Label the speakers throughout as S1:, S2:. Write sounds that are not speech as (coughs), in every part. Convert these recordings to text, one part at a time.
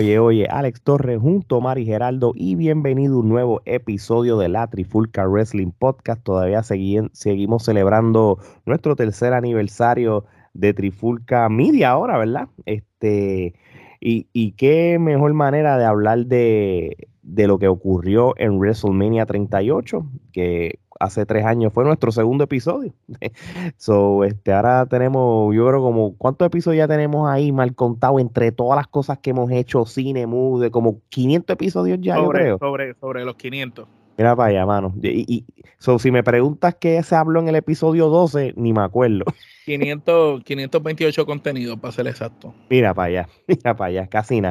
S1: Oye, oye, Alex Torres junto a Mari Geraldo y bienvenido a un nuevo episodio de la Trifulca Wrestling Podcast. Todavía seguimos celebrando nuestro tercer aniversario de Trifulca Media ahora, ¿verdad? Este, y, y qué mejor manera de hablar de, de lo que ocurrió en WrestleMania 38, que hace tres años fue nuestro segundo episodio. (laughs) so, este, ahora tenemos, yo creo como, ¿cuántos episodios ya tenemos ahí mal contado entre todas las cosas que hemos hecho, cine, de como 500 episodios ya,
S2: sobre,
S1: yo creo.
S2: Sobre, sobre los 500.
S1: Mira para allá, mano. Y, so, si me preguntas qué se habló en el episodio 12, ni me acuerdo. (laughs)
S2: 500, 528 contenidos, para ser exacto.
S1: Mira para allá, (laughs) mira para allá, casi.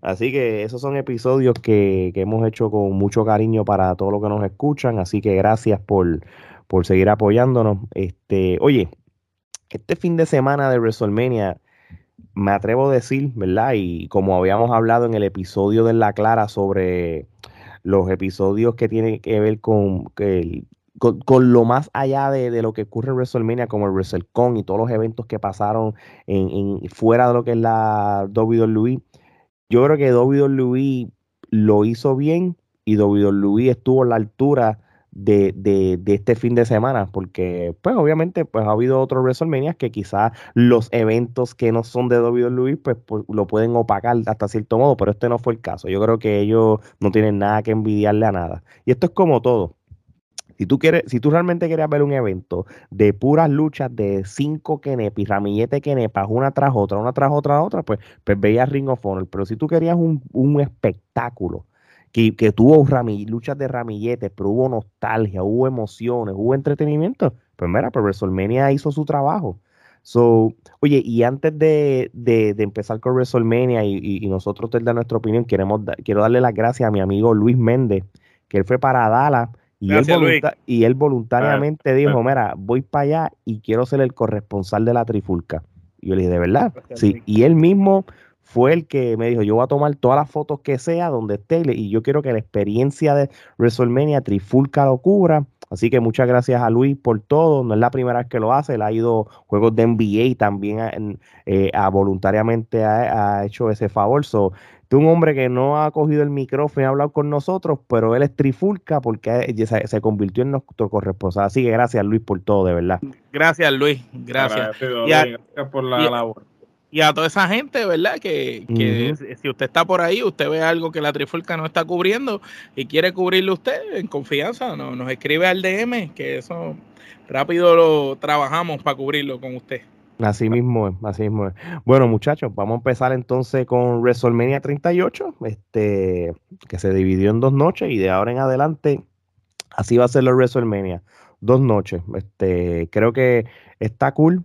S1: Así que esos son episodios que, que, hemos hecho con mucho cariño para todos los que nos escuchan. Así que gracias por, por seguir apoyándonos. Este, oye, este fin de semana de WrestleMania, me atrevo a decir, ¿verdad? Y como habíamos hablado en el episodio de La Clara sobre los episodios que tienen que ver con, con, lo más allá de, lo que ocurre en WrestleMania, como el WrestleCon y todos los eventos que pasaron en, fuera de lo que es la WWE. Yo creo que WWE lo hizo bien y WWE estuvo a la altura de, de, de, este fin de semana, porque pues obviamente pues ha habido otros WrestleMania que quizás los eventos que no son de WWE pues, pues, lo pueden opacar hasta cierto modo, pero este no fue el caso. Yo creo que ellos no tienen nada que envidiarle a nada. Y esto es como todo. Si tú quieres, si tú realmente querías ver un evento de puras luchas de cinco kenepis, ramillete kenepas, una tras otra, una tras otra, otra, pues, pues veías Ring of Honor. Pero si tú querías un, un espectáculo que, tuvo luchas de ramilletes, pero hubo nostalgia, hubo emociones, hubo entretenimiento, pues mira, pues WrestleMania hizo su trabajo. So, oye, y antes de, empezar con WrestleMania y, y, nosotros te dar nuestra opinión, queremos quiero darle las gracias a mi amigo Luis Méndez, que él fue para Dallas y, él, y él voluntariamente ah, dijo, ah. mira, voy para allá y quiero ser el corresponsal de la trifulca. Y yo le dije, ¿de verdad? Sí, y él mismo fue el que me dijo, yo voy a tomar todas las fotos que sea donde esté y yo quiero que la experiencia de WrestleMania Trifulca lo cubra. Así que muchas gracias a Luis por todo. No es la primera vez que lo hace. Él ha ido juegos de NBA y también a, eh, voluntariamente ha, hecho ese favor. So, es un hombre que no ha cogido el micrófono y ha hablado con nosotros, pero él es trifulca porque se, convirtió en nuestro corresponsal. Así que gracias Luis por todo, de verdad.
S2: Gracias Luis, gracias. gracias por la labor y a toda esa gente, ¿verdad? Que, si usted está por ahí, usted ve algo que la Trifulca no está cubriendo y quiere cubrirlo usted en confianza, no, nos escribe al DM, que eso rápido lo trabajamos para cubrirlo con usted.
S1: Así mismo es, así mismo es. Bueno, muchachos, vamos a empezar entonces con WrestleMania 38, este, que se dividió en dos noches y de ahora en adelante así va a ser la WrestleMania. Dos noches. Este, creo que está cool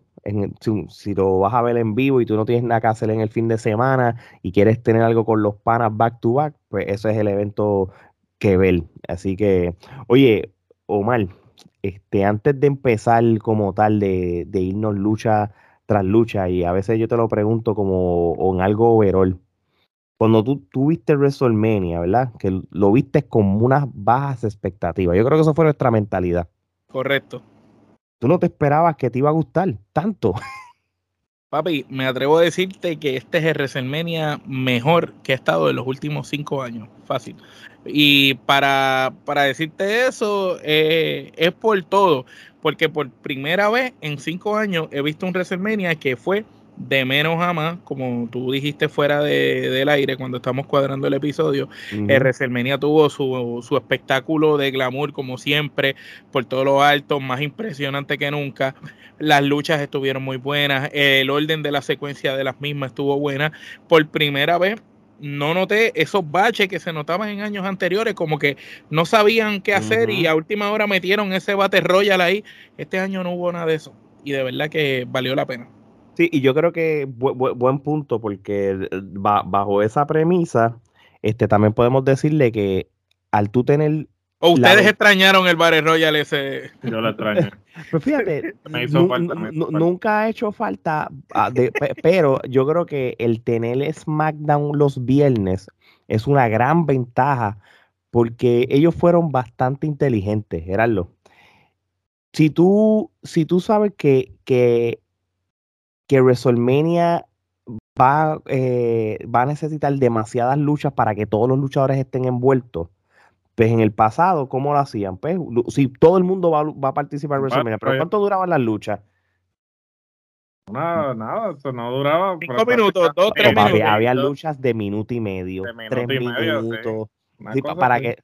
S1: si, lo vas a ver en vivo y tú no tienes nada que hacer en el fin de semana y quieres tener algo con los panas back to back, pues ese es el evento que ver. Así que, oye, Omar, este, antes de empezar como tal de, irnos lucha tras lucha, y a veces yo te lo pregunto como en algo overall, cuando tú tuviste WrestleMania, ¿verdad? Que lo viste con unas bajas expectativas. Yo creo que eso fue nuestra mentalidad.
S2: Correcto
S1: tú no te esperabas que te iba a gustar tanto. (laughs)
S2: Papi, me atrevo a decirte que este es el WrestleMania mejor que ha estado en los últimos cinco años. Fácil. Y para, para decirte eso, eh, es por todo. Porque por primera vez en cinco años he visto un WrestleMania que fue de menos a más, como tú dijiste fuera de, del aire cuando estamos cuadrando el episodio, el WrestleMania tuvo su, su, espectáculo de glamour como siempre, por todo lo alto, más impresionante que nunca. Las luchas estuvieron muy buenas, el orden de la secuencia de las mismas estuvo buena. Por primera vez no noté esos baches que se notaban en años anteriores, como que no sabían qué hacer y a última hora metieron ese bate royal ahí. Este año no hubo nada de eso y de verdad que valió la pena.
S1: Sí, y yo creo que buen punto, porque eh, bajo esa premisa, este también podemos decirle que al tú tener.
S2: O ustedes extrañaron el Battle Royal ese.
S3: Yo lo extrañé. (laughs)
S1: Pues fíjate, (laughs) nunca ha hecho falta, ah, pero yo creo que el tener SmackDown los viernes es una gran ventaja porque ellos fueron bastante inteligentes, Gerardo. Si tú, si tú sabes que, que que WrestleMania va, eh, va a necesitar demasiadas luchas para que todos los luchadores estén envueltos. Pues en el pasado, ¿cómo lo hacían? Pues si todo el mundo va, va a participar en WrestleMania, pero
S3: pues
S1: ¿cuánto duraban las luchas?
S3: Nada, nada, eso no duraba.
S2: Cinco minutos, dos, tres minutos.
S1: había luchas de minuto y medio,
S3: De minuto
S1: tres
S3: y medio, sí.
S1: minutos. Sí, para que.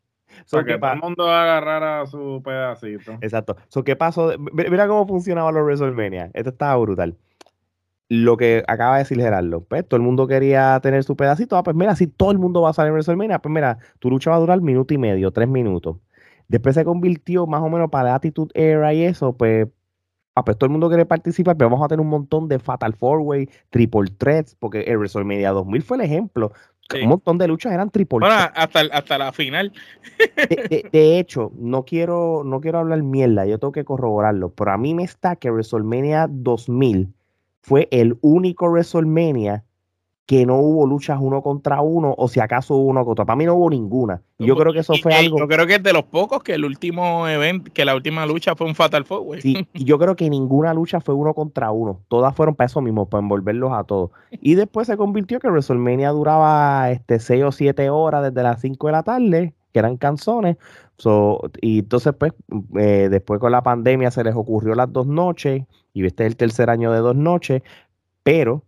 S1: so,
S3: para
S1: ¿qué
S3: que
S1: pa-
S3: todo el mundo agarrara su pedacito.
S1: Exacto. So, ¿Qué pasó? Mira cómo funcionaban los WrestleMania. Esto estaba brutal. Lo que acaba de decir Gerardo, pues todo el mundo quería tener su pedacito. Ah, pues mira, si todo el mundo va a salir en WrestleMania, pues mira, tu lucha va a durar minuto y medio, tres minutos. Después se convirtió más o menos para la Attitude Era y eso, pues, ah, pues todo el mundo quiere participar, pero vamos a tener un montón de Fatal Four Way, Triple Threats, porque el WrestleMania 2000 fue el ejemplo.
S2: Sí.
S1: Un montón de luchas eran Triple
S2: Bueno, hasta, hasta la final.
S1: De, (laughs) de- de hecho, no quiero, no quiero hablar mierda, yo tengo que corroborarlo, pero a mí me está que WrestleMania 2000 fue el único WrestleMania que no hubo luchas uno contra uno, o si acaso hubo uno contra. Para mí no hubo ninguna. Y yo creo que eso
S2: Y-
S1: fue
S2: y
S1: algo.
S2: Yo creo que es de los pocos que el último evento, que la última lucha fue un Fatal Four, güey.
S1: Sí, y yo creo que ninguna lucha fue uno contra uno. Todas fueron para eso mismo, para envolverlos a todos. Y después se convirtió que WrestleMania duraba este 6 o 7 horas desde las 5 de la tarde, que eran canzones. So, y entonces, pues, eh, después con la pandemia se les ocurrió las dos noches, y este es el tercer año de dos noches, pero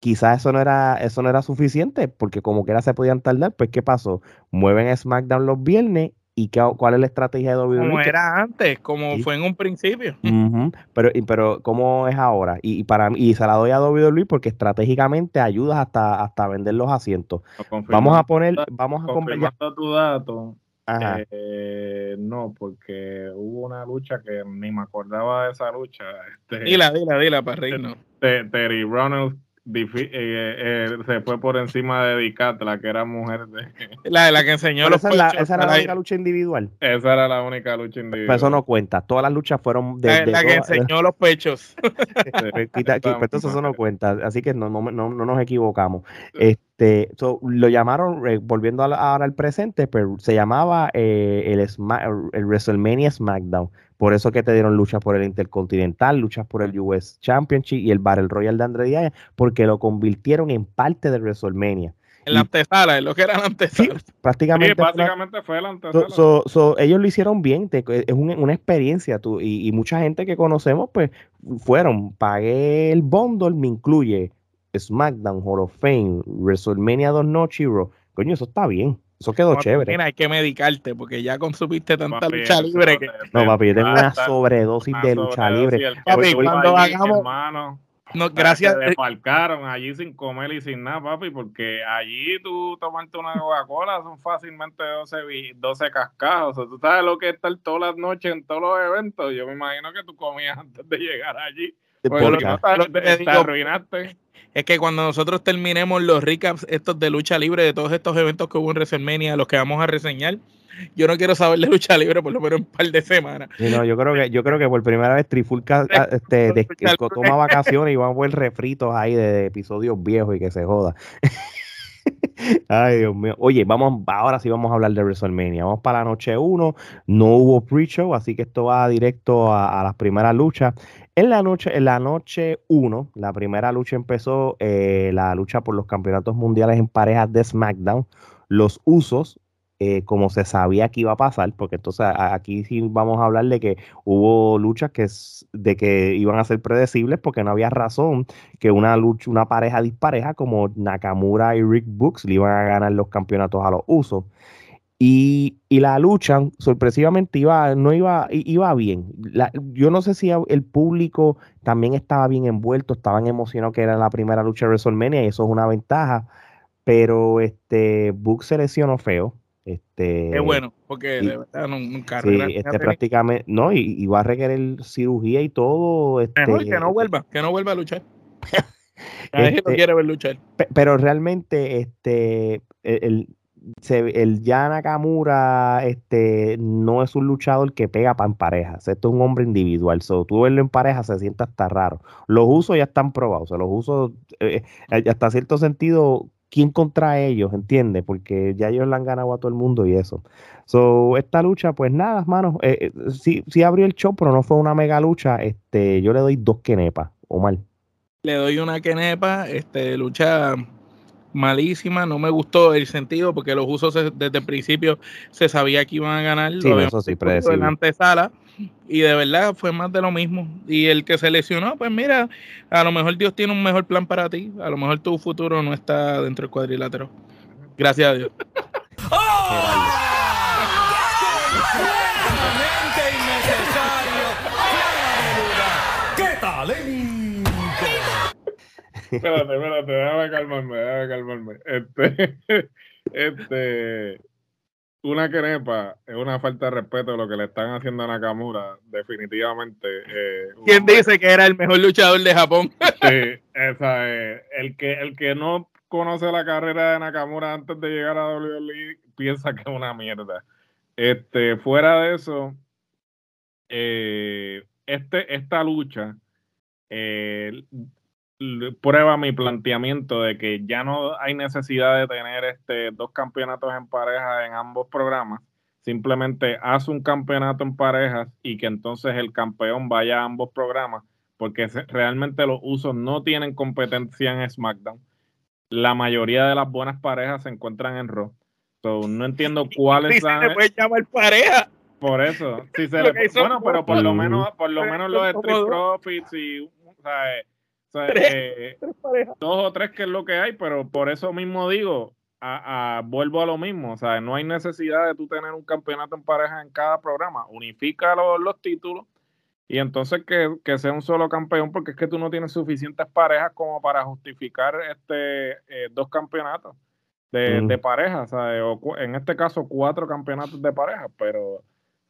S1: quizás eso no era, eso no era suficiente, porque como quiera se podían tardar, pues ¿qué pasó? Mueven SmackDown los viernes, y qué- cuál es la estrategia de WWE?
S2: Como era antes, como
S1: Sí.
S2: fue en un principio. (laughs)
S1: Pero, pero ¿cómo es ahora? Y, y para y se la doy a WWE porque estratégicamente ayudas hasta, hasta vender los asientos. Vamos a poner, vamos a
S3: Confirmando tu dato,
S1: Ajá.
S3: eh, no, porque hubo una lucha que ni me acordaba de esa lucha. Este,
S2: Dila, dila, dila, para reírnos.
S3: Te- Terry difi- eh, eh, se fue por encima de Dicat, la que era mujer de...
S2: La, la que enseñó
S1: Pero
S2: los
S1: esa, es la,
S2: pechos
S1: esa era la única lucha individual.
S3: Esa era la única lucha individual.
S1: Pero eso no cuenta. Todas las luchas fueron de.
S2: La,
S1: de
S2: la que
S1: todas-
S2: enseñó (laughs) los pechos.
S1: Pues, pues entonces eso no cuenta, así que no, no, no, no nos equivocamos. Este, so, lo llamaron, eh, volviendo a la- ahora al presente, pero se llamaba eh, el, Sma- el WrestleMania SmackDown. Por eso que te dieron luchas por el Intercontinental, luchas por el US Championship y el Battle Royal de Andre Diaz, porque lo convirtieron en parte de WrestleMania.
S2: En la antesala, en lo que era la
S1: Sí,
S2: antesala.
S1: prácticamente.
S3: Sí,
S1: fue una-
S3: básicamente fue la antesala.
S1: So- so- so, ellos lo hicieron bien, te- es un- una experiencia tú, y, y mucha gente que conocemos pues fueron, pagué el bundle, me incluye SmackDown, Hall of Fame, WrestleMania 2 Noche y Raw. Coño, eso está bien, eso quedó
S2: Como
S1: chévere.
S2: Mira, hay que medicarte porque ya consumiste tanta
S3: Papi,
S2: lucha libre que.
S3: te-
S1: No,
S3: te
S1: papi, yo tengo una sobredosis
S3: una
S1: de lucha
S3: sobredosis,
S1: libre.
S2: Papi, cuando
S3: allí,
S2: hagamos-
S3: hermano,
S2: No, gracias.
S3: Se
S2: eh,
S3: desfalcaron allí sin comer y sin nada, papi, porque allí tú tomarte una Coca-Cola son fácilmente 12, vi- 12 cascados. O sea, tú sabes lo que es estar todas las noches en todos los eventos. Yo me imagino que tú comías antes de llegar allí. Te, arruinaste.
S2: Es que cuando nosotros terminemos los recaps estos de lucha libre, de todos estos eventos que hubo en WrestleMania, los que vamos a reseñar, yo no quiero saber de lucha libre por lo menos un par de semanas.
S1: Sí, no, yo creo que yo creo que por primera vez Trifulca ah, este, toma vacaciones y vamos a ver refritos ahí de episodios viejos y que se joda. Ay, Dios mío. Oye, vamos, ahora sí vamos a hablar de WrestleMania. Vamos para la noche 1. No hubo pre-show, así que esto va directo a, las primeras luchas. En la noche, en la noche 1, la primera lucha empezó eh, la lucha por los campeonatos mundiales en parejas de SmackDown. Los usos, eh, como se sabía que iba a pasar, porque entonces aquí sí vamos a hablar de que hubo luchas que de que iban a ser predecibles porque no había razón que una lucha, una pareja dispareja como Nakamura y Rick Books le iban a ganar los campeonatos a los usos. Y, y la lucha, sorpresivamente, iba, no iba, iba bien. Yo no sé si el público también estaba bien envuelto, estaban emocionados que era la primera lucha de WrestleMania y eso es una ventaja. Pero este Book se lesionó feo. Este,
S2: Qué bueno, porque
S1: y-
S2: de verdad no- nunca
S1: Sí, este, prácticamente, no, y, y va a requerir cirugía y todo. Este,
S2: Mejor que no vuelva, que no vuelva a luchar. (laughs) Nadie
S1: Este-
S2: quiere ver luchar.
S1: Pe- Pero realmente, este, el, el, se- el ya Nakamura, este, no es un luchador que pega pa- en parejas. Esto es un hombre individual. So, tú verlo en pareja se siente hasta raro. Los usos ya están probados. O sea, los usos, eh, eh, hasta cierto sentido, ¿quién contra ellos? ¿Entiendes? Porque ya ellos le han ganado a todo el mundo y eso. So, esta lucha, pues nada, mano. eh, eh, sí, sí abrió el show, pero no fue una mega lucha. Este, yo le doy dos quenepas, o mal.
S2: Le doy una quenepa, este, lucha malísima, no me gustó el sentido porque los usos desde el principio se sabía que iban a ganar.
S1: Sí, eso sí,
S2: en la antesala y de verdad fue más de lo mismo. Y el que se lesionó, pues mira, a lo mejor Dios tiene un mejor plan para ti, a lo mejor tu futuro no está dentro del cuadrilátero. Gracias a Dios.
S3: ¡Qué talento! espérate, espérate, déjame calmarme, déjame calmarme. Este, (laughs) este, una quenepa es una falta de respeto de lo que le están haciendo a Nakamura, definitivamente. Eh,
S2: ¿Quién dice que era el mejor luchador de Japón?
S3: sí, (laughs) esa es. El que, el que no conoce la carrera de Nakamura antes de llegar a WWE piensa que es una mierda. Este, fuera de eso, eh, este, esta lucha eh, prueba mi planteamiento de que ya no hay necesidad de tener este, dos campeonatos en pareja en ambos programas. Simplemente haz un campeonato en parejas y que entonces el campeón vaya a ambos programas, porque realmente los usos no tienen competencia en SmackDown. La mayoría de las buenas parejas se encuentran en Raw. no entiendo cuál es
S2: la. Se puede llamar pareja.
S3: Por eso, se le, bueno, pero por lo menos, por lo menos los Street Profits y, o sea, eh, dos o tres que es lo que hay, pero por eso mismo digo, a, vuelvo a lo mismo, o sea, no hay necesidad de tú tener un campeonato en pareja en cada programa, unifica los, los títulos y entonces que, sea un solo campeón porque es que tú no tienes suficientes parejas como para justificar este eh, dos campeonatos de, de pareja, o en este caso cuatro campeonatos de pareja, pero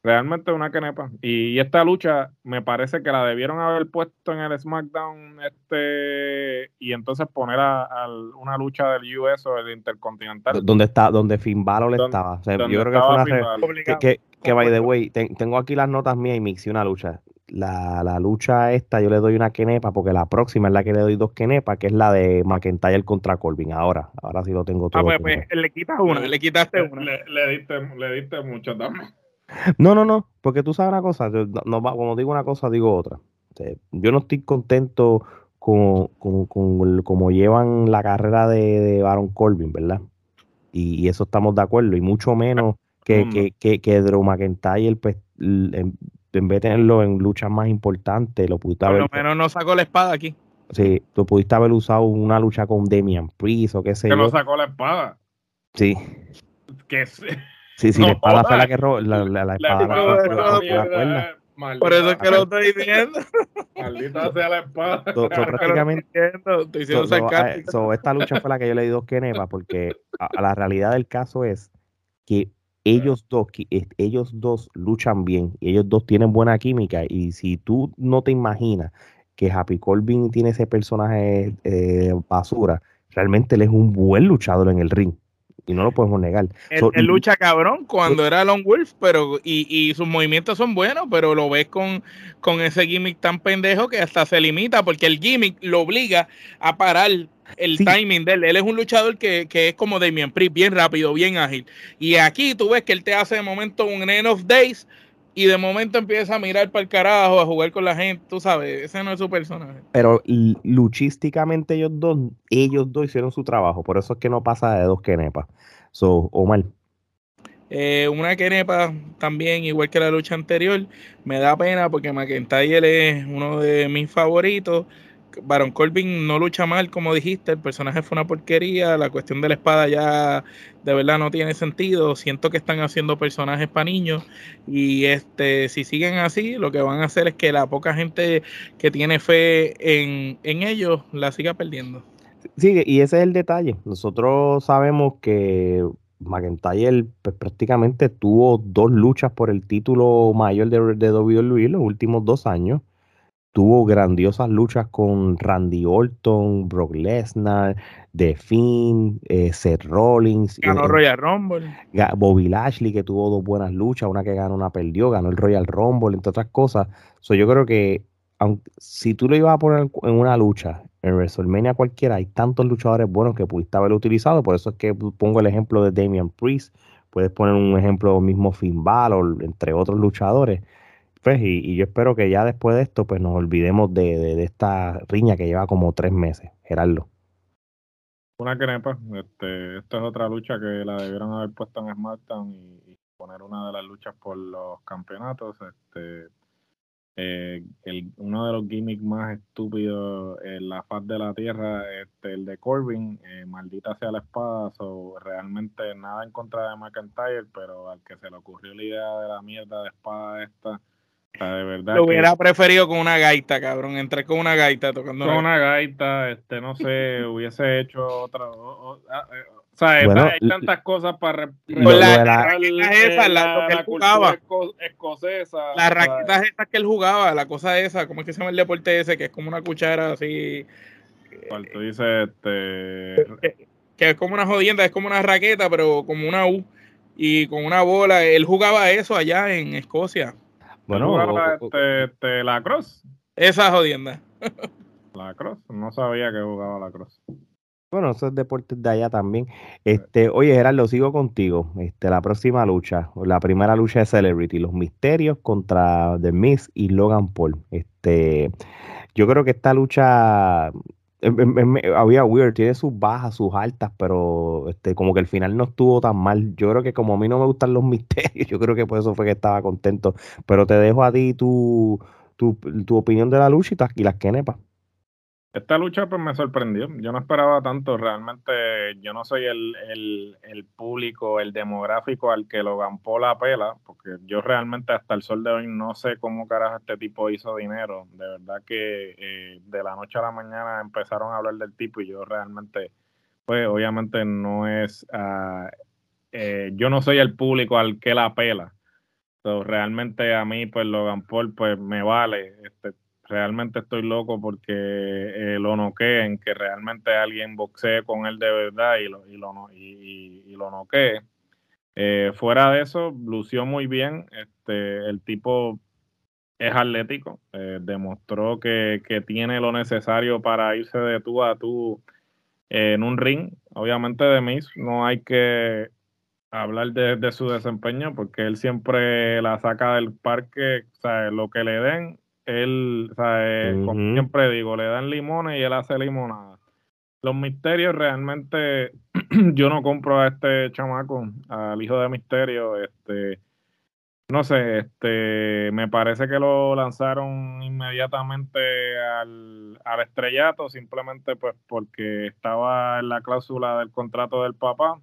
S3: Realmente una quenepa. Y, esta lucha me parece que la debieron haber puesto en el SmackDown este y entonces poner a, una lucha del US o el Intercontinental.
S1: Donde está, donde Finn Balor estaba. yo creo que fue una que, que, by the way, tengo aquí las notas mías y me hice una lucha. La, la, lucha esta yo le doy una quenepa porque la próxima es la que le doy dos quenepas, que es la de McIntyre contra Colvin. Ahora, ahora sí lo tengo ah, todo.
S2: Ah, pues, pues le quitas una, le, quitaste una.
S3: Le, le, diste, le diste mucho también.
S1: No, no, no, porque tú sabes una cosa, no, cuando digo una cosa digo otra. Yo no estoy contento con, con, como llevan la carrera de, Baron Corbin, ¿verdad? Y, eso estamos de acuerdo, y mucho menos que, que, que, Drew McIntyre, pues, en, vez de tenerlo en luchas más importantes, lo pudiste
S2: haber... Por lo menos no sacó la espada aquí.
S1: Sí, tú pudiste haber usado una lucha con Damian Priest o qué sé
S3: yo.
S1: Que
S3: no sacó la espada.
S1: Sí.
S3: Que
S1: Sí, sí, la espada fue la que robó. La, la, espada
S2: la, Por eso es que lo estoy diciendo.
S3: Maldita sea la espada. (laughs)
S1: So, prácticamente, esta lucha fue la que yo le di dos kenepas, porque a, la realidad del caso es que ellos dos, ellos dos luchan bien, y ellos dos tienen buena química, y si tú no te imaginas que Happy Corbin tiene ese personaje eh, basura, realmente él es un buen luchador en el ring y no lo podemos negar.
S2: Él, lucha cabrón cuando era Long Wolf, pero y, y, sus movimientos son buenos, pero lo ves con, con ese gimmick tan pendejo que hasta se limita porque el gimmick lo obliga a parar el timing de él. Él es un luchador que, que es como Damien Priest, bien rápido, bien ágil. Y aquí tú ves que él te hace de momento un End of Days y de momento empieza a mirar para el carajo, a jugar con la gente, tú sabes, ese no es su personaje.
S1: Pero luchísticamente ellos dos, ellos dos hicieron su trabajo, por eso es que no pasa de dos kenepas. So, Omar.
S2: Eh, una kenepa también, igual que la lucha anterior, me da pena porque McIntyre es uno de mis favoritos Baron Corbin no lucha mal, como dijiste, el personaje fue una porquería, la cuestión de la espada ya de verdad no tiene sentido, siento que están haciendo personajes para niños y este si siguen así, lo que van a hacer es que la poca gente que tiene fe en, ellos la siga perdiendo.
S1: Sí, y ese es el detalle. Nosotros sabemos que McIntyre pues, prácticamente tuvo dos luchas por el título mayor de, de WWE los últimos dos años tuvo grandiosas luchas con Randy Orton, Brock Lesnar, The Finn, eh, Seth Rollins.
S2: Ganó eh, Royal Rumble.
S1: Bobby Lashley, que tuvo dos buenas luchas, una que ganó, una perdió, ganó el Royal Rumble, entre otras cosas. So, yo creo que aunque, si tú lo ibas a poner en una lucha, en WrestleMania cualquiera, hay tantos luchadores buenos que pudiste haber utilizado. Por eso es que pongo el ejemplo de Damian Priest. Puedes poner un ejemplo mismo Finn Balor, entre otros luchadores pues, y, yo espero que ya después de esto, pues nos olvidemos de, esta riña que lleva como tres meses, Gerardo.
S3: Una crepa, este, esta es otra lucha que la debieron haber puesto en SmackDown y, y poner una de las luchas por los campeonatos. Este, eh, uno de los gimmicks más estúpidos en la faz de la tierra, este, el de Corbin, eh, maldita sea la espada, o realmente nada en contra de McIntyre, pero al que se le ocurrió la idea de la mierda de espada esta, de verdad.
S2: Lo hubiera preferido con una gaita, cabrón, entrar con una gaita tocando.
S3: Con una gaita, este, no sé, (laughs) hubiese hecho otra. Ah, eh, o sea, hay tantas cosas para
S2: la, raqueta esa, la, que él jugaba. escocesa. Las raquetas esas que él jugaba, la cosa esa, ¿cómo es que se llama el deporte ese? Que es como una cuchara así.
S3: ¿Cuál tú dices? Este...
S2: Que, es como una jodienda, es como una raqueta, pero como una U. Y con una bola. Él jugaba eso allá en Escocia.
S3: Bueno, jugaba este, este, la cross.
S2: Esa jodienda.
S3: la cross, no sabía que jugaba la cross.
S1: Bueno, esos deportes de allá también. Este, oye, Gerardo, sigo contigo. Este, la próxima lucha, la primera lucha de Celebrity, los misterios contra The Miz y Logan Paul. Este, yo creo que esta lucha había weird, tiene sus bajas, sus altas, pero este, como que el final no estuvo tan mal. Yo creo que como a mí no me gustan los (laughs) misterios, yo creo que por eso fue que estaba contento. Pero te dejo a ti tu, tu, tu opinión de la lucha y, las que nepas.
S3: Esta lucha pues me sorprendió. Yo no esperaba tanto. Realmente yo no soy el, el, público, el demográfico al que lo gampó la pela, porque yo realmente hasta el sol de hoy no sé cómo carajo este tipo hizo dinero. De verdad que eh, de la noche a la mañana empezaron a hablar del tipo y yo realmente, pues obviamente no es, uh, eh, yo no soy el público al que la pela. realmente a mí pues Logan Paul pues me vale. Este, realmente estoy loco porque eh, lo noqueen, que realmente alguien boxee con él de verdad y lo, y lo, y, y lo noquee. Eh, fuera de eso, lució muy bien. Este, el tipo es atlético, eh, demostró que, que, tiene lo necesario para irse de tú a tú en un ring. Obviamente de Miss no hay que hablar de, de, su desempeño porque él siempre la saca del parque, o sea, lo que le den, él, o sea, eh, como siempre digo, le dan limones y él hace limonada. Los misterios realmente, (clears throat) yo no compro a este chamaco, al hijo de misterio, este, no sé, este, me parece que lo lanzaron inmediatamente al, al estrellato, simplemente pues porque estaba en la cláusula del contrato del papá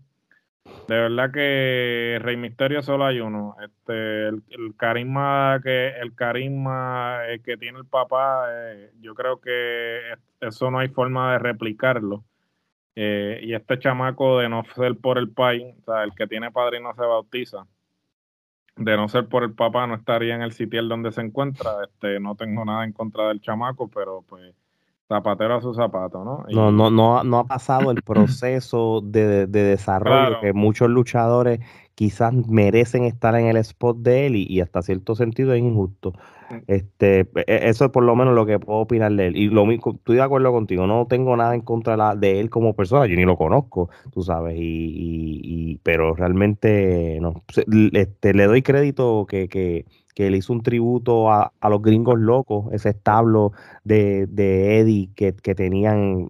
S3: de verdad que Rey Misterio solo hay uno. Este, el, carisma que el carisma eh, que tiene el papá, eh, yo creo que eso no hay forma de replicarlo. Eh, y este chamaco de no ser por el país, o sea, el que tiene padre y no se bautiza, de no ser por el papá no estaría en el sitio donde se encuentra. Este, no tengo nada en contra del chamaco, pero pues zapatero a su zapato, ¿no?
S1: no, no, no, no ha pasado el proceso de, desarrollo que muchos luchadores quizás merecen estar en el spot de él y, hasta cierto sentido es injusto. Mm. Este, e, eso es por lo menos lo que puedo opinar de él. Y lo mismo, estoy de acuerdo contigo, no tengo nada en contra de él como persona, yo ni lo conozco, tú sabes, y, y, pero realmente no, este, le doy crédito que, que que él hizo un tributo a, los gringos locos, ese establo de, de Eddie que, tenían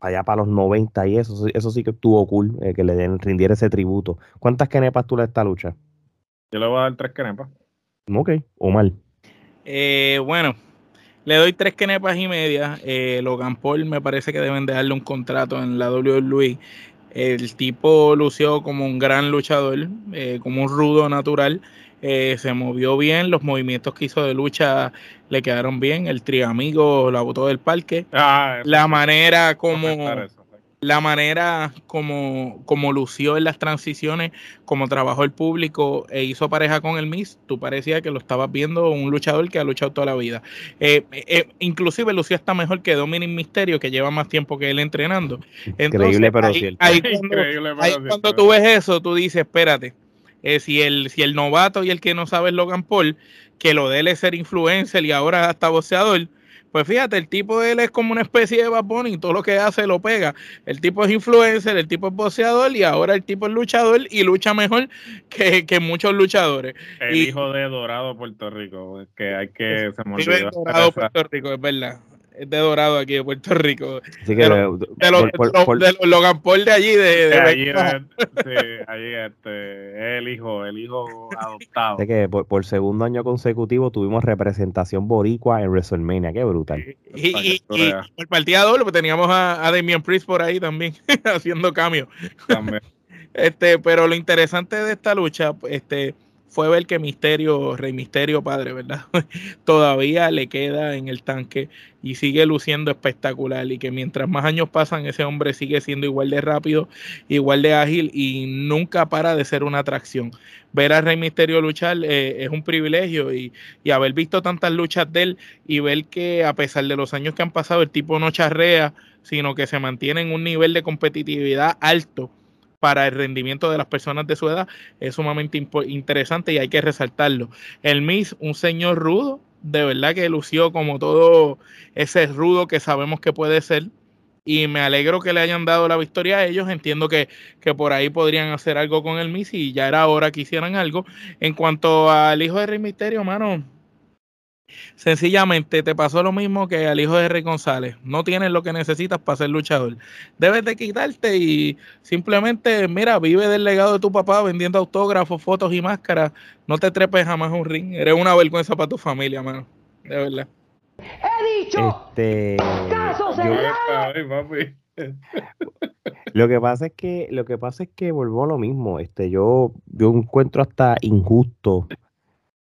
S1: allá para los 90 y eso, eso sí que estuvo cool, eh, que le den, rindiera ese tributo. ¿Cuántas kenepas tú le esta lucha?
S3: Yo le voy a dar tres kenepas.
S1: Ok, o mal.
S2: Eh, bueno, le doy tres kenepas y media. Eh, Logan Paul me parece que deben de darle un contrato en la WWE. El tipo lució como un gran luchador, como un rudo natural. Eh, se movió bien, los movimientos que hizo de lucha le quedaron bien, el triamigo la botó del parque, ah, la manera como la manera como, como lució en las transiciones, como trabajó el público e hizo pareja con el Miss, tú parecía que lo estabas viendo un luchador que ha luchado toda la vida. Eh, eh, inclusive lució hasta mejor que Dominic Misterio, que lleva más tiempo que él entrenando.
S1: Increíble, pero
S2: ahí, (laughs) cuando, cuando tú ves eso, tú dices, espérate, eh, si, el, si el novato y el que no sabe es Logan Paul, que lo dele ser influencer y ahora hasta boxeador, Pues fíjate, el tipo de él es como una especie de Bad y todo lo que hace lo pega. El tipo es influencer, el tipo es boxeador y ahora el tipo es luchador y lucha mejor que, muchos luchadores.
S3: El hijo de Dorado Puerto Rico, que hay que se me
S2: Dorado Puerto Rico, es verdad de Dorado aquí de Puerto Rico. de, los, Logan Paul de allí, de,
S3: allí, sí, allí este, el hijo, el hijo adoptado.
S1: Sé que por, segundo año consecutivo tuvimos representación boricua en WrestleMania, qué brutal.
S2: Y, y, por partida doble, pues teníamos a, a Damian Priest por ahí también, (laughs) haciendo cambio. También. Este, pero lo interesante de esta lucha, este, fue ver que Misterio, Rey Misterio Padre, ¿verdad? (laughs) Todavía le queda en el tanque y sigue luciendo espectacular y que mientras más años pasan ese hombre sigue siendo igual de rápido, igual de ágil y nunca para de ser una atracción. Ver a Rey Misterio luchar eh, es un privilegio y, y, haber visto tantas luchas de él y ver que a pesar de los años que han pasado el tipo no charrea, sino que se mantiene en un nivel de competitividad alto para el rendimiento de las personas de su edad es sumamente interesante y hay que resaltarlo. El Miss, un señor rudo, de verdad que lució como todo ese rudo que sabemos que puede ser. Y me alegro que le hayan dado la victoria a ellos. Entiendo que, que por ahí podrían hacer algo con el Miss y ya era hora que hicieran algo. En cuanto al hijo de Rey Misterio, mano, Sencillamente te pasó lo mismo que al hijo de Rey González. No tienes lo que necesitas para ser luchador. Debes de quitarte y simplemente, mira, vive del legado de tu papá vendiendo autógrafos, fotos y máscaras. No te trepes jamás a un ring. Eres una vergüenza para tu familia, mano. De verdad.
S1: He dicho. Este, lo que pasa es que lo que pasa es que volvó lo mismo. Este, yo yo encuentro hasta injusto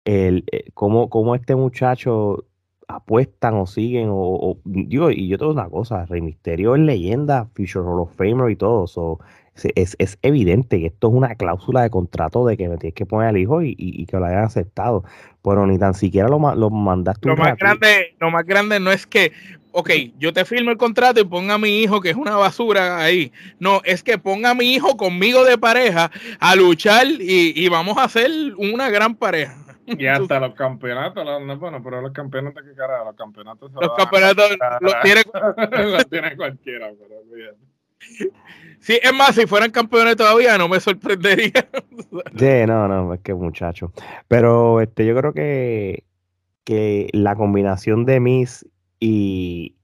S1: el, eh, cómo, este muchacho apuestan o siguen, o, digo, y yo tengo una cosa, Rey Misterio es leyenda, Future Hall of Famer y todo, es, es, evidente que esto es una cláusula de contrato de que me tienes que poner al hijo y, que lo hayan aceptado, pero ni tan siquiera lo, lo mandaste.
S2: Lo más, grande, lo más grande no es que, ok, yo te firmo el contrato y ponga a mi hijo, que es una basura ahí. No, es que ponga a mi hijo conmigo de pareja a luchar y, y vamos a hacer una gran pareja.
S3: Y (laughs) hasta los campeonatos, no, bueno, pero los campeonatos, ¿qué carajo? Los campeonatos
S2: Los campeonatos los (laughs) tiene... (laughs)
S3: tiene cualquiera, pero bien.
S2: Sí, es más, si fueran campeones todavía no me sorprendería.
S1: sí, no, no, es que muchacho. Pero este, yo creo que, que la combinación de Miss y,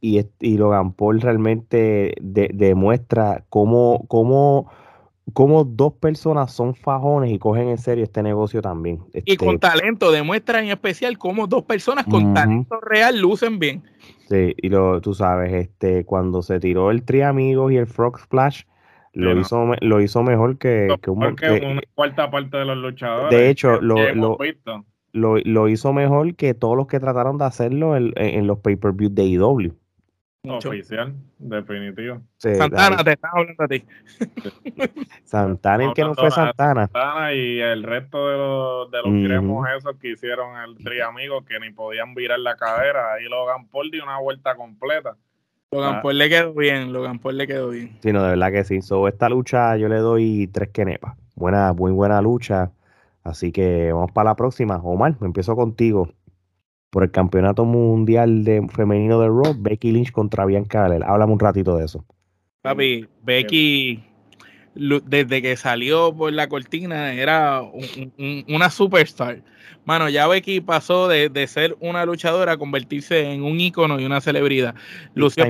S1: y, y Logan Paul realmente demuestra cómo, cómo como dos personas son fajones y cogen en serio este negocio también.
S2: y con este talento, demuestra en especial cómo dos personas con talento real lucen bien.
S1: Sí, y lo, tú sabes, este, cuando se tiró el Tri Amigos y el Frog Splash, lo, hizo, lo hizo mejor que,
S3: que, un, una cuarta parte de los luchadores.
S1: De hecho, lo, lo, hizo mejor que todos los que trataron de hacerlo en, en los pay-per-view de IW.
S3: Oficial, definitivo.
S2: Santana, te estaba hablando a ti. (laughs)
S1: Santana, el que no fue Santana.
S3: Santana y el resto de los, de los cremos esos que hicieron el tri amigo que ni podían virar la cadera. Ahí Logan Paul dio una vuelta completa.
S2: Logan ah. Paul le quedó bien, Logan Paul le quedó bien.
S1: Sí, no, de verdad que sí. So, esta lucha yo le doy tres quenepas. Buena, muy buena lucha. Así que vamos para la próxima. Omar, me empiezo contigo por el campeonato mundial de femenino de Raw, Becky Lynch contra Bianca Belair. Háblame un ratito de eso.
S2: Papi, Becky desde que salió por la cortina era una superstar. Mano, ya Becky pasó de, ser una luchadora a convertirse en un ícono y una celebridad. Lució,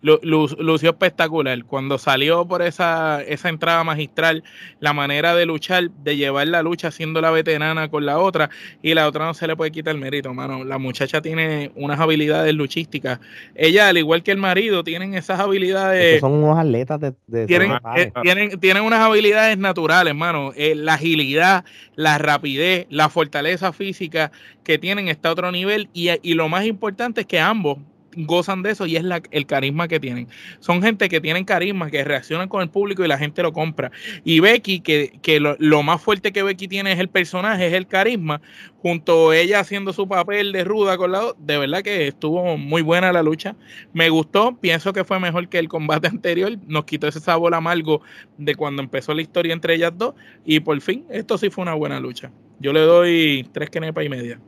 S2: lució espectacular. Cuando salió por esa, esa entrada magistral, la manera de luchar, de llevar la lucha siendo la veterana con la otra, y la otra no se le puede quitar el mérito, mano. La muchacha tiene unas habilidades luchísticas. Ella, al igual que el marido, tienen esas habilidades.
S1: son unos atletas de.
S2: tienen, eh, tienen, tienen, unas habilidades naturales, mano. Eh, la agilidad, la rapidez, la fortaleza física que tienen está a otro nivel, y, y lo más importante es que ambos gozan de eso y es el carisma que tienen. Son gente que tienen carisma, que reaccionan con el público y la gente lo compra. Y Becky, que, que lo, más fuerte que Becky tiene es el personaje, es el carisma, junto a ella haciendo su papel de ruda con la de verdad que estuvo muy buena la lucha. Me gustó, pienso que fue mejor que el combate (laughs) anterior, nos quitó ese sabor amargo de cuando empezó la historia entre ellas dos y por fin, esto sí fue una buena lucha. Yo le doy tres quenepas y media.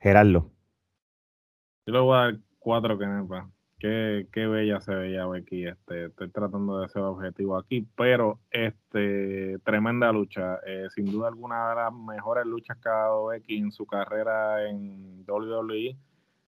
S1: Gerardo.
S3: Yo le voy a dar cuatro kenepas. Qué, qué bella se veía Becky. Este, estoy tratando de ser objetivo aquí, pero este tremenda lucha. Eh, sin duda alguna de las mejores luchas que ha dado Becky en su carrera en WWE.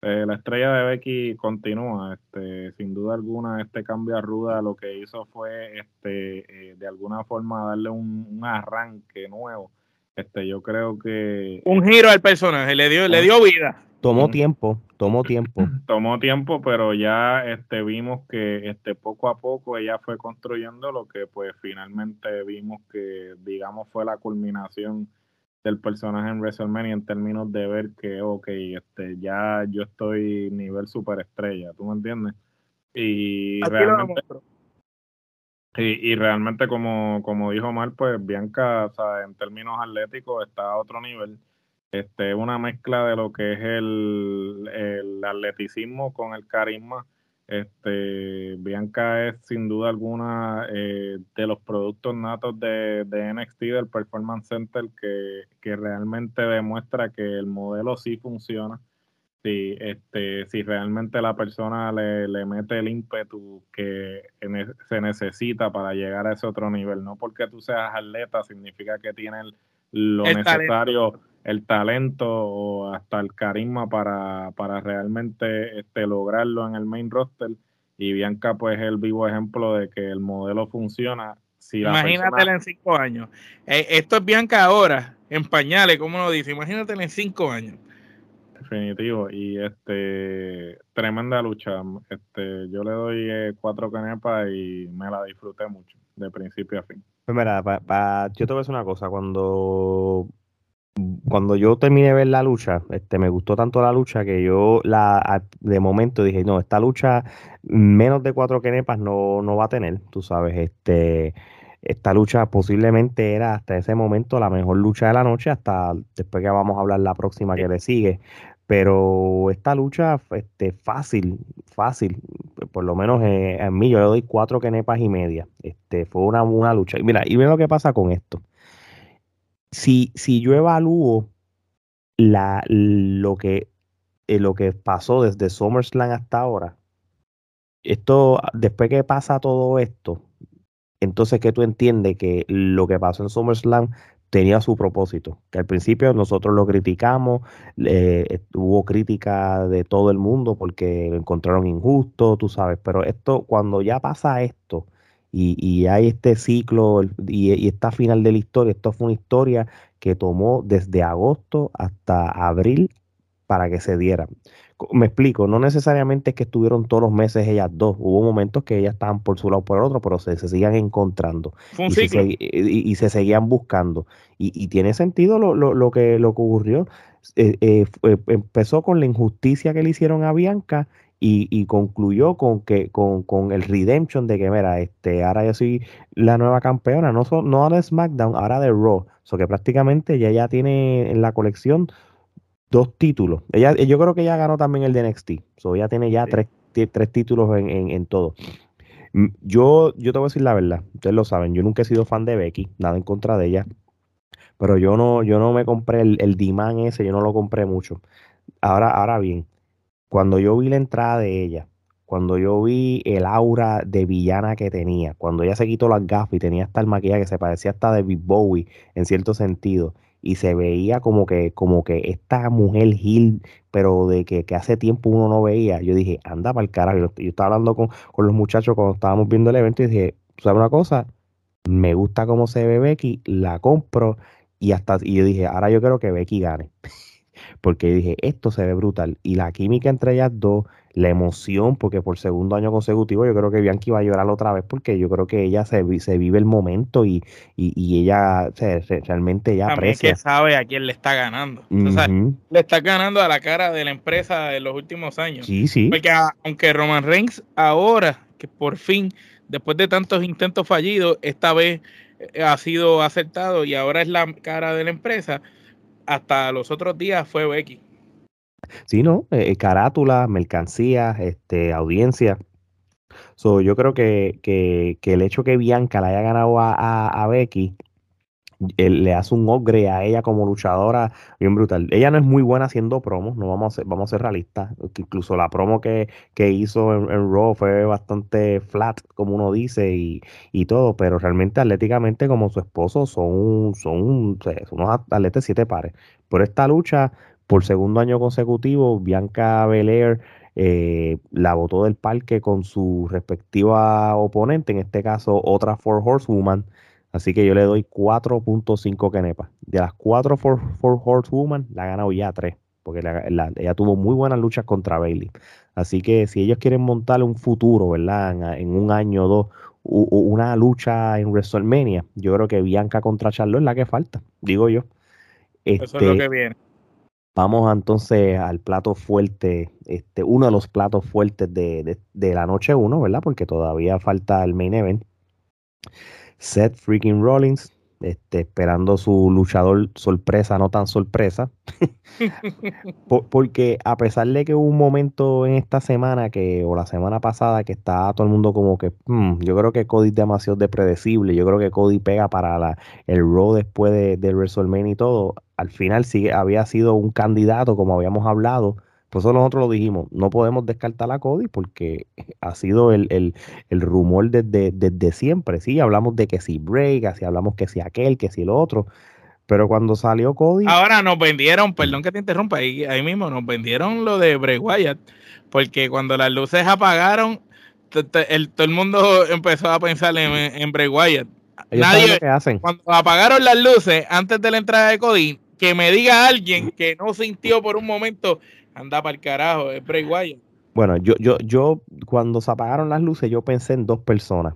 S3: Eh, la estrella de Becky continúa, este, sin duda alguna, este cambio a Ruda lo que hizo fue este, eh, de alguna forma darle un, arranque nuevo. Este, yo creo que
S2: un giro al personaje, le dio, le dio vida.
S1: Tomó tiempo, tomó tiempo. (clears throat)
S3: Tomó tiempo, pero ya este, vimos que este, poco a poco ella fue construyendo lo que pues finalmente vimos que digamos fue la culminación del personaje en WrestleMania en términos de ver que, ok, este, ya yo estoy nivel superestrella, ¿tú me entiendes? Y realmente, y, y, realmente como, como dijo Mar, pues Bianca, o sea, en términos atléticos está a otro nivel este, una mezcla de lo que es el, el atleticismo con el carisma. Este, Bianca es sin duda alguna eh, de los productos natos de, de, NXT, del Performance Center, que, que, realmente demuestra que el modelo sí funciona. Si, este, si realmente la persona le, le mete el ímpetu que se necesita para llegar a ese otro nivel. No porque tú seas atleta significa que tienes lo necesario el talento o hasta el carisma para, para realmente este, lograrlo en el main roster. Y Bianca, pues, es el vivo ejemplo de que el modelo funciona.
S2: Si Imagínatela en cinco años. Eh, esto es Bianca ahora, en pañales, como lo dice. Imagínatela en cinco años.
S3: Definitivo. Y este tremenda lucha. Este, yo le doy eh, cuatro canepas y me la disfruté mucho, de principio a fin.
S1: Pues mira, yo te voy a decir una cosa. Cuando cuando yo terminé de ver la lucha, este, me gustó tanto la lucha que yo la de momento dije, no, esta lucha menos de cuatro kenepas no, no va a tener, tú sabes, este, esta lucha posiblemente era hasta ese momento la mejor lucha de la noche, hasta después que vamos a hablar la próxima que le sigue. Pero esta lucha, este, fácil, fácil, por lo menos eh, a mí yo le doy cuatro kenepas y media. Este, fue una, una lucha. Y mira, y ve lo que pasa con esto si, si yo evalúo la, lo, que, eh, lo que pasó desde SummerSlam hasta ahora, esto, después que pasa todo esto, entonces que tú entiendes que lo que pasó en SummerSlam tenía su propósito, que al principio nosotros lo criticamos, eh, hubo crítica de todo el mundo porque lo encontraron injusto, tú sabes, pero esto, cuando ya pasa esto, y, hay este ciclo y, esta final de la historia. Esto fue una historia que tomó desde agosto hasta abril para que se diera. Me explico, no necesariamente es que estuvieron todos los meses ellas dos. Hubo momentos que ellas estaban por su lado o por el otro, pero se, se sigan encontrando y se, y, se, seguían buscando. Y, tiene sentido lo, lo, lo, que, lo que ocurrió. Eh, eh, empezó con la injusticia que le hicieron a Bianca y, concluyó con que con, con, el redemption de que mira este ahora yo soy la nueva campeona no no de SmackDown ahora de Raw o que prácticamente ella ya tiene en la colección dos títulos. Ella yo creo que ella ganó también el de NXT so ella tiene ya tres, tres títulos en, en, todo. Mm, yo yo te voy a decir la verdad ustedes lo saben yo nunca he sido fan de Becky nada en contra de ella pero yo no yo no me compré el, el Diman ese yo no lo compré mucho. Ahora ahora bien cuando yo vi la entrada de ella, cuando yo vi el aura de villana que tenía, cuando ella se quitó las gafas y tenía hasta el maquillaje que se parecía hasta de Big Bowie en cierto sentido, y se veía como que, como que esta mujer Gil, pero de que, hace tiempo uno no veía, yo dije, anda para el carajo. Yo, estaba hablando con, los muchachos cuando estábamos viendo el evento y dije, ¿sabes una cosa? Me gusta cómo se ve Becky, la compro y hasta y yo dije, ahora yo quiero que Becky gane. Porque dije, esto se ve brutal. Y la química entre ellas dos, la emoción, porque por segundo año consecutivo yo creo que Bianchi va a llorar otra vez, porque yo creo que ella se, se vive el momento y, y, ella se, realmente ya
S2: También que sabe a quién le está ganando. le está ganando a la cara de la empresa en los últimos años.
S1: Sí, sí.
S2: Porque aunque Roman Reigns ahora, que por fin, después de tantos intentos fallidos, esta vez eh, ha sido aceptado y ahora es la cara de la empresa, hasta los otros días fue Becky.
S1: Sí, ¿no? Eh, eh, carátula, mercancía, este, audiencia. So, yo creo que, que, que, el hecho que Bianca la haya ganado a, a, Becky le hace un upgrade a ella como luchadora bien brutal. Ella no es muy buena haciendo promos, no vamos a ser, vamos a ser realistas. Incluso la promo que, que hizo en, Raw fue bastante flat, como uno dice, y, y, todo, pero realmente atléticamente como su esposo son, son, son unos atletas siete pares. Por esta lucha, por segundo año consecutivo, Bianca Belair eh, la botó del parque con su respectiva oponente, en este caso otra Four Horsewoman Así que yo le doy 4.5 kenepas. De las 4 for, for Horsewoman, la ha ganado ya 3. Porque ella tuvo muy buenas luchas contra Bailey. Así que si ellos quieren montar un futuro, ¿verdad? En, un año o dos, una lucha en WrestleMania, yo creo que Bianca contra Charlotte es la que falta, digo yo.
S2: Eso es lo este, que viene.
S1: Vamos entonces al plato fuerte, este, uno de los platos fuertes de, de la noche 1, ¿verdad? Porque todavía falta el main event. Seth freaking Rollins, este, esperando su luchador sorpresa, no tan sorpresa. (laughs) porque a pesar de que hubo un momento en esta semana que, o la semana pasada, que estaba todo el mundo como que, hmm, yo creo que Cody es demasiado depredecible, yo creo que Cody pega para la, el Raw después de, de WrestleMania y todo, al final sí había sido un candidato, como habíamos hablado, por eso nosotros lo dijimos, no podemos descartar a Cody porque (laughs) ha sido el, rumor desde, siempre. Sí, hablamos de que si Break, así hablamos que si aquel, que si el otro. Pero cuando salió Cody.
S2: Ahora nos vendieron, perdón que te interrumpa, ahí, ahí mismo nos vendieron lo de Bray Wyatt, porque cuando las luces apagaron, todo el mundo (laughs) empezó a pensar en, en Bray Wyatt. Nadie, hacen. cuando apagaron las luces antes de la entrada de Cody, que me diga alguien que no sintió por un momento Anda para el carajo, es Bray Wyatt.
S1: Bueno, yo, yo, yo, cuando se apagaron las luces, yo pensé en dos personas.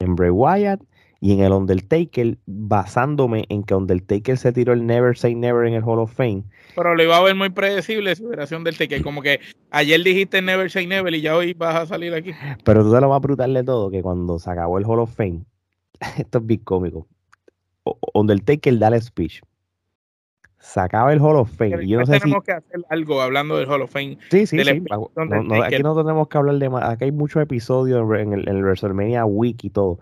S1: En Bray Wyatt y en el Undertaker, basándome en que Undertaker se tiró el Never Say Never en el Hall of Fame.
S2: Pero lo iba a ver muy predecible su operación del Taker. Como que ayer dijiste Never Say Never y ya hoy vas a salir aquí.
S1: Pero tú te lo vas a brutal de todo, que cuando se acabó el Hall of Fame, (laughs) esto es big cómico. Undertaker da el speech sacaba el Hall of Fame.
S2: yo no sé tenemos que hacer algo hablando del Hall of Fame.
S1: Sí, sí, sí. aquí no tenemos que hablar de más. Aquí hay muchos episodios en el, en el WrestleMania Week y todo.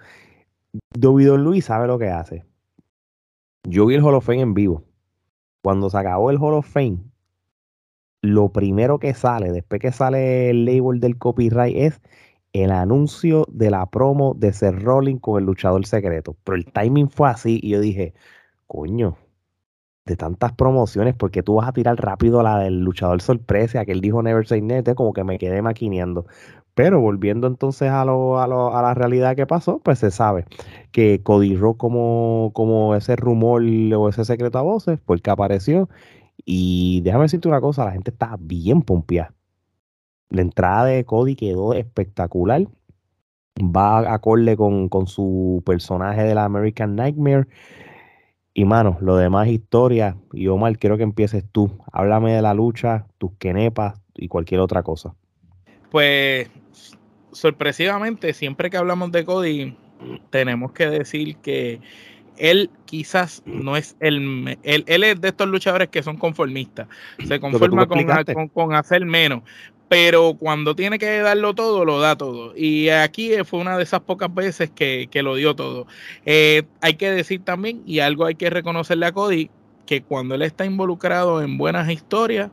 S1: David Luis sabe lo que hace. Yo vi el Hall of Fame en vivo. Cuando se acabó el Hall of Fame, lo primero que sale, después que sale el label del copyright, es el anuncio de la promo de Seth Rollins con el luchador secreto. Pero el timing fue así y yo dije, coño, de tantas promociones, porque tú vas a tirar rápido la del luchador sorpresa, que él dijo Never Say Never, como que me quedé maquineando. Pero volviendo entonces a, lo, a, lo, a la realidad que pasó, pues se sabe que Cody Rock como, como ese rumor o ese secreto a voces, fue que apareció. Y déjame decirte una cosa, la gente está bien pompeada. La entrada de Cody quedó espectacular. Va acorde con, con su personaje de la American Nightmare. Y mano, lo demás historia. Y Omar, quiero que empieces tú. Háblame de la lucha, tus quenepas y cualquier otra cosa.
S2: Pues, sorpresivamente, siempre que hablamos de Cody, tenemos que decir que él quizás no es el, él, él es de estos luchadores que son conformistas, se conforma con, con, con, hacer menos, pero cuando tiene que darlo todo, lo da todo. Y aquí fue una de esas pocas veces que, lo dio todo. Eh, hay que decir también, y algo hay que reconocerle a Cody, que cuando él está involucrado en buenas historias,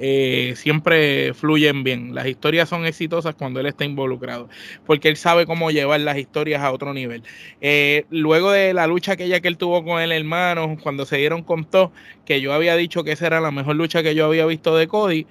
S2: eh, siempre fluyen bien. Las historias son exitosas cuando él está involucrado, porque él sabe cómo llevar las historias a otro nivel. Eh, luego de la lucha aquella que él tuvo con el hermano, cuando se dieron con todo, que yo había dicho que esa era la mejor lucha que yo había visto de Cody,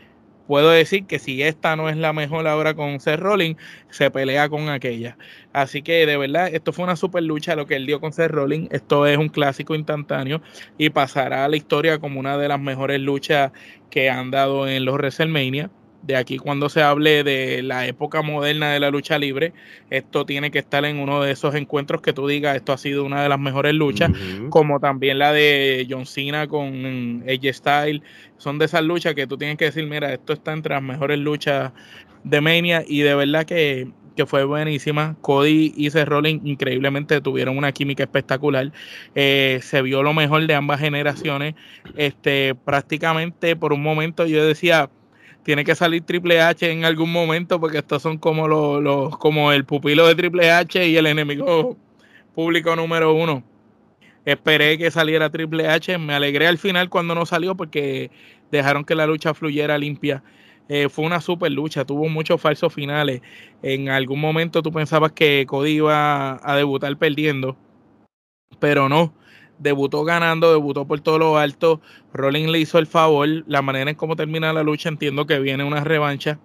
S2: puedo decir que si esta no es la mejor ahora con Seth Rollins, se pelea con aquella. Así que de verdad, esto fue una super lucha lo que él dio con Seth Rollins. Esto es un clásico instantáneo y pasará a la historia como una de las mejores luchas que han dado en los WrestleMania de aquí cuando se hable de la época moderna de la lucha libre, esto tiene que estar en uno de esos encuentros que tú digas, esto ha sido una de las mejores luchas, como también la de John Cena con AJ Style, son de esas luchas que tú tienes que decir, mira, esto está entre las mejores luchas de Mania y de verdad que, fue buenísima. Cody y Seth Rollins increíblemente tuvieron una química espectacular. Eh, se vio lo mejor de ambas generaciones. Este, prácticamente por un momento yo decía, tiene que salir Triple H en algún momento porque estos son como los, como el pupilo de Triple H y el enemigo público número uno. Esperé que saliera Triple H. Me alegré al final cuando no salió porque dejaron que la lucha fluyera limpia. Eh, fue una super lucha, tuvo muchos falsos finales. En algún momento tú pensabas que Cody iba a debutar perdiendo, pero no. Debutó ganando, debutó por todo lo alto. Rollins le hizo el favor. La manera en cómo termina la lucha, entiendo que viene una revancha.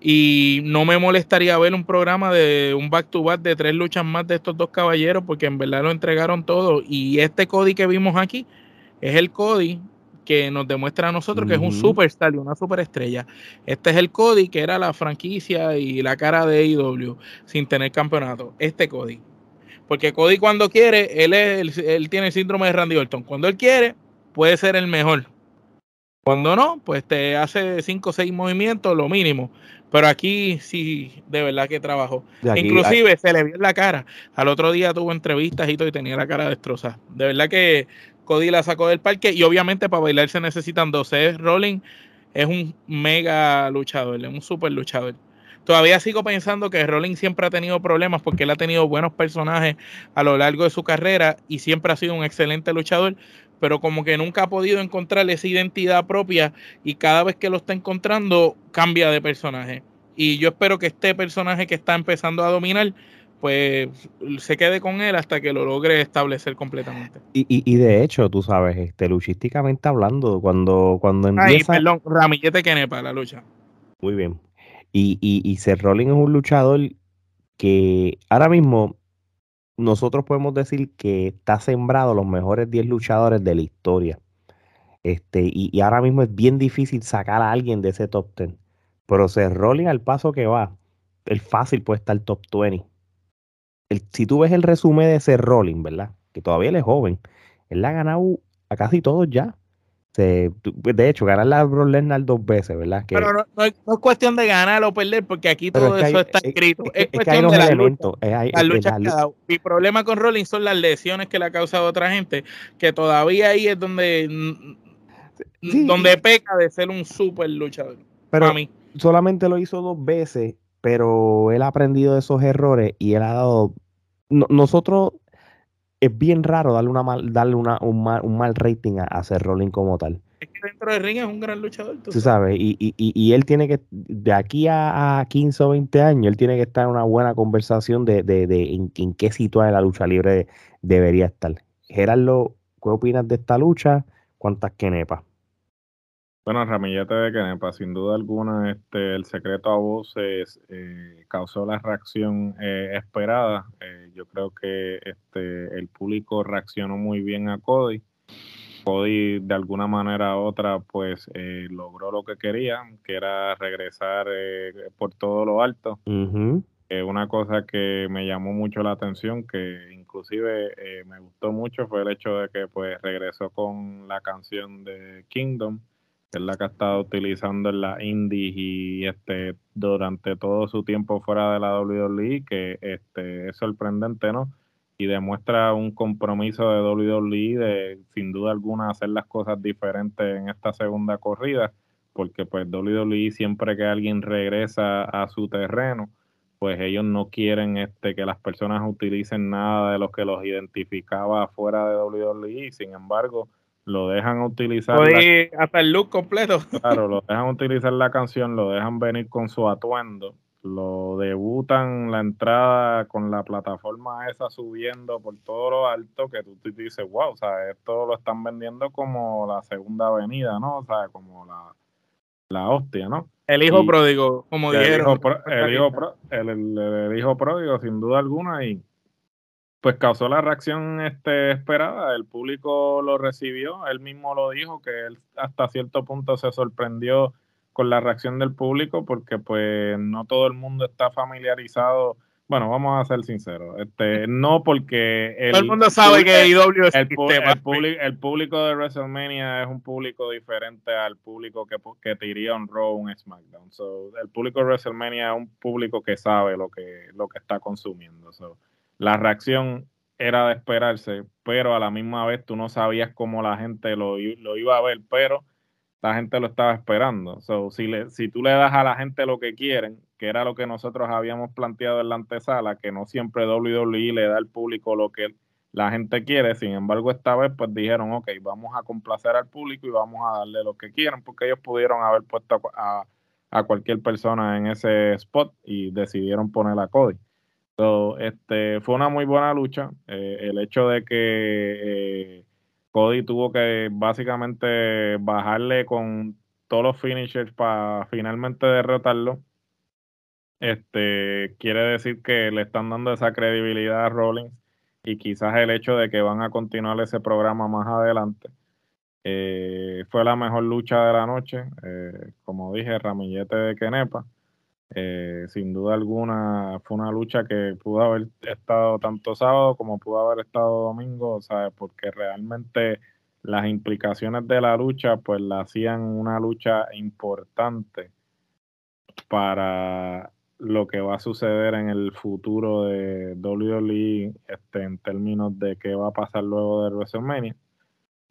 S2: Y no me molestaría ver un programa de un back to back de tres luchas más de estos dos caballeros, porque en verdad lo entregaron todo. Y este Cody que vimos aquí es el Cody que nos demuestra a nosotros que es un superstar y una superestrella. Este es el Cody que era la franquicia y la cara de AEW sin tener campeonato. Este Cody. Porque Cody cuando quiere, él, es, él tiene el síndrome de Randy Orton. Cuando él quiere, puede ser el mejor. Cuando no, pues te hace cinco o seis movimientos, lo mínimo. Pero aquí sí, de verdad que trabajó. Inclusive se le vio en la cara. Al otro día tuvo entrevistas y todo y tenía la cara destrozada. De verdad que Cody la sacó del parque y obviamente para bailar se necesitan 12. Rolling es un mega luchador, es un super luchador. Todavía sigo pensando que Rolling siempre ha tenido problemas porque él ha tenido buenos personajes a lo largo de su carrera y siempre ha sido un excelente luchador, pero como que nunca ha podido encontrar esa identidad propia y cada vez que lo está encontrando cambia de personaje. Y yo espero que este personaje que está empezando a dominar pues se quede con él hasta que lo logre establecer completamente.
S1: Y, y, de hecho, tú sabes, este, luchísticamente hablando, cuando, cuando
S2: empieza... Ay, perdón, Ramillete Kenepa, la lucha.
S1: Muy bien. Y, y, y Seth Rollins es un luchador que ahora mismo nosotros podemos decir que está sembrado los mejores 10 luchadores de la historia. Este, y, y, ahora mismo es bien difícil sacar a alguien de ese top 10. Pero Seth Rollins al paso que va, el fácil puede estar top 20 si tú ves el resumen de ese Rolling, ¿verdad? Que todavía él es joven, él ha ganado a casi todos ya. De hecho, ganar la Brock Lesnar dos veces, ¿verdad?
S2: Pero no, es, cuestión de ganar o perder, porque aquí todo eso está escrito. Es, cuestión de la lucha, Mi problema con Rolling son las lesiones que le ha causado a otra gente, que todavía ahí es donde, donde peca de ser un super luchador.
S1: Pero mí. solamente lo hizo dos veces pero él ha aprendido de esos errores y él ha dado... nosotros es bien raro darle, una mal, darle una, un, mal, un mal rating a, hacer Rolling como tal.
S2: Es que dentro del ring es un gran luchador.
S1: Tú, sabes, y, y, y, él tiene que, de aquí a, 15 o 20 años, él tiene que estar en una buena conversación de, de, de en, en, qué situación de la lucha libre debería estar. Gerardo, ¿qué opinas de esta lucha? ¿Cuántas quenepas?
S3: Bueno, Ramillete de Kenepa, sin duda alguna, este, el secreto a voces eh, causó la reacción eh, esperada. Eh, yo creo que este, el público reaccionó muy bien a Cody. Cody, de alguna manera u otra, pues logró lo que quería, que era regresar por todo lo alto. una cosa que me llamó mucho la atención, que inclusive me gustó mucho, fue el hecho de que pues regresó con la canción de Kingdom es la que ha estado utilizando en la indies y este durante todo su tiempo fuera de la WWE, que este es sorprendente, ¿no? Y demuestra un compromiso de WWE de sin duda alguna hacer las cosas diferentes en esta segunda corrida, porque pues WWE siempre que alguien regresa a su terreno, pues ellos no quieren este que las personas utilicen nada de lo que los identificaba fuera de WWE, sin embargo, lo dejan utilizar.
S2: hasta el look completo. (laughs)
S3: Claro, lo dejan utilizar la canción, lo dejan venir con su atuendo, lo debutan la entrada con la plataforma esa subiendo por todo lo alto que tú te dices, wow, o sea, esto lo están vendiendo como la segunda avenida, ¿no? O sea, como la, la hostia, ¿no?
S2: El hijo pródigo, como dijeron.
S3: el, hijo el hijo pródigo, sin duda alguna, y pues causó la reacción este, esperada, el público lo recibió, él mismo lo dijo, que él hasta cierto punto se sorprendió con la reacción del público porque pues no todo el mundo está familiarizado, bueno, vamos a ser sinceros, este, no porque
S2: el, todo el mundo sabe que IW
S3: es el, el, el, público de WrestleMania es un público diferente al público que, que te iría un Raw un SmackDown, so, el público de WrestleMania es un público que sabe lo que, lo que está consumiendo, so, la reacción era de esperarse, pero a la misma vez tú no sabías cómo la gente lo, lo iba a ver, pero la gente lo estaba esperando. So, si, le, si tú le das a la gente lo que quieren, que era lo que nosotros habíamos planteado en la antesala, que no siempre WWE le da al público lo que, la gente quiere. Sin embargo, esta vez pues dijeron, ok, vamos a complacer al público y vamos a darle lo que quieran, porque ellos pudieron haber puesto a, cualquier persona en ese spot y decidieron poner a Cody. So, este, fue una muy buena lucha. Eh, el hecho de que eh, Cody tuvo que básicamente bajarle con todos los finishers para finalmente derrotarlo. Este quiere decir que le están dando esa credibilidad a Rollins y quizás el hecho de que van a continuar ese programa más adelante. Eh, fue la mejor lucha de la noche, como dije, ramillete de Kenepa. Eh, sin duda alguna fue una lucha que pudo haber estado tanto sábado como pudo haber estado domingo, ¿sabes? porque realmente las implicaciones de la lucha pues la hacían una lucha importante para lo que va a suceder en el futuro de WWE este, en términos de qué va a pasar luego de WrestleMania.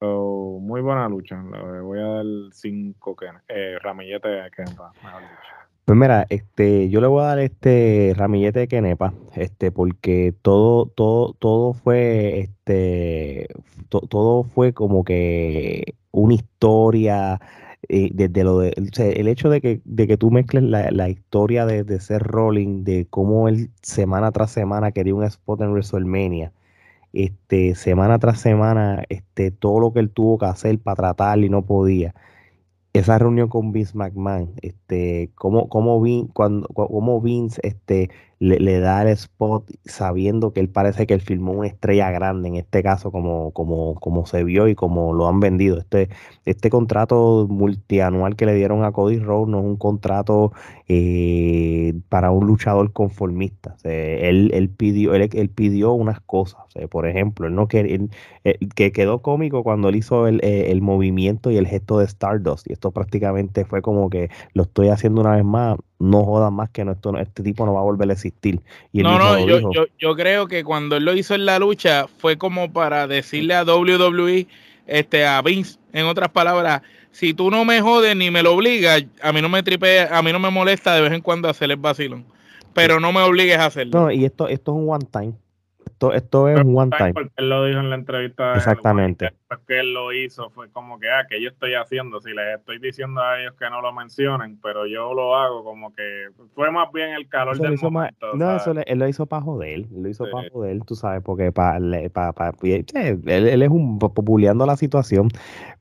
S3: muy buena lucha. Le voy a dar cinco que, eh, ramillete de Kenepa,
S1: Pues mira, este, yo le voy a dar este ramillete de Kenepa, este, porque todo, todo, todo fue, este, todo fue como que una historia eh, desde lo de, el hecho de que, de que tú mezcles la, historia de, de ser Rolling, de cómo él semana tras semana quería un spot en WrestleMania, este, semana tras semana, este, todo lo que él tuvo que hacer para tratar y no podía esa reunión con Vince McMahon, este, cómo, cómo, Vince, cuando, cómo Vince este, le, da el spot sabiendo que él parece que él filmó una estrella grande, en este caso como, como, como se vio y como lo han vendido. Este, este contrato multianual que le dieron a Cody Rhodes no es un contrato eh, para un luchador conformista. él, él, pidió, él, pidió unas cosas. por ejemplo, él no que, que quedó cómico cuando él hizo el, eh, el, movimiento y el gesto de Stardust. Y esto prácticamente fue como que lo estoy haciendo una vez más. No jodan más que no, esto, este tipo no va a volver a existir.
S2: Y no, no, yo, yo, yo creo que cuando él lo hizo en la lucha fue como para decirle a WWE, este, a Vince, en otras palabras, si tú no me jodes ni me lo obligas, a mí no me tripe, a mí no me molesta de vez en cuando hacer el vacilón. Pero no me obligues a hacerlo.
S1: No, y esto, esto es un one time. Esto, esto es un one time.
S3: Porque él lo dijo en la entrevista.
S1: Exactamente.
S3: que él lo hizo fue como que, ah, que yo estoy haciendo. Si les estoy diciendo a ellos que no lo mencionen, pero yo lo hago como que fue más bien el calor del momento.
S1: no, eso él lo hizo para joder. Lo hizo para joder, tú sabes, porque para, para, él, él, es un populeando la situación.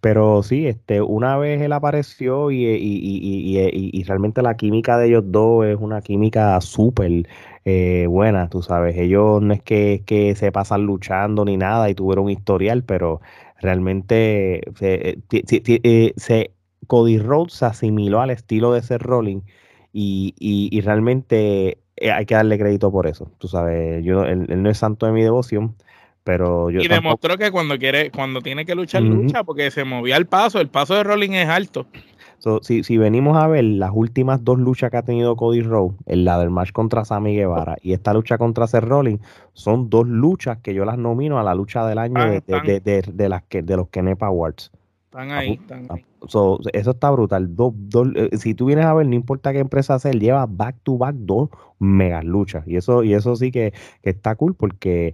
S1: Pero sí, este, una vez él apareció y, y, y, y realmente la química de ellos dos es una química súper eh, buena, tú sabes. Ellos no es que, que se pasan luchando ni nada y tuvieron un historial, pero realmente se, eh, eh, Cody Rhodes se asimiló al estilo de ser Rolling y, y, realmente hay que darle crédito por eso. Tú sabes, yo, él, no es santo de mi devoción, pero yo.
S2: Y demostró que cuando quiere, cuando tiene que luchar, lucha, porque se movía el paso. El paso de Rolling es alto
S1: si, venimos a ver las últimas dos luchas que ha tenido Cody Rhodes, la del match contra Sammy Guevara y esta lucha contra Seth Rollins, son dos luchas que yo las nomino a la lucha del año de, las que, de los Kenepa Awards.
S2: Están ahí, están ahí.
S1: eso está brutal. Eh, si tú vienes a ver, no importa qué empresa sea, él lleva back to back dos megas luchas. Y eso, y eso sí que, está cool porque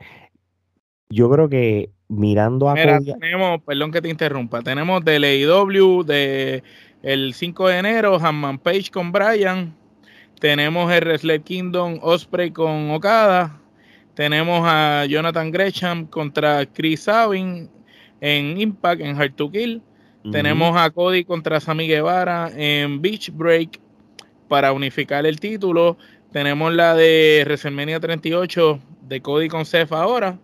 S1: yo creo que mirando a
S2: tenemos, perdón que te interrumpa, tenemos de AEW, de el 5 de enero, Hanman Page con Brian. Tenemos el Wrestle Kingdom Osprey con Okada. Tenemos a Jonathan Gresham contra Chris Sabin en Impact, en Hard to Kill. Tenemos a Cody contra Sammy Guevara en Beach Break para unificar el título. Tenemos la de WrestleMania 38 de Cody con Seth ahora.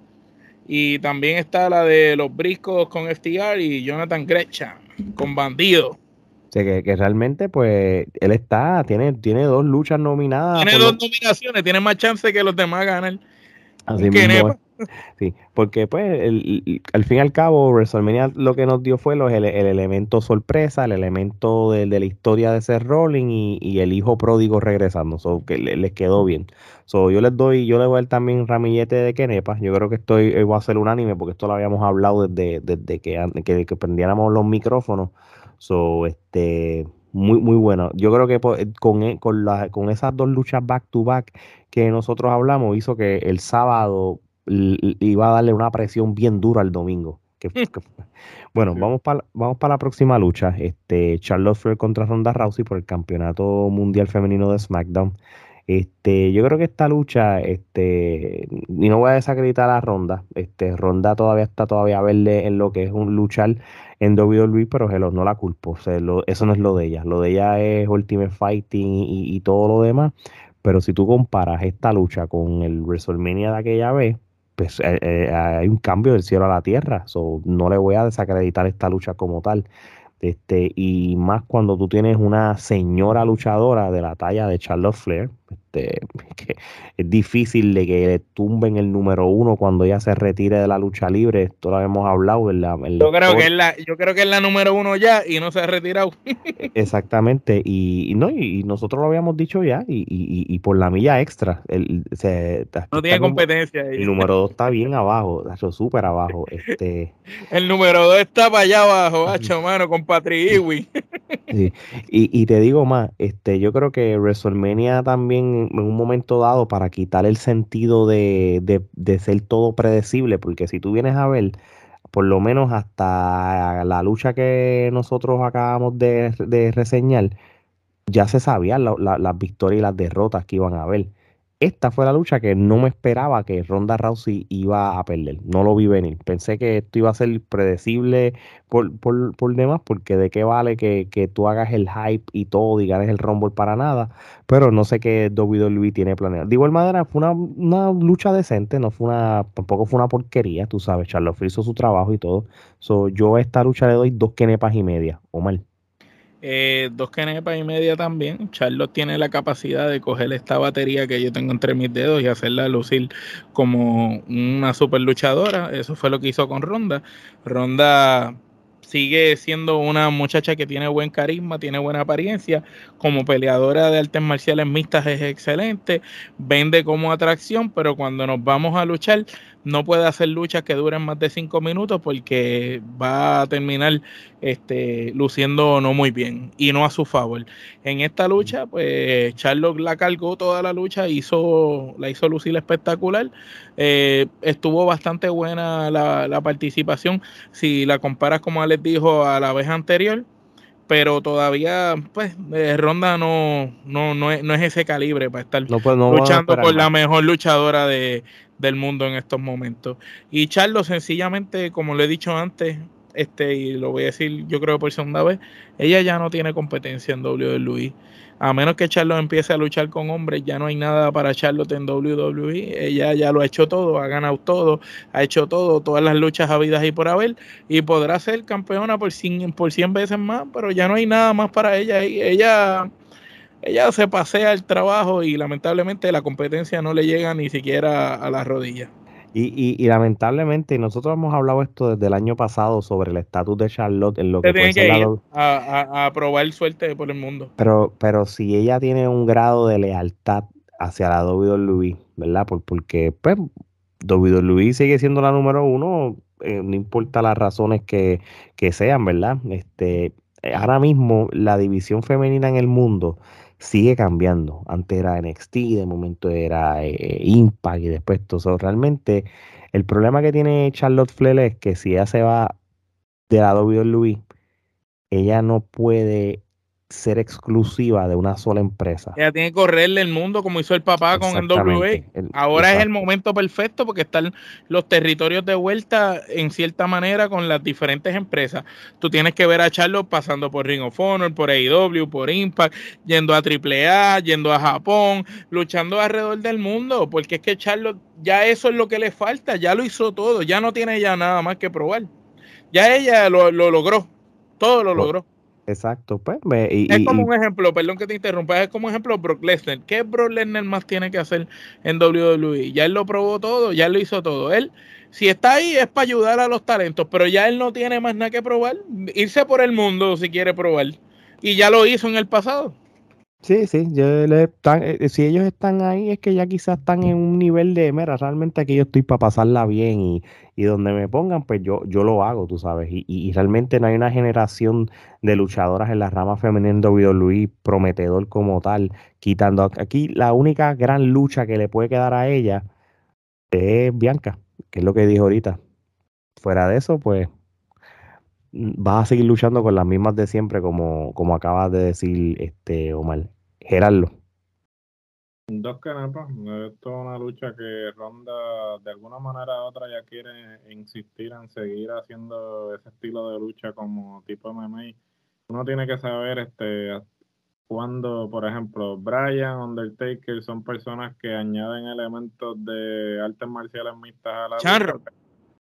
S2: Y también está la de los briscos con FTR y Jonathan Gresham con Bandido
S1: que, realmente, pues, él está, tiene, tiene dos luchas nominadas.
S2: Tiene dos nominaciones, tiene más chance que los demás ganar.
S1: Así mismo. Sí, porque pues al fin y al cabo WrestleMania lo que nos dio fue los, el, elemento sorpresa, el elemento de, la historia de ser Rolling y, el hijo pródigo regresando, so, que les quedó bien. So, yo les doy, yo le voy a dar también ramillete de Kenepa, yo creo que estoy, eh, voy a ser unánime porque esto lo habíamos hablado desde, desde que, que, que prendiéramos los micrófonos. So, este, muy, muy bueno. Yo creo que eh, con, e, con, la, con esas dos luchas back to back que nosotros hablamos, hizo que el sábado iba a darle una presión bien dura al domingo. (laughs) bueno, vamos para vamos la próxima lucha. Este, Charlotte Flair contra Ronda Rousey por el campeonato mundial femenino de SmackDown. Este, yo creo que esta lucha, este, y no voy a desacreditar a Ronda, este, Ronda todavía está todavía verde en lo que es un luchar en WWE, pero no la culpo, eso no es lo de ella, lo de ella es Ultimate Fighting y, y, todo lo demás, pero si tú comparas esta lucha con el WrestleMania de aquella vez, pues eh, eh, hay un cambio del cielo a la tierra, so, no le voy a desacreditar esta lucha como tal. Este, y más cuando tú tienes una señora luchadora de la talla de Charlotte Flair, este, que es difícil de que le tumben el número uno cuando ella se retire de la lucha libre. Esto lo hemos hablado. En la,
S2: yo, creo que es la, yo creo que es la número uno ya y no se ha retirado. (laughs)
S1: Exactamente. Y, no, y, nosotros lo habíamos dicho ya. Y, y por la milla extra. El,
S2: no tiene competencia.
S1: El, número dos está bien abajo. Súper abajo. Este, (laughs)
S2: el número dos está para allá abajo, hacho, mano, con Patrick Iwi.
S1: Y, te digo más, este, yo creo que WrestleMania también en un momento dado para quitar el sentido de, de, ser todo predecible, porque si tú vienes a ver, por lo menos hasta la lucha que nosotros acabamos de, reseñar, ya se sabían las victorias y las derrotas que iban a haber esta fue la lucha que no me esperaba que Ronda Rousey iba a perder. No lo vi venir. Pensé que esto iba a ser predecible por, por, por demás, porque de qué vale que, tú hagas el hype y todo y ganes el Rumble para nada. Pero no sé qué WWE tiene planeado. De igual manera, fue una, lucha decente, no fue una, tampoco fue una porquería, tú sabes. Charlotte hizo su trabajo y todo. So, yo a esta lucha le doy dos kenepas y media, o mal.
S2: Eh, dos kenepas y media también. Charlotte tiene la capacidad de coger esta batería que yo tengo entre mis dedos y hacerla lucir como una super luchadora. Eso fue lo que hizo con Ronda. Ronda sigue siendo una muchacha que tiene buen carisma, tiene buena apariencia, como peleadora de artes marciales mixtas es excelente, vende como atracción, pero cuando nos vamos a luchar no puede hacer luchas que duren más de cinco minutos porque va a terminar este, luciendo no muy bien y no a su favor. En esta lucha, pues Charlotte la cargó toda la lucha, hizo, la hizo lucir espectacular. Eh, estuvo bastante buena la, la, participación. Si la comparas, como Alex dijo, a la vez anterior, pero todavía, pues, eh, Ronda no, no, no, es, no es ese calibre para estar pues, luchando por la mejor luchadora de, del mundo en estos momentos. Y Charlo, sencillamente, como le he dicho antes, este, y lo voy a decir yo creo por segunda vez, ella ya no tiene competencia en WWE. A menos que Charlotte empiece a luchar con hombres, ya no hay nada para Charlotte en WWE. Ella ya lo ha hecho todo, ha ganado todo, ha hecho todo, todas las luchas habidas y por haber, y podrá ser campeona por 100, por 100 veces más, pero ya no hay nada más para ella. Ella, ella se pasea el trabajo y lamentablemente la competencia no le llega ni siquiera a las rodillas.
S1: Y, y, lamentablemente, nosotros hemos hablado esto desde el año pasado sobre el estatus de Charlotte en lo que
S2: tiene que ir a, a, probar suerte por el mundo.
S1: Pero, pero si ella tiene un grado de lealtad hacia la WWE, ¿verdad? Por, porque pues, WWE sigue siendo la número uno, eh, no importa las razones que, que sean, ¿verdad? Este, ahora mismo la división femenina en el mundo sigue cambiando. Antes era NXT, de momento era eh, Impact y después todo. realmente el problema que tiene Charlotte Flair es que si ella se va de la WWE, ella no puede ser exclusiva de una sola empresa.
S2: Ella tiene que correrle el mundo como hizo el papá con el WWE. Ahora es el momento perfecto porque están los territorios de vuelta en cierta manera con las diferentes empresas. Tú tienes que ver a Charlotte pasando por Ring of Honor, por AEW, por Impact, yendo a AAA, yendo a Japón, luchando alrededor del mundo, porque es que Charlotte ya eso es lo que le falta, ya lo hizo todo, ya no tiene ya nada más que probar. Ya ella lo, lo logró, todo lo logró.
S1: Exacto, pues.
S2: es como un ejemplo, perdón que te interrumpa, es como un ejemplo Brock Lesnar. ¿Qué Brock Lesnar más tiene que hacer en WWE? Ya él lo probó todo, ya él lo hizo todo. Él, si está ahí, es para ayudar a los talentos, pero ya él no tiene más nada que probar. Irse por el mundo si quiere probar. Y ya lo hizo en el pasado.
S1: Sí, sí, yo le, eh, si ellos están ahí es que ya quizás están en un nivel de, mira, realmente aquí yo estoy para pasarla bien y, y donde me pongan, pues yo, yo lo hago, tú sabes, y, y, realmente no hay una generación de luchadoras en la rama femenina de WWE prometedor como tal, quitando aquí la única gran lucha que le puede quedar a ella es Bianca, que es lo que dijo ahorita. Fuera de eso, pues vas a seguir luchando con las mismas de siempre, como, como acabas de decir este Omar. Gerardo.
S3: Dos canepas. Esto es una lucha que Ronda de alguna manera u otra ya quiere insistir en seguir haciendo ese estilo de lucha como tipo MMA. Uno tiene que saber este cuando, por ejemplo, Brian, Undertaker son personas que añaden elementos de artes marciales mixtas a la lucha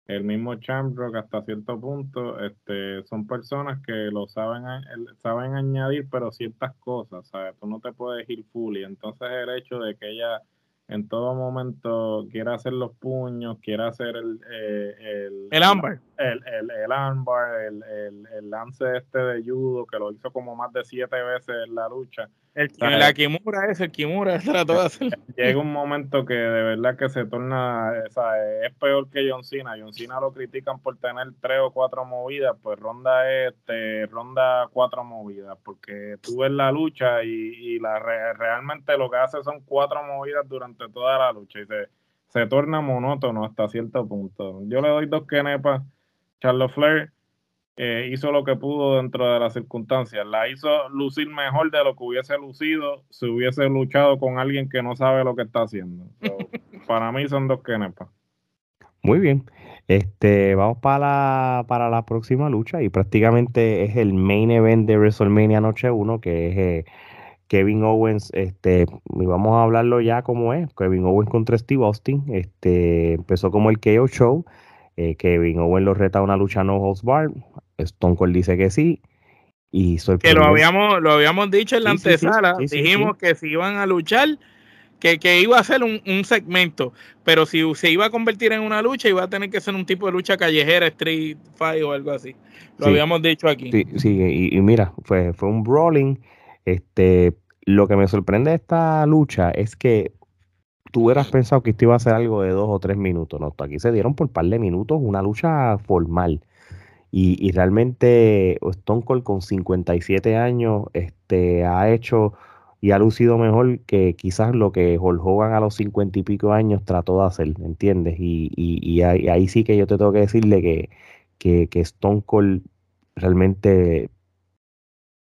S3: el mismo Chamrock hasta cierto punto, este, son personas que lo saben, saben añadir, pero ciertas cosas, ¿sabes? Tú no te puedes ir full y entonces el hecho de que ella en todo momento quiera hacer los puños, quiera hacer el...
S2: Eh, el, el ámbar.
S3: El, el, el ámbar, el, el, lance este de judo, que lo hizo como más de siete veces en la lucha
S2: el, la Kimura es el Kimura, (laughs) trató de hacer.
S3: Llega un momento que de verdad que se torna, o sea, es peor que John Cena. John Cena lo critican por tener tres o cuatro movidas, pues Ronda este, Ronda cuatro movidas, porque tú ves la lucha y, la realmente lo que hace son cuatro movidas durante toda la lucha y se, se torna monótono hasta cierto punto. Yo le doy dos kenepas. Charles Flair eh, hizo lo que pudo dentro de las circunstancias. La hizo lucir mejor de lo que hubiese lucido si hubiese luchado con alguien que no sabe lo que está haciendo. (laughs) para mí son dos kenepas.
S1: Muy bien. Este, vamos para la, para la próxima lucha y prácticamente es el main event de WrestleMania Noche 1, que es eh, Kevin Owens, este, y vamos a hablarlo ya como es, Kevin Owens contra Steve Austin, este, empezó como el KO Show, eh, Kevin Owens lo reta a una lucha no holds bar, Stone Cold dice que sí. Y
S2: que lo habíamos, lo habíamos dicho en la antesala. Dijimos que si iban a luchar, que, que iba a ser un, segmento. Pero si se iba a convertir en una lucha, iba a tener que ser un tipo de lucha callejera, street fight o algo así. Lo habíamos dicho aquí.
S1: Sí, sí y, mira, fue, fue un brawling. Este, lo que me sorprende de esta lucha es que tú hubieras pensado que esto iba a ser algo de dos o tres minutos. No, aquí se dieron por par de minutos una lucha formal. Y, realmente Stone Cold con 57 años este, ha hecho y ha lucido mejor que quizás lo que Hulk Hogan a los 50 y pico años trató de hacer, ¿entiendes? Y, y, ahí, sí que yo te tengo que decirle que, que, Stone Cold realmente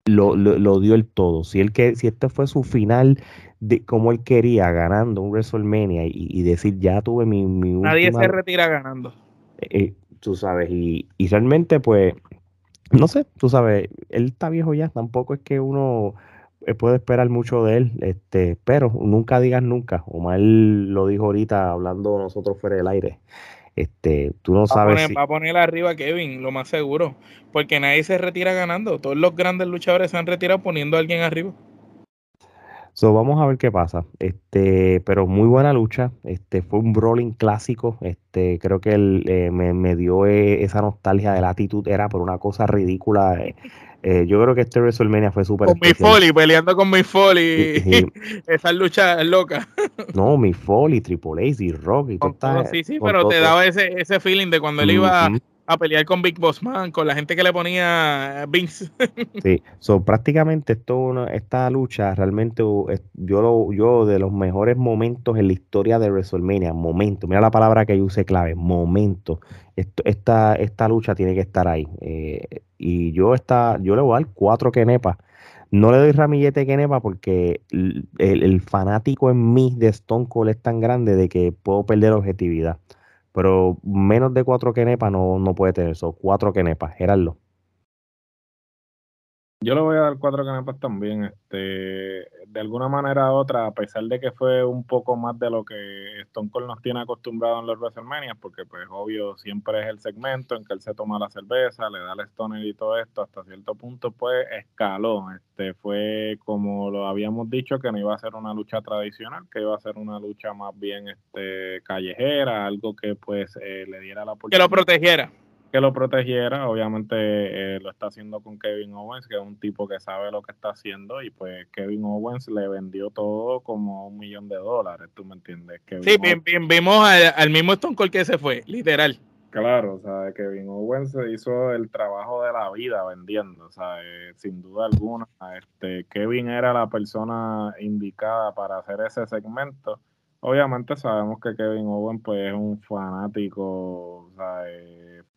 S1: lo, lo, dio el todo. Si, él que, si este fue su final de como él quería, ganando un WrestleMania y, decir, ya tuve mi, mi
S2: Nadie se retira ganando.
S1: Eh, tú sabes, y, y realmente pues, no sé, tú sabes, él está viejo ya, tampoco es que uno eh, puede esperar mucho de él, este, pero nunca digas nunca, Omar lo dijo ahorita hablando nosotros fuera del aire. Este, tú no sabes.
S2: va a poner arriba a Kevin, lo más seguro. Porque nadie se retira ganando. Todos los grandes luchadores se han retirado poniendo a alguien arriba.
S1: So, vamos a ver qué pasa. Este, pero muy buena lucha. Este, fue un brawling clásico. Este, creo que él, eh, me, dio eh, esa nostalgia de la actitud. Era por una cosa ridícula. Eh, yo creo que este WrestleMania fue súper
S2: Con mi Foley, peleando con mi Foley. (laughs) esa lucha loca.
S1: no, mi Foley, Triple H y Rock y
S2: todo. Sí, sí, pero te daba ese, ese feeling de cuando él iba a pelear con Big Boss Man, con la gente que le ponía Vince. (laughs)
S1: sí, so, prácticamente esto, esta lucha realmente yo, lo, yo de los mejores momentos en la historia de WrestleMania, momento, mira la palabra que yo usé clave, momento. esta, esta lucha tiene que estar ahí. Eh, y yo, esta, yo le voy a dar cuatro kenepas. No le doy ramillete kenepa porque el, el, fanático en mí de Stone Cold es tan grande de que puedo perder objetividad. Pero menos de cuatro kenepas no, no puede tener eso. Cuatro kenepas, Gerardo.
S3: Yo le voy a dar cuatro canepas también. Este, de alguna manera u otra, a pesar de que fue un poco más de lo que Stone Cold nos tiene acostumbrado en los WrestleMania, porque pues obvio siempre es el segmento en que él se toma la cerveza, le da el stoner y todo esto, hasta cierto punto pues escaló. Este, fue como lo habíamos dicho que no iba a ser una lucha tradicional, que iba a ser una lucha más bien este callejera, algo que pues eh, le diera la
S2: oportunidad. Que lo protegiera
S3: que lo protegiera. Obviamente eh, lo está haciendo con Kevin Owens, que es un tipo que sabe lo que está haciendo y pues Kevin Owens le vendió todo como un millón de dólares, ¿tú me entiendes?
S2: sí, bien, bien, vimos al, mismo Stone Cold que se fue, literal.
S3: Claro, o sea, Kevin Owens hizo el trabajo de la vida vendiendo, o sea, eh, sin duda alguna, este, Kevin era la persona indicada para hacer ese segmento obviamente sabemos que Kevin Owen pues es un fanático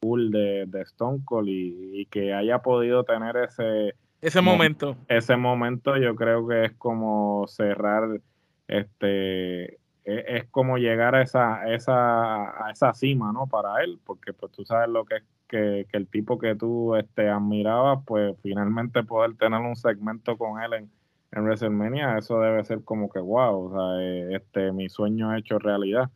S3: full de, de Stone Cold y, que haya podido tener ese
S2: ese momento
S3: ese momento yo creo que es como cerrar este e, es, como llegar a esa esa a esa cima no para él porque pues tú sabes lo que es que, el tipo que tú este, admirabas pues finalmente poder tener un segmento con él en en WrestleMania, eso debe ser como que wow, o sea, eh, este, mi sueño hecho realidad.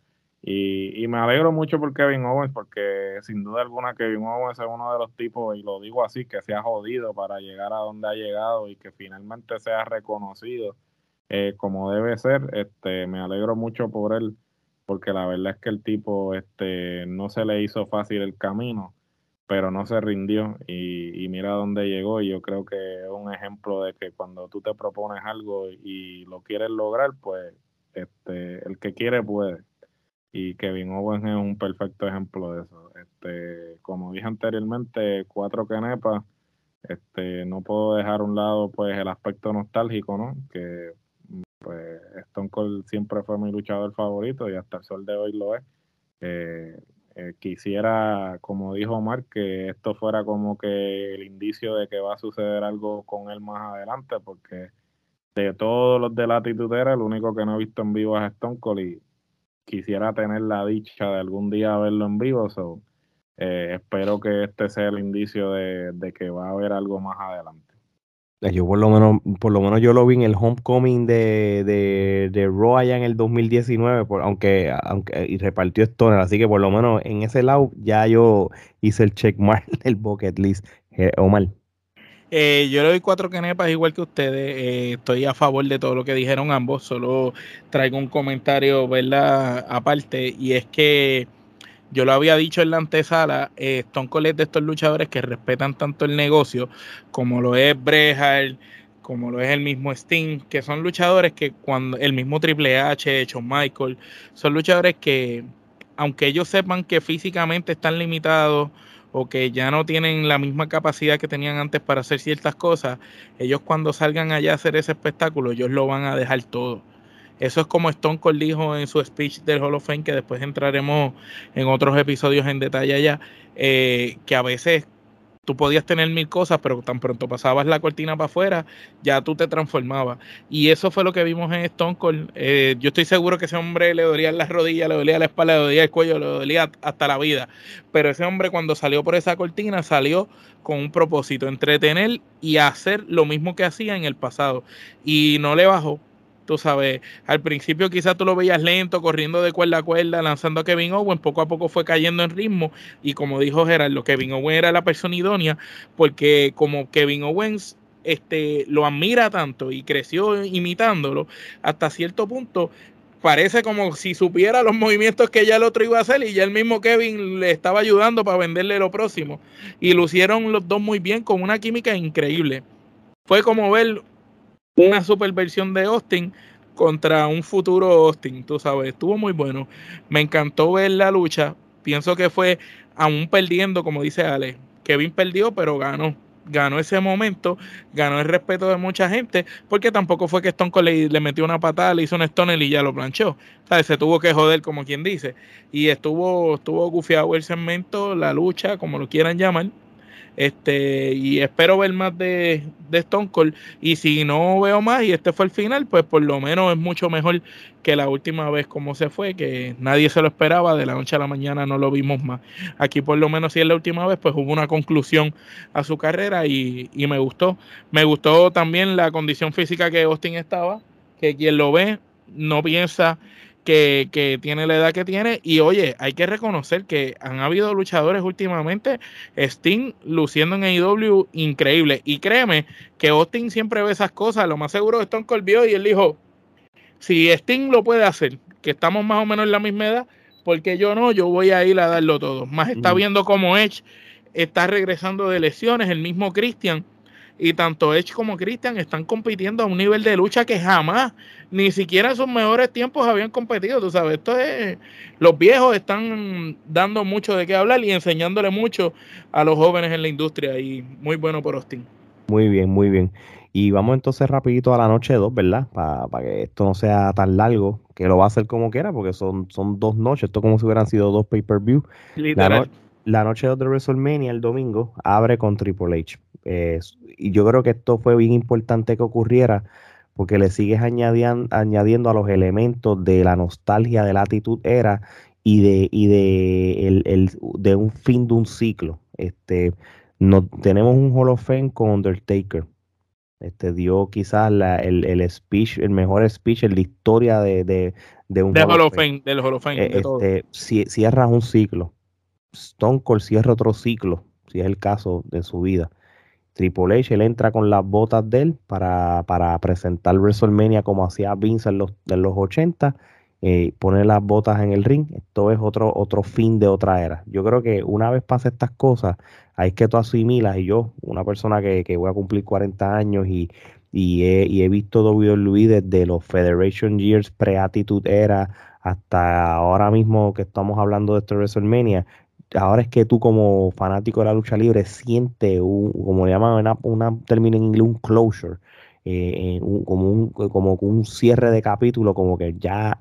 S3: Y, y, me alegro mucho por Kevin Owens, porque sin duda alguna Kevin Owens es uno de los tipos, y lo digo así, que se ha jodido para llegar a donde ha llegado y que finalmente sea reconocido eh, como debe ser. Este, me alegro mucho por él, porque la verdad es que el tipo este, no se le hizo fácil el camino pero no se rindió y, mira dónde llegó y yo creo que es un ejemplo de que cuando tú te propones algo y lo quieres lograr, pues este, el que quiere puede. Y Kevin Owens es un perfecto ejemplo de eso. Este, como dije anteriormente, cuatro canepas, este, no puedo dejar a un lado pues el aspecto nostálgico, ¿no? Que pues Stone Cold siempre fue mi luchador favorito y hasta el sol de hoy lo es. Eh, eh, quisiera, como dijo Omar, que esto fuera como que el indicio de que va a suceder algo con él más adelante, porque de todos los de la titutera, el único que no he visto en vivo es Stone Cold y quisiera tener la dicha de algún día verlo en vivo. So, eh, espero que este sea el indicio de que va a haber algo más adelante.
S1: Yo por lo menos, por lo menos yo lo vi en el homecoming de, de, de Raw allá en el 2019, por, aunque, aunque y repartió Stoner, así que por lo menos en ese lado ya yo hice el checkmark (laughs) del bucket list. Eh, Omar.
S2: Eh, yo le doy cuatro canepas igual que ustedes. Eh, estoy a favor de todo lo que dijeron ambos. Solo traigo un comentario, ¿verdad? Aparte, y es que yo lo había dicho en la antesala, eh, Stone Cold es de estos luchadores que respetan tanto el negocio como lo es Brejal, como lo es el mismo Sting, que son luchadores que cuando el mismo Triple H, Shawn Michael, son luchadores que aunque ellos sepan que físicamente están limitados o que ya no tienen la misma capacidad que tenían antes para hacer ciertas cosas, ellos cuando salgan allá a hacer ese espectáculo, ellos lo van a dejar todo. Eso es como Stone Cold dijo en su speech del Hall of Fame, que después entraremos en otros episodios en detalle allá, eh, que a veces tú podías tener mil cosas, pero tan pronto pasabas la cortina para afuera, ya tú te transformabas. Y eso fue lo que vimos en Stone Cold. Eh, yo estoy seguro que ese hombre le dolía las rodillas, le dolía la espalda, le dolía el cuello, le dolía hasta la vida. Pero ese hombre cuando salió por esa cortina salió con un propósito, entretener y hacer lo mismo que hacía en el pasado. Y no le bajó tú sabes, al principio quizás tú lo veías lento, corriendo de cuerda a cuerda, lanzando a Kevin Owen, poco a poco fue cayendo en ritmo y como dijo Gerardo, Kevin Owen era la persona idónea porque como Kevin Owens este, lo admira tanto y creció imitándolo, hasta cierto punto parece como si supiera los movimientos que ya el otro iba a hacer y ya el mismo Kevin le estaba ayudando para venderle lo próximo. Y lucieron los dos muy bien con una química increíble. Fue como ver una super versión de Austin contra un futuro Austin, tú sabes, estuvo muy bueno. Me encantó ver la lucha. Pienso que fue aún perdiendo, como dice Ale. Kevin perdió, pero ganó. Ganó ese momento, ganó el respeto de mucha gente, porque tampoco fue que Stone Cold le, metió una patada, le hizo un Stone y ya lo planchó. ¿Sabes? Se tuvo que joder, como quien guice. Y estuvo, estuvo gufiado el segmento, la lucha, como lo quieran llamar este, y espero ver más de, de Stone Cold. Y si no veo más y este fue el final, pues por lo menos es mucho mejor que la última vez como se fue, que nadie se lo esperaba, de la noche a la mañana no lo vimos más. Aquí por lo menos si es la última vez, pues hubo una conclusión a su carrera y, y me gustó. Me gustó también la condición física que Austin estaba, que quien lo ve no piensa que, tiene la edad que tiene. Y oye, hay que reconocer que han habido luchadores últimamente, Sting luciendo en AEW increíble. Y créeme que Austin siempre ve esas cosas. Lo más seguro es Stone Cold vio y él dijo, si Sting lo puede hacer, que estamos más o menos en la misma edad, porque yo no, yo voy a ir a darlo todo. Más está viendo como Edge está regresando de lesiones, el mismo Christian y tanto Edge como Christian están compitiendo a un nivel de lucha que jamás, ni siquiera en sus mejores tiempos habían competido. Tú sabes, esto es. Los viejos están dando mucho de qué hablar y enseñándole mucho a los jóvenes en la industria. Y muy bueno por Austin.
S1: Muy bien, muy bien. Y vamos entonces rapidito a la noche 2, ¿verdad? Para que esto no sea tan largo, que lo va a hacer como quiera, porque son, son dos noches, esto como si hubieran sido dos pay-per-view. La, la, noche 2 de WrestleMania, el domingo, abre con Triple H. y yo creo que esto fue bien importante que ocurriera, porque le sigues añadiendo, añadiendo a los elementos de la nostalgia de la actitud era y de, y de, el, de un fin de un ciclo. Este, no, tenemos un Hall of Fame con Undertaker. Este dio quizás el, el, speech, el mejor speech en la historia de, de, de un
S2: Hall, of Fame. Del Hall of Fame.
S1: este, cierra un ciclo. Stone Cold cierra otro ciclo, si es el caso de su vida. Triple H, él entra con las botas de él para, para presentar WrestleMania como hacía Vince en los, en los 80 eh, poner las botas en el ring, esto es otro, otro fin de otra era. Yo creo que una vez pase estas cosas, hay que tú asimilas, y yo, una persona que, que voy a cumplir 40 años y, y, he, y he visto WWE desde los Federation Years pre-Attitude Era hasta ahora mismo que estamos hablando de este WrestleMania, ahora es que tú como fanático de la lucha libre sientes un, como llaman una, una término en un closure, eh, como, un, como un cierre de capítulo, como que ya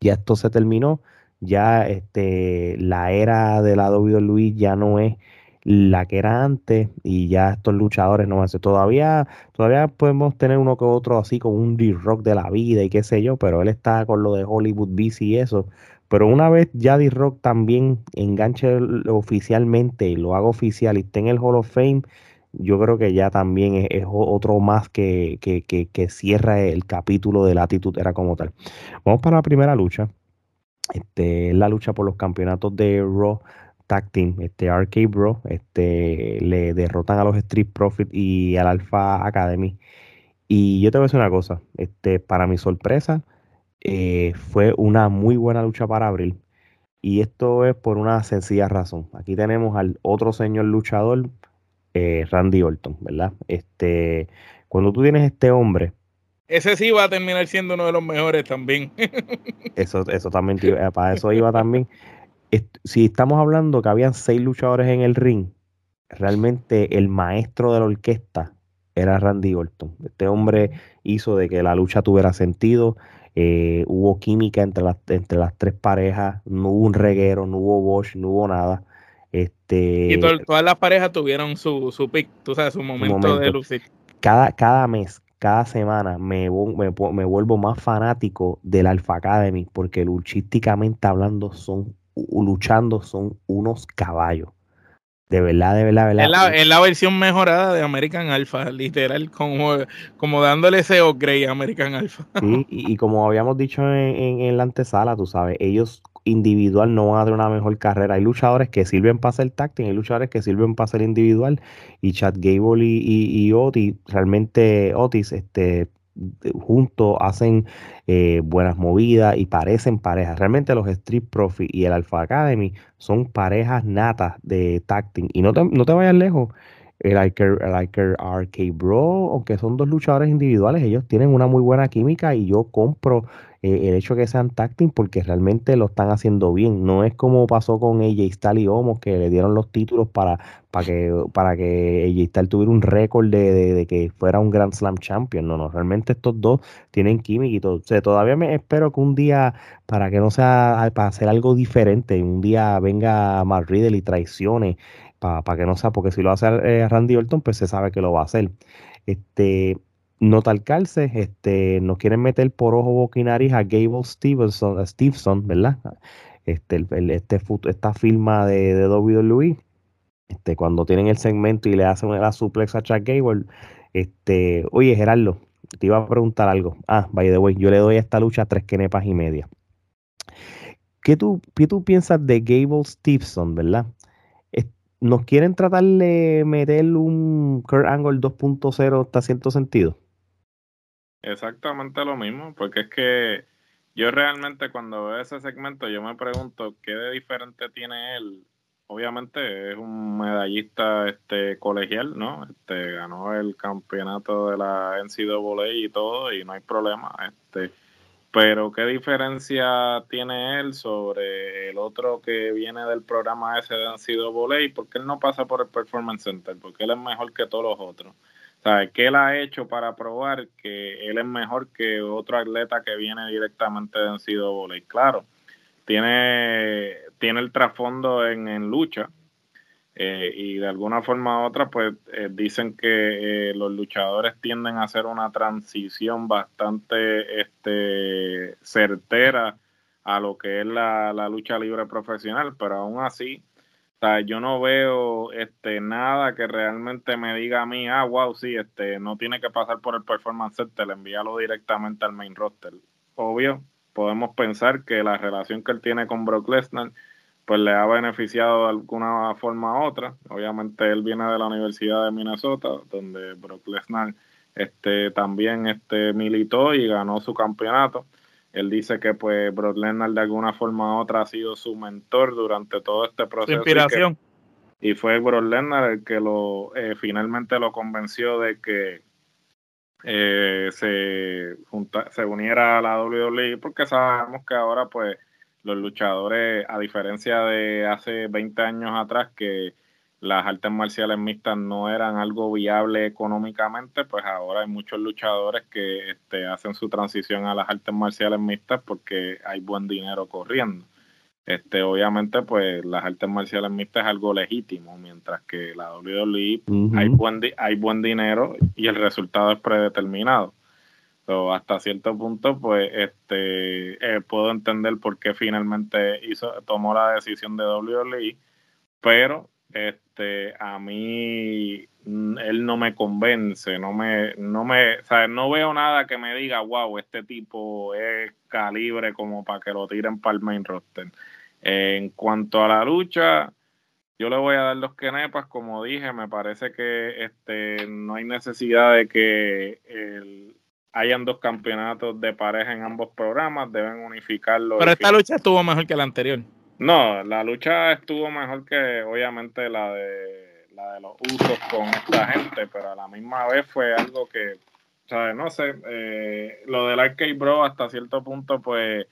S1: ya esto se terminó, ya este, la era de la WWE ya no es la que era antes y ya estos luchadores no van a ser todavía todavía podemos tener uno que otro así con un D-Rock de la vida y qué sé yo, pero él está con lo de Hollywood BC y eso. Pero una vez ya D-Rock también enganche oficialmente lo haga oficial y esté en el Hall of Fame, yo creo que ya también es, otro más que, que, que, cierra el capítulo de la era como tal. Vamos para la primera lucha. Este, la lucha por los campeonatos de Raw Tag Team, este RK Bro, este, le derrotan a los Street Profits y al Alpha Academy. Y yo te voy a decir una cosa, este, para mi sorpresa, eh, fue una muy buena lucha para Abril. Y esto es por una sencilla razón. Aquí tenemos al otro señor luchador eh, Randy Orton, ¿verdad? Este, cuando tú tienes este hombre.
S2: Ese sí va a terminar siendo uno de los mejores también. (laughs)
S1: eso, eso también, eh, para eso iba también. si estamos hablando que habían seis luchadores en el ring, realmente el maestro de la orquesta era Randy Orton. Este hombre hizo de que la lucha tuviera sentido. Eh, hubo química entre las, entre las tres parejas, no hubo un reguero, no hubo Bosch, no hubo nada. Este,
S2: y todas las parejas tuvieron su, su pick, tú sabes, su momento, de lucir.
S1: Cada, cada mes, cada semana me, me, me, vuelvo más fanático del Alpha Academy porque luchísticamente hablando son luchando son unos caballos. De verdad, de verdad, de
S2: verdad. Es la, versión mejorada de American Alpha, literal, como, como dándole ese upgrade a American Alpha.
S1: y, como habíamos dicho en, en, la antesala, tú sabes, ellos individual no van a tener una mejor carrera. Hay luchadores que sirven para ser táctil, hay luchadores que sirven para ser individual. Y Chad Gable y, Otis, realmente Otis, este, juntos hacen eh, buenas movidas y parecen parejas. Realmente los Street Profits y el Alpha Academy son parejas natas de táctil. Y no te, no te vayas lejos. El Iker, el Iker RK Bro, aunque son dos luchadores individuales, ellos tienen una muy buena química y yo compro el hecho de que sean táctil porque realmente lo están haciendo bien. No es como pasó con AJ Styles y Homos que le dieron los títulos para, para que para que AJ Styles tuviera un récord de, que fuera un Grand Slam Champion. No, no, realmente estos dos tienen química y todo. todavía me espero que un día, para que no sea, para hacer algo diferente, un día venga Mark Riddle y traicione, para, que no sea, porque si lo hace eh, Randy Orton, pues se sabe que lo va a hacer. Este, no tal calce, este, nos quieren meter por ojo, boca y nariz a Gable Stevenson, a Stevenson, ¿verdad? Este, el, este, esta firma de, de WWE, este, cuando tienen el segmento y le hacen la suplex a Chuck Gable, este, oye Gerardo, te iba a preguntar algo. Ah, by the way, yo le doy a esta lucha tres quenepas y media. ¿Qué tú, qué tú piensas de Gable Stevenson, verdad? ¿Nos quieren tratar de meter un Kurt Angle 2.0 hasta cierto sentido?
S3: Exactamente lo mismo, porque es que yo realmente cuando veo ese segmento yo me pregunto qué de diferente tiene él. Obviamente es un medallista este colegial, ¿no? Este ganó el campeonato de la NCAA y todo y no hay problema, este pero qué diferencia tiene él sobre el otro que viene del programa ese de NCAA, porque él no pasa por el Performance Center, porque él es mejor que todos los otros ¿Sabes qué él ha hecho para probar que él es mejor que otro atleta que viene directamente de NCAA? Claro, tiene, tiene el trasfondo en, en lucha, eh, y de alguna forma u otra, pues eh, dicen que eh, los luchadores tienden a hacer una transición bastante este, certera a lo que es la, lucha libre profesional, pero aún así, yo no veo este, nada que realmente me diga a mí, ah, wow, sí, este, no tiene que pasar por el Performance Center, envíalo directamente al main roster. Obvio, podemos pensar que la relación que él tiene con Brock Lesnar pues le ha beneficiado de alguna forma u otra. Obviamente él viene de la Universidad de Minnesota, donde Brock Lesnar este, también este, militó y ganó su campeonato. Él dice que pues Brock Lesnar de alguna forma u otra ha sido su mentor durante todo este proceso.
S2: inspiración.
S3: Y, fue Brock Lesnar el que lo eh, finalmente lo convenció de que eh, se, se uniera a la WWE porque sabemos que ahora pues los luchadores, a diferencia de hace 20 años atrás, que las artes marciales mixtas no eran algo viable económicamente, pues ahora hay muchos luchadores que este, hacen su transición a las artes marciales mixtas porque hay buen dinero corriendo. Este, obviamente, pues las artes marciales mixtas es algo legítimo, mientras que la WWE hay, buen hay buen dinero y el resultado es predeterminado hasta cierto punto, pues, este, eh, puedo entender por qué finalmente hizo, tomó la decisión de WWE, pero este, a mí mm, él no me convence, no me, no me, o sea, no veo nada que me diga, wow, este tipo es calibre como para que lo tiren para el main roster. en cuanto a la lucha, yo le voy a dar los quenepas, como dije, me parece que este no hay necesidad de que el, hayan dos campeonatos de pareja en ambos programas, deben unificarlo.
S2: Pero esta lucha estuvo mejor que la anterior.
S3: No, la lucha estuvo mejor que obviamente la de la de los usos con esta gente, pero a la misma vez fue algo que, ¿sabes? No sé, eh, lo del Arcade Bro hasta cierto punto pues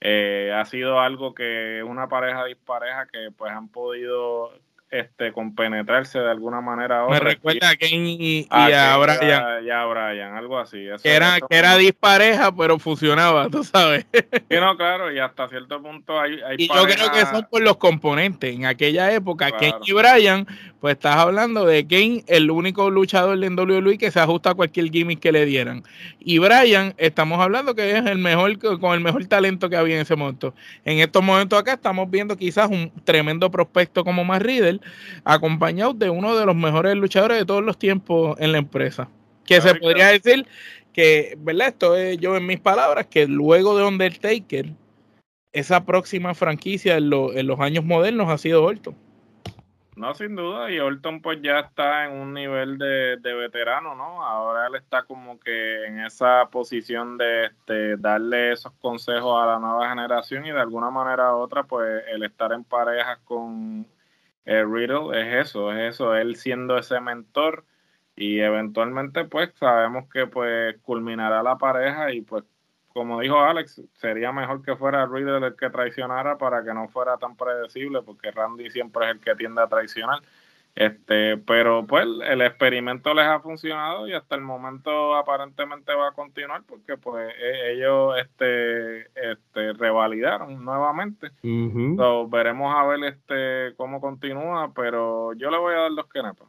S3: eh, ha sido algo que una pareja dispareja que pues han podido este, compenetrarse de alguna manera.
S2: Me recuerda a Kane y, a, Brian.
S3: Ya, Brian, algo así.
S2: que era, que era dispareja, pero funcionaba, tú sabes.
S3: Sí, no, claro, y hasta cierto punto hay. hay
S2: y yo creo que son por los componentes. En aquella época, Kane y Brian, pues estás hablando de Kane, el único luchador de WWE que se ajusta a cualquier gimmick que le dieran. Y Brian, estamos hablando que es el mejor, con el mejor talento que había en ese momento. En estos momentos acá estamos viendo quizás un tremendo prospecto como Matt Riddle acompañado de uno de los mejores luchadores de todos los tiempos en la empresa. Que se podría decir que, ¿verdad? Esto es yo en mis palabras, que luego de Undertaker, esa próxima franquicia en, en los años modernos ha sido Orton.
S3: No, sin duda, y Orton pues ya está en un nivel de, veterano, ¿no? Ahora él está como que en esa posición de este, darle esos consejos a la nueva generación y de alguna manera u otra pues el estar en parejas con eh, Riddle es eso, es eso, él siendo ese mentor y eventualmente pues sabemos que pues culminará la pareja y pues como dijo Alex, sería mejor que fuera Riddle el que traicionara para que no fuera tan predecible porque Randy siempre es el que tiende a traicionar. Este, pero pues el experimento les ha funcionado y hasta el momento aparentemente va a continuar porque pues e, ellos este, este revalidaron nuevamente. veremos a ver este cómo continúa, pero yo le voy a dar dos quenepas.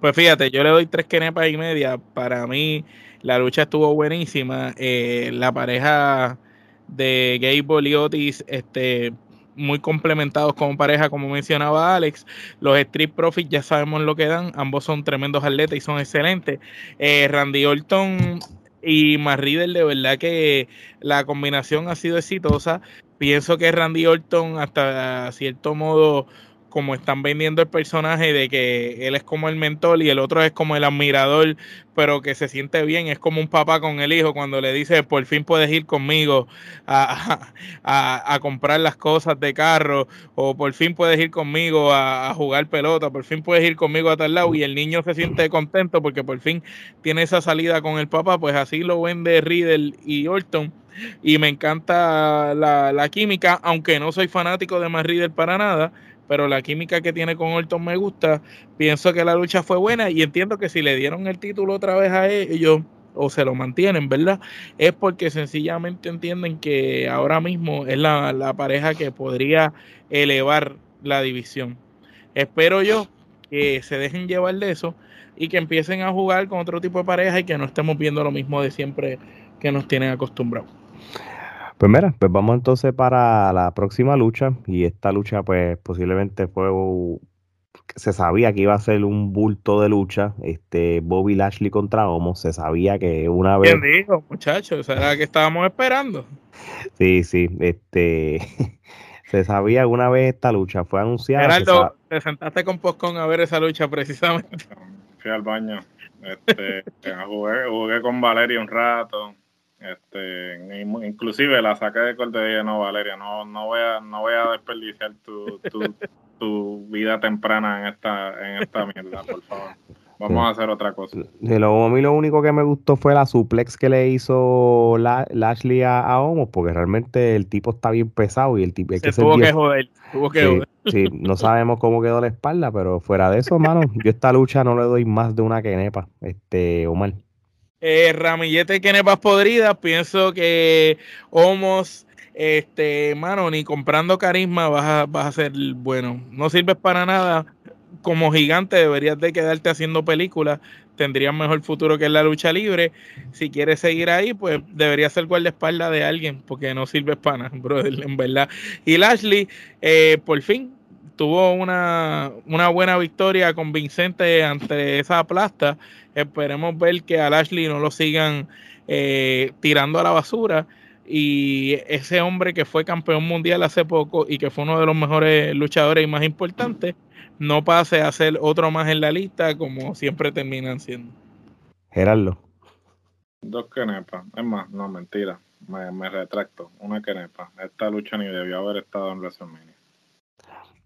S2: Pues fíjate, yo le doy tres quenepas y media. Para mí la lucha estuvo buenísima. Eh, la pareja de Gable y Otis, este muy complementados como pareja, como mencionaba Alex. Los Street Profits ya sabemos lo que dan, ambos son tremendos atletas y son excelentes. Eh, Randy Orton y Marrider, de verdad que la combinación ha sido exitosa. Pienso que Randy Orton, hasta cierto modo, como están vendiendo el personaje de que él es como el mentor y el otro es como el admirador, pero que se siente bien, es como un papá con el hijo cuando le dice, por fin puedes ir conmigo a, a, comprar las cosas de carro, o por fin puedes ir conmigo a, jugar pelota, por fin puedes ir conmigo a tal lado, y el niño se siente contento porque por fin tiene esa salida con el papá, pues así lo vende Riddle y Orton. Y me encanta la, la, química, aunque no soy fanático de más Riddle para nada, pero la química que tiene con Orton me gusta. Pienso que la lucha fue buena y entiendo que si le dieron el título otra vez a ellos o se lo mantienen, ¿verdad? Es porque sencillamente entienden que ahora mismo es la, la pareja que podría elevar la división. Espero yo que se dejen llevar de eso y que empiecen a jugar con otro tipo de pareja y que no estemos viendo lo mismo de siempre que nos tienen acostumbrados.
S1: Pues mira, pues vamos entonces para la próxima lucha y esta lucha pues posiblemente fue se sabía que iba a ser un bulto de lucha, este Bobby Lashley contra Homo, se sabía que una vez
S2: ¿Quién dijo, muchachos? ¿Era que estábamos esperando?
S1: Sí, sí, este (laughs) se sabía una vez esta lucha fue anunciada.
S2: Gerardo, te sentaste con Postcon a ver esa lucha precisamente.
S3: Fui al baño, este, (laughs) jugué, jugué con Valeria un rato. Este, inclusive la saqué de corte no, Valeria, no, no voy a, no voy a desperdiciar tu, tu, tu vida temprana en esta, en esta mierda, por favor. Vamos a hacer otra cosa.
S1: lo, a mí lo único que me gustó fue la suplex que le hizo la, Lashley a, a Homos, porque realmente el tipo está bien pesado y el tipo...
S2: Se tuvo que joder, tuvo que joder.
S1: Sí, no sabemos cómo quedó la espalda, pero fuera de eso, hermano, yo esta lucha no le doy más de una quenepa, este, Omar.
S2: Eh, ramillete y quenepas podridas, pienso que Homos este, mano, ni comprando carisma vas a, vas a ser bueno. No sirves para nada como gigante deberías de quedarte haciendo películas, tendrías mejor futuro que en la lucha libre. Si quieres seguir ahí, pues deberías ser guardaespaldas de alguien, porque no sirves para nada, (laughs) brother, en verdad. Y Lashley, eh, por fin, tuvo una, una buena victoria convincente ante esa plasta. Esperemos ver que a Lashley no lo sigan eh, tirando a la basura y ese hombre que fue campeón mundial hace poco y que fue uno de los mejores luchadores y más importantes, no pase a ser otro más en la lista como siempre terminan siendo.
S1: Gerardo.
S3: Dos kenepas. Es más, no, mentira. Me, retracto. Una kenepa. Esta lucha ni debió haber estado en WrestleMania.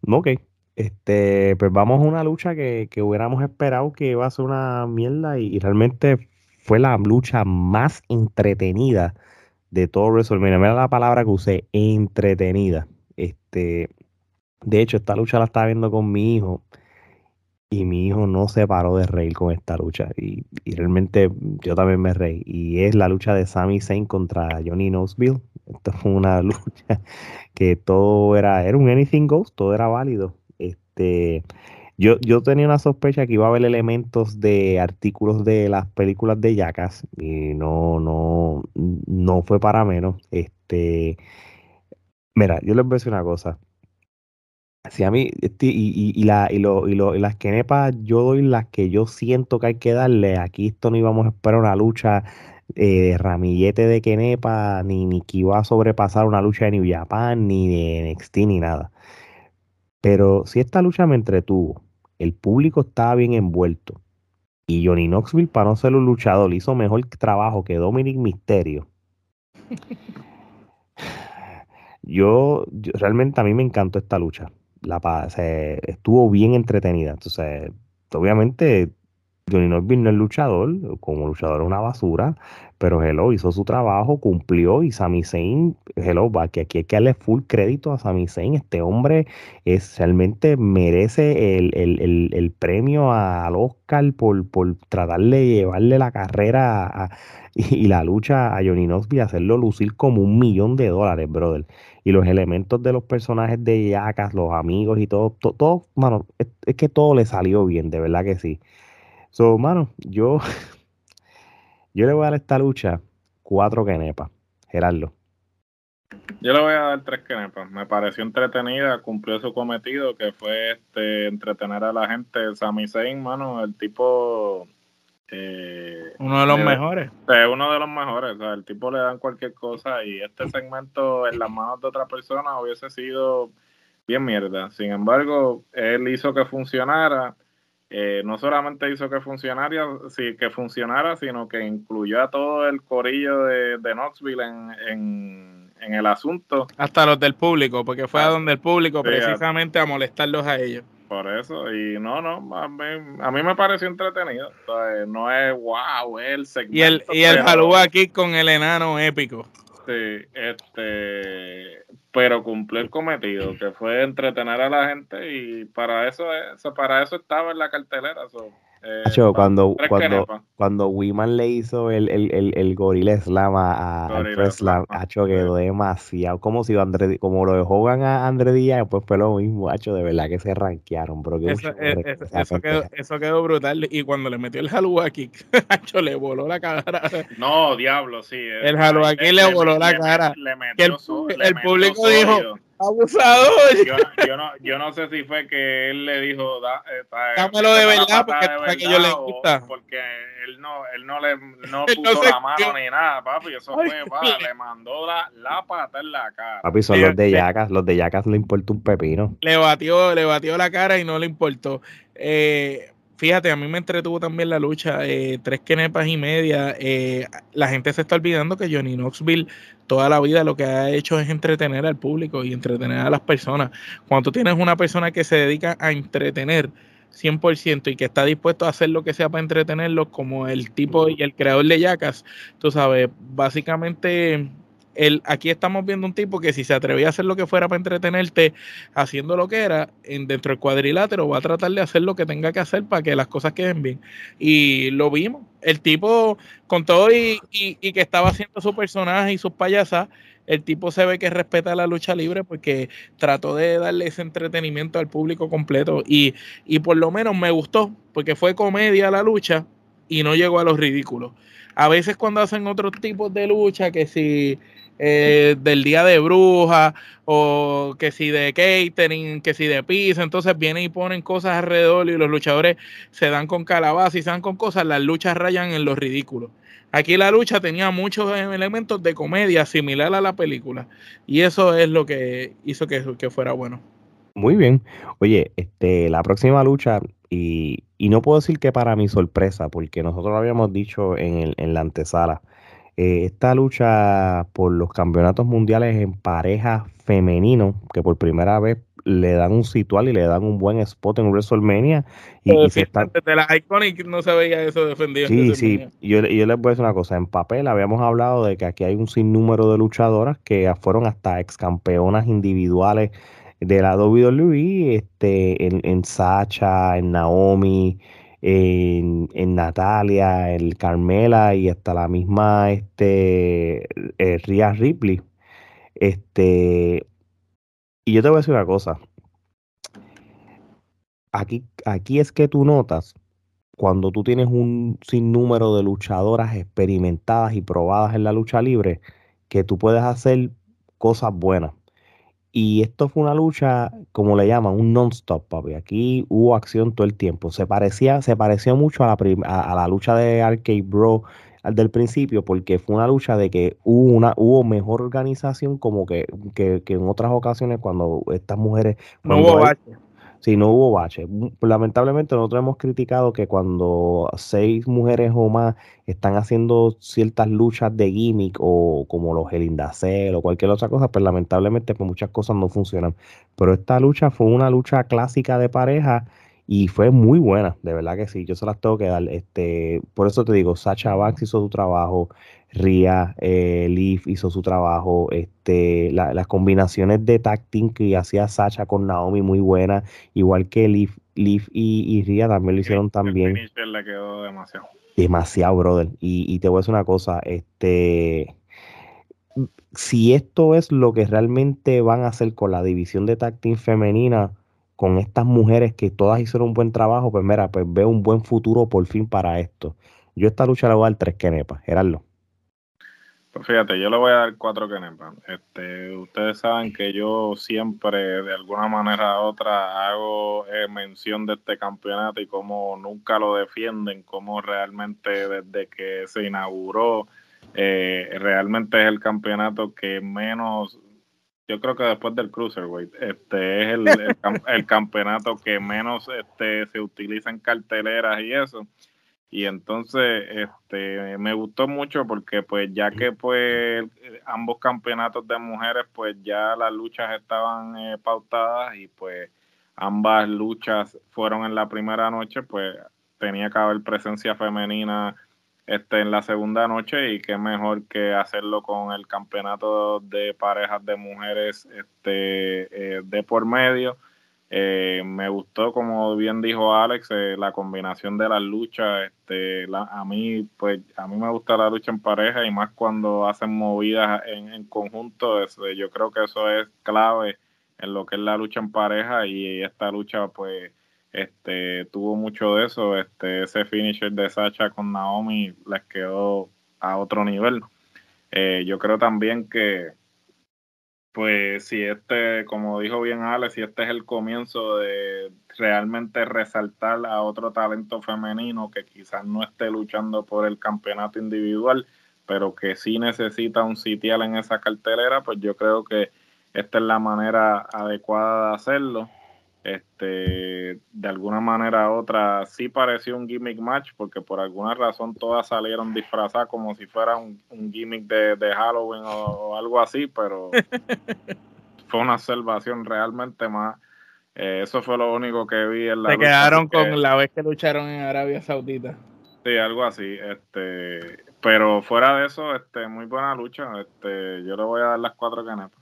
S1: Ok. Este, pues vamos a una lucha que, que hubiéramos esperado que iba a ser una mierda y, realmente fue la lucha más entretenida de todo WrestleMania. Mira la palabra que usé, entretenida. Este, de hecho, esta lucha la estaba viendo con mi hijo y mi hijo no se paró de reír con esta lucha. Y, realmente yo también me reí. Y es la lucha de Sami Zayn contra Johnny Knoxville. Esto fue una (laughs) lucha que todo era, era un anything goes, todo era válido. Este, yo, yo tenía una sospecha que iba a haber elementos de artículos de las películas de Jackass y no, no, no fue para menos. Este, mira, yo les voy a decir una cosa si a mí, este, y, y, la, y, lo, y, lo, y las quenepas, yo doy las que yo siento que hay que darle. Aquí esto no íbamos a esperar una lucha eh, de ramillete de quenepa, ni, ni que iba a sobrepasar una lucha de New Japan, ni de NXT, ni nada. Pero si esta lucha me entretuvo, el público estaba bien envuelto, y Johnny Knoxville, para no ser un luchador, hizo mejor trabajo que Dominic Mysterio. (laughs) yo, realmente a mí me encantó esta lucha la se, estuvo bien entretenida. Entonces, obviamente, Johnny Knoxville no es luchador, como luchador es una basura, pero Hello hizo su trabajo, cumplió y Sami Zayn, Hello, va, que aquí hay que darle full crédito a Sami Zayn, este hombre es, realmente merece el, el, el, premio al Oscar por, por tratar de llevarle la carrera y, la lucha a Johnny Knoxville, hacerlo lucir como un millón de dólares, brother y los elementos de los personajes de Yacas, los amigos y todo, todo, mano, es, que todo le salió bien, de verdad que sí. So, mano, yo, (laughs) yo le voy a dar esta lucha cuatro quenepas, Gerardo.
S3: Yo le voy a dar tres quenepas. Me pareció entretenida, cumplió su cometido, que fue este entretener a la gente. Sami Zayn, mano, el tipo
S2: eh, uno de los mejores.
S3: Es uno de los mejores. O sea, el tipo le dan cualquier cosa y este segmento en las manos de otra persona hubiese sido bien mierda. Sin embargo, él hizo que funcionara. Eh, no solamente hizo que funcionara, sí, que funcionara, sino que incluyó a todo el corillo de, de Knoxville en, en, el asunto.
S2: Hasta los del público, porque fue a ah, donde el público precisamente a molestarlos a ellos.
S3: Por eso, y no, no, a mí, me pareció entretenido. no es wow, el segmento.
S2: Y el, y el aquí con el enano épico.
S3: Este, este, pero cumplió el cometido, que fue entretener a la gente y para eso, para eso estaba en la cartelera.
S1: Eh, cuando, cuando, cuando Wiman le hizo el, el, el, el gorila slam a, a Slam, Hacho quedó demasiado. Como si André, como lo dejó a André Díaz, pues fue lo mismo, Hacho, de verdad que se rankearon, bro.
S2: Eso, eh, eso, quedó, eso, quedó, brutal. Y cuando le metió el Halua (laughs) Kick, Hacho le voló la cara.
S3: No, diablo, sí.
S2: El Halua Kick le, voló la cara. Le, metió el, el público dijo abusador.
S3: Yo, yo, no, yo no sé si fue que él le dijo, da, eh,
S2: dámelo de verdad, porque de que yo le gusta.
S3: Porque él no, él no le no (laughs) puso la mano ni nada, papi. Eso fue, (laughs) pa, le mandó la, la pata en la cara.
S1: Papi, son los de Yacas, los de Yacas le importó un pepino.
S2: Le batió, le batió la cara y no le importó. Eh, fíjate, a mí me entretuvo también la lucha, eh, tres quenepas y media. Eh, la gente se está olvidando que Johnny Knoxville toda la vida lo que ha hecho es entretener al público y entretener a las personas. Cuando tienes una persona que se dedica a entretener 100% y que está dispuesto a hacer lo que sea para entretenerlos, como el tipo y el creador de Yacas, tú sabes, básicamente el, aquí estamos viendo un tipo que si se atrevía a hacer lo que fuera para entretenerte haciendo lo que era, en, dentro del cuadrilátero va a tratar de hacer lo que tenga que hacer para que las cosas queden bien. Y lo vimos. El tipo, con todo y, y, que estaba haciendo su personaje y sus payasas, el tipo se ve que respeta la lucha libre porque trató de darle ese entretenimiento al público completo. Y, y por lo menos me gustó, porque fue comedia la lucha y no llegó a los ridículos. A veces cuando hacen otros tipos de lucha, que si eh, del día de bruja o que si de catering, que si de pizza, entonces vienen y ponen cosas alrededor y los luchadores se dan con calabaza y se dan con cosas, las luchas rayan en lo ridículo. Aquí la lucha tenía muchos elementos de comedia similar a la película y eso es lo que hizo que, que fuera bueno.
S1: Muy bien. Oye, este, la próxima lucha, y, y, no puedo decir que para mi sorpresa, porque nosotros lo habíamos dicho en, el, en la antesala, eh, esta lucha por los campeonatos mundiales en pareja femenino, que por primera vez le dan un situal y le dan un buen spot en WrestleMania. Y,
S2: y se Desde la Iconic no se veía eso defendido.
S1: Sí, sí. Yo, yo les voy a decir una cosa. En papel habíamos hablado de que aquí hay un sinnúmero de luchadoras que fueron hasta ex campeonas individuales de la WWE, este, en, en Sacha, en Naomi, en, Natalia, en Carmela y hasta la misma este, eh, Ripley. Este, y yo te voy a decir una cosa. Aquí, aquí es que tú notas cuando tú tienes un sinnúmero de luchadoras experimentadas y probadas en la lucha libre, que tú puedes hacer cosas buenas. Y esto fue una lucha, como le llaman, un non-stop, papi. Aquí hubo acción todo el tiempo. Se parecía, se pareció mucho a la, a, la lucha de Arcade Bro del principio, porque fue una lucha de que hubo una, hubo mejor organización como que, que, en otras ocasiones cuando estas mujeres.
S2: No hubo
S1: Sí, no hubo bache. Lamentablemente nosotros hemos criticado que cuando seis mujeres o más están haciendo ciertas luchas de gimmick o como los Elindacel o cualquier otra cosa, pues lamentablemente pues muchas cosas no funcionan. Pero esta lucha fue una lucha clásica de pareja y fue muy buena, de verdad que sí, yo se las tengo que dar. Este, por eso te digo, Sacha Banks hizo su trabajo, Ria, eh, Leaf hizo su trabajo, este, las combinaciones de tag que hacía Sacha con Naomi muy buenas, igual que Leaf, Leaf y, y Ria también lo hicieron también.
S3: le quedó demasiado.
S1: Demasiado, brother. Y, y te voy a decir una cosa, este si esto es lo que realmente van a hacer con la división de tag femenina, con estas mujeres que todas hicieron un buen trabajo, pues mira, pues veo un buen futuro por fin para esto. Yo esta lucha le voy a dar tres kenepas, Gerardo.
S3: Pues fíjate, yo le voy a dar cuatro kenepas. Este, ustedes saben que yo siempre, de alguna manera u otra, hago eh, mención de este campeonato y cómo nunca lo defienden, cómo realmente desde que se inauguró, eh, realmente es el campeonato que menos, yo creo que después del Cruiserweight, este es el, (laughs) el campeonato que menos este, se utiliza en carteleras y eso. Y entonces este me gustó mucho porque pues ya que pues ambos campeonatos de mujeres pues ya las luchas estaban eh, pautadas y pues ambas luchas fueron en la primera noche pues tenía que haber presencia femenina este, en la segunda noche y qué mejor que hacerlo con el campeonato de parejas de mujeres este, eh, de por medio. Eh, me gustó, como bien dijo Alex, eh, la combinación de las luchas. Este, a mí, pues, a mí me gusta la lucha en pareja y más cuando hacen movidas en, conjunto. yo creo que eso es clave en lo que es la lucha en pareja y esta lucha, pues, este, tuvo mucho de eso. Este, ese finisher de Sacha con Naomi les quedó a otro nivel. Eh, yo creo también que, pues, si este, como dijo bien Alex, si este es el comienzo de realmente resaltar a otro talento femenino que quizás no esté luchando por el campeonato individual, pero que sí necesita un sitial en esa cartelera, pues yo creo que esta es la manera adecuada de hacerlo. Este, de alguna manera u otra, sí pareció un gimmick match, porque por alguna razón todas salieron disfrazadas como si fuera un, gimmick de, Halloween o, algo así, pero (laughs) fue una observación realmente más. Eh, eso fue lo único que vi en la.
S2: Se quedaron con la vez que lucharon en Arabia Saudita.
S3: Sí, algo así. Este, pero fuera de eso, este, muy buena lucha. Este, yo le voy a dar las cuatro canetas.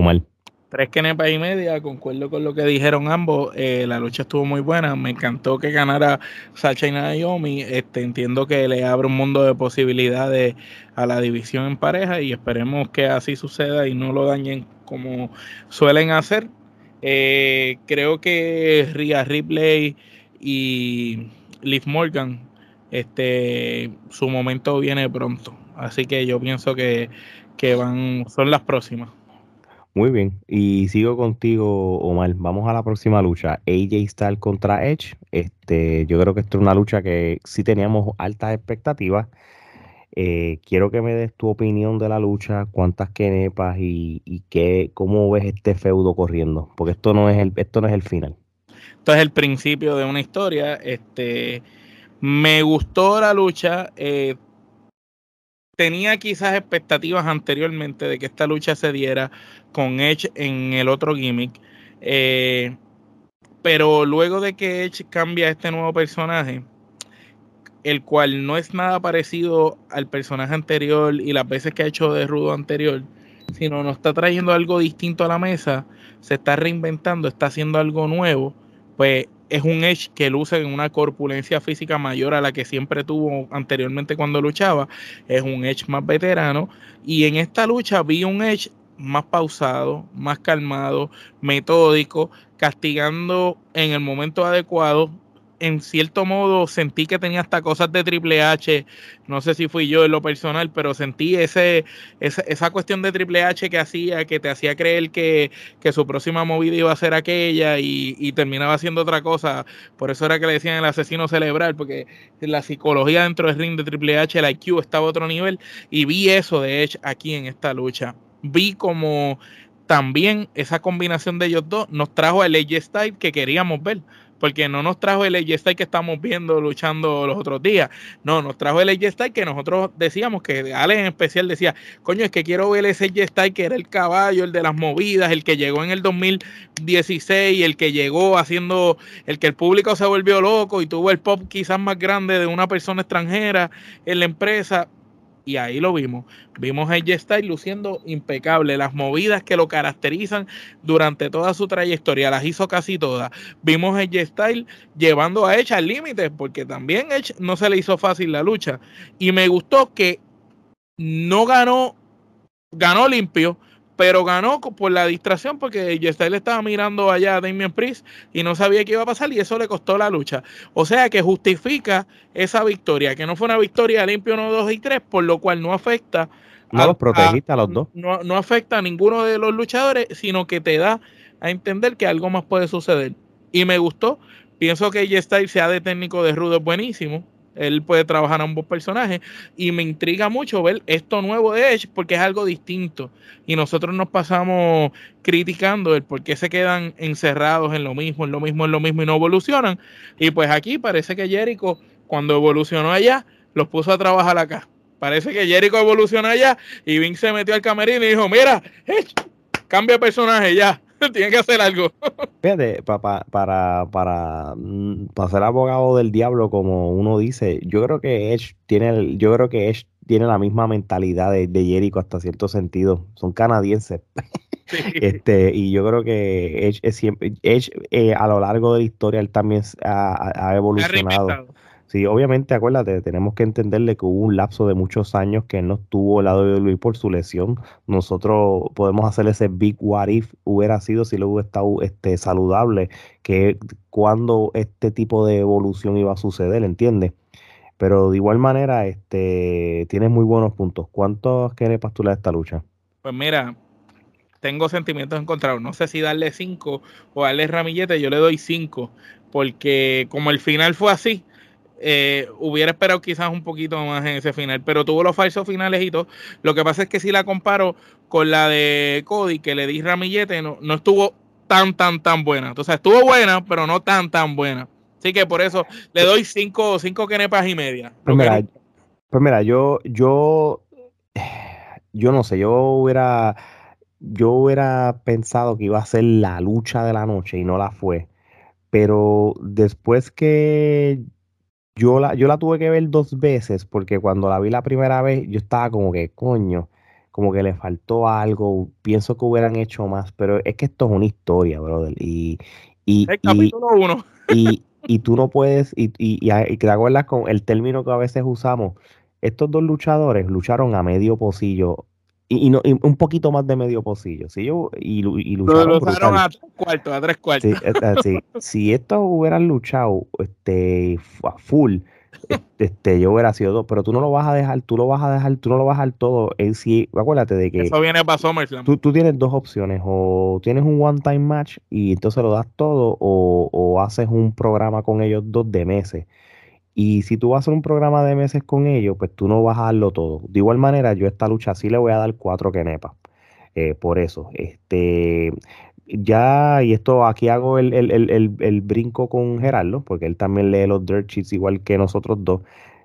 S1: Mal.
S2: Tres kenepas y media, concuerdo con lo que dijeron ambos. Eh, la lucha estuvo muy buena. Me encantó que ganara Sacha y Naomi. Este, entiendo que le abre un mundo de posibilidades a la división en pareja y esperemos que así suceda y no lo dañen como suelen hacer. Eh, creo que Ria Ripley y Liv Morgan, este, su momento viene pronto. Así que yo pienso que, que van, son las próximas.
S1: Muy bien, y sigo contigo, Omar. Vamos a la próxima lucha. AJ Styles contra Edge. Este, yo creo que esta es una lucha que sí teníamos altas expectativas. Eh, quiero que me des tu opinión de la lucha, cuántas quenepas y, y qué, cómo ves este feudo corriendo, porque esto no es el, esto no es el final.
S2: Esto es el principio de una historia. Este, me gustó la lucha. Eh, tenía quizás expectativas anteriormente de que esta lucha se diera con Edge en el otro gimmick. Eh, pero luego de que Edge cambia a este nuevo personaje, el cual no es nada parecido al personaje anterior y las veces que ha hecho de Rudo anterior, sino nos está trayendo algo distinto a la mesa, se está reinventando, está haciendo algo nuevo, pues es un Edge que luce en una corpulencia física mayor a la que siempre tuvo anteriormente cuando luchaba. Es un Edge más veterano. Y en esta lucha vi un Edge más pausado, más calmado, metódico, castigando en el momento adecuado, en cierto modo sentí que tenía hasta cosas de Triple H, no sé si fui yo en lo personal, pero sentí ese, esa, cuestión de Triple H que hacía, que te hacía creer que, su próxima movida iba a ser aquella y, terminaba haciendo otra cosa. Por eso era que le decían el asesino celebrar, porque la psicología dentro del ring de Triple H, el IQ estaba a otro nivel y vi eso de Edge aquí en esta lucha. Vi como también esa combinación de ellos dos nos trajo el Edge Style que queríamos ver porque no nos trajo el AJ que estamos viendo luchando los otros días. No, nos trajo el AJ que nosotros decíamos que Ale en especial decía, coño, es que quiero ver ese AJ que era el caballo, el de las movidas, el que llegó en el 2016, el que llegó haciendo, el que el público se volvió loco y tuvo el pop quizás más grande de una persona extranjera en la empresa y ahí lo vimos. Vimos a AJ Styles luciendo impecable. Las movidas que lo caracterizan durante toda su trayectoria, las hizo casi todas. Vimos a AJ llevando a Edge al límite, porque también Edge no se le hizo fácil la lucha. Y me gustó que no ganó, ganó limpio, pero ganó por la distracción porque le estaba mirando allá a Damien Priest y no sabía qué iba a pasar y eso le costó la lucha. O sea que justifica esa victoria, que no fue una victoria limpio 1, 2 y 3, por lo cual no afecta.
S1: No a, los protegiste a, los dos.
S2: No, no afecta a ninguno de los luchadores, sino que te da a entender que algo más puede suceder. Y me gustó. Pienso que J sea de técnico de rudo es buenísimo. Él puede trabajar a ambos personajes y me intriga mucho ver esto nuevo de Edge porque es algo distinto y nosotros nos pasamos criticando el por qué se quedan encerrados en lo mismo, en lo mismo, en lo mismo y no evolucionan. Y pues aquí parece que Jericho cuando evolucionó allá los puso a trabajar acá. Parece que Jericho evolucionó allá y Vince se metió al camerino y dijo, mira, Edge, cambia personaje ya. (laughs) tiene que hacer algo.
S1: Fíjate, para, para, para, mm, para ser abogado del diablo, como uno dice, yo creo que Edge tiene, yo creo que Edge tiene la misma mentalidad de, de Jericho hasta cierto sentido. Son canadienses. (laughs) Este, y yo creo que Edge, es siempre, Edge eh, a lo largo de la historia él también ha, ha evolucionado. Sí, obviamente, acuérdate, tenemos que entenderle que hubo un lapso de muchos años que él no estuvo al lado de Luis por su lesión. Nosotros podemos hacer ese big what if hubiera sido si luego hubiera estado este, saludable, que cuando este tipo de evolución iba a suceder, ¿entiendes? Pero de igual manera, este, tienes muy buenos puntos. ¿Cuántos le das esta lucha?
S2: Pues mira, tengo sentimientos encontrados. No sé si darle cinco o darle ramillete, yo le doy cinco, porque como el final fue así, eh, hubiera esperado quizás un poquito más en ese final, pero tuvo los falsos finales y todo. Lo que pasa es que si la comparo con la de Cody, que le di ramillete, no, no estuvo tan, tan, tan buena. Entonces estuvo buena, pero no tan, tan buena. Así que por eso le doy cinco, cinco kenepas y media.
S1: Pues mira, pues mira, yo, yo, yo no sé, yo hubiera, yo hubiera pensado que iba a ser la lucha de la noche y no la fue. Pero después que yo la, yo la tuve que ver dos veces porque cuando la vi la primera vez yo estaba como que, coño, como que le faltó algo, pienso que hubieran hecho más, pero es que esto es una historia, brother. Y, y,
S2: el capítulo uno.
S1: y, (laughs) y tú no puedes, y, y, y, te acuerdas con el término que a veces usamos, estos dos luchadores lucharon a medio pocillo y, no, un poquito más de medio pocillo. ¿sí? Yo, y, y
S2: lucharon, a tres cuartos, a tres cuartos.
S1: Sí, (laughs) si estos hubieran luchado este, a full, este, yo hubiera sido dos, pero tú no lo vas a dejar, tú lo vas a dejar, tú no lo vas a dejar todo. En sí, acuérdate de que.
S2: Eso viene para SummerSlam.
S1: Tú, tú tienes dos opciones, o tienes un one-time match y entonces lo das todo, o, o haces un programa con ellos dos de meses. Y si tú vas a hacer un programa de meses con ellos, pues tú no vas a darlo todo. De igual manera, yo a esta lucha sí le voy a dar cuatro kenepas. Eh, por eso, este, ya, y esto aquí hago el, el, brinco con Gerardo, porque él también lee los dirt sheets igual que nosotros dos.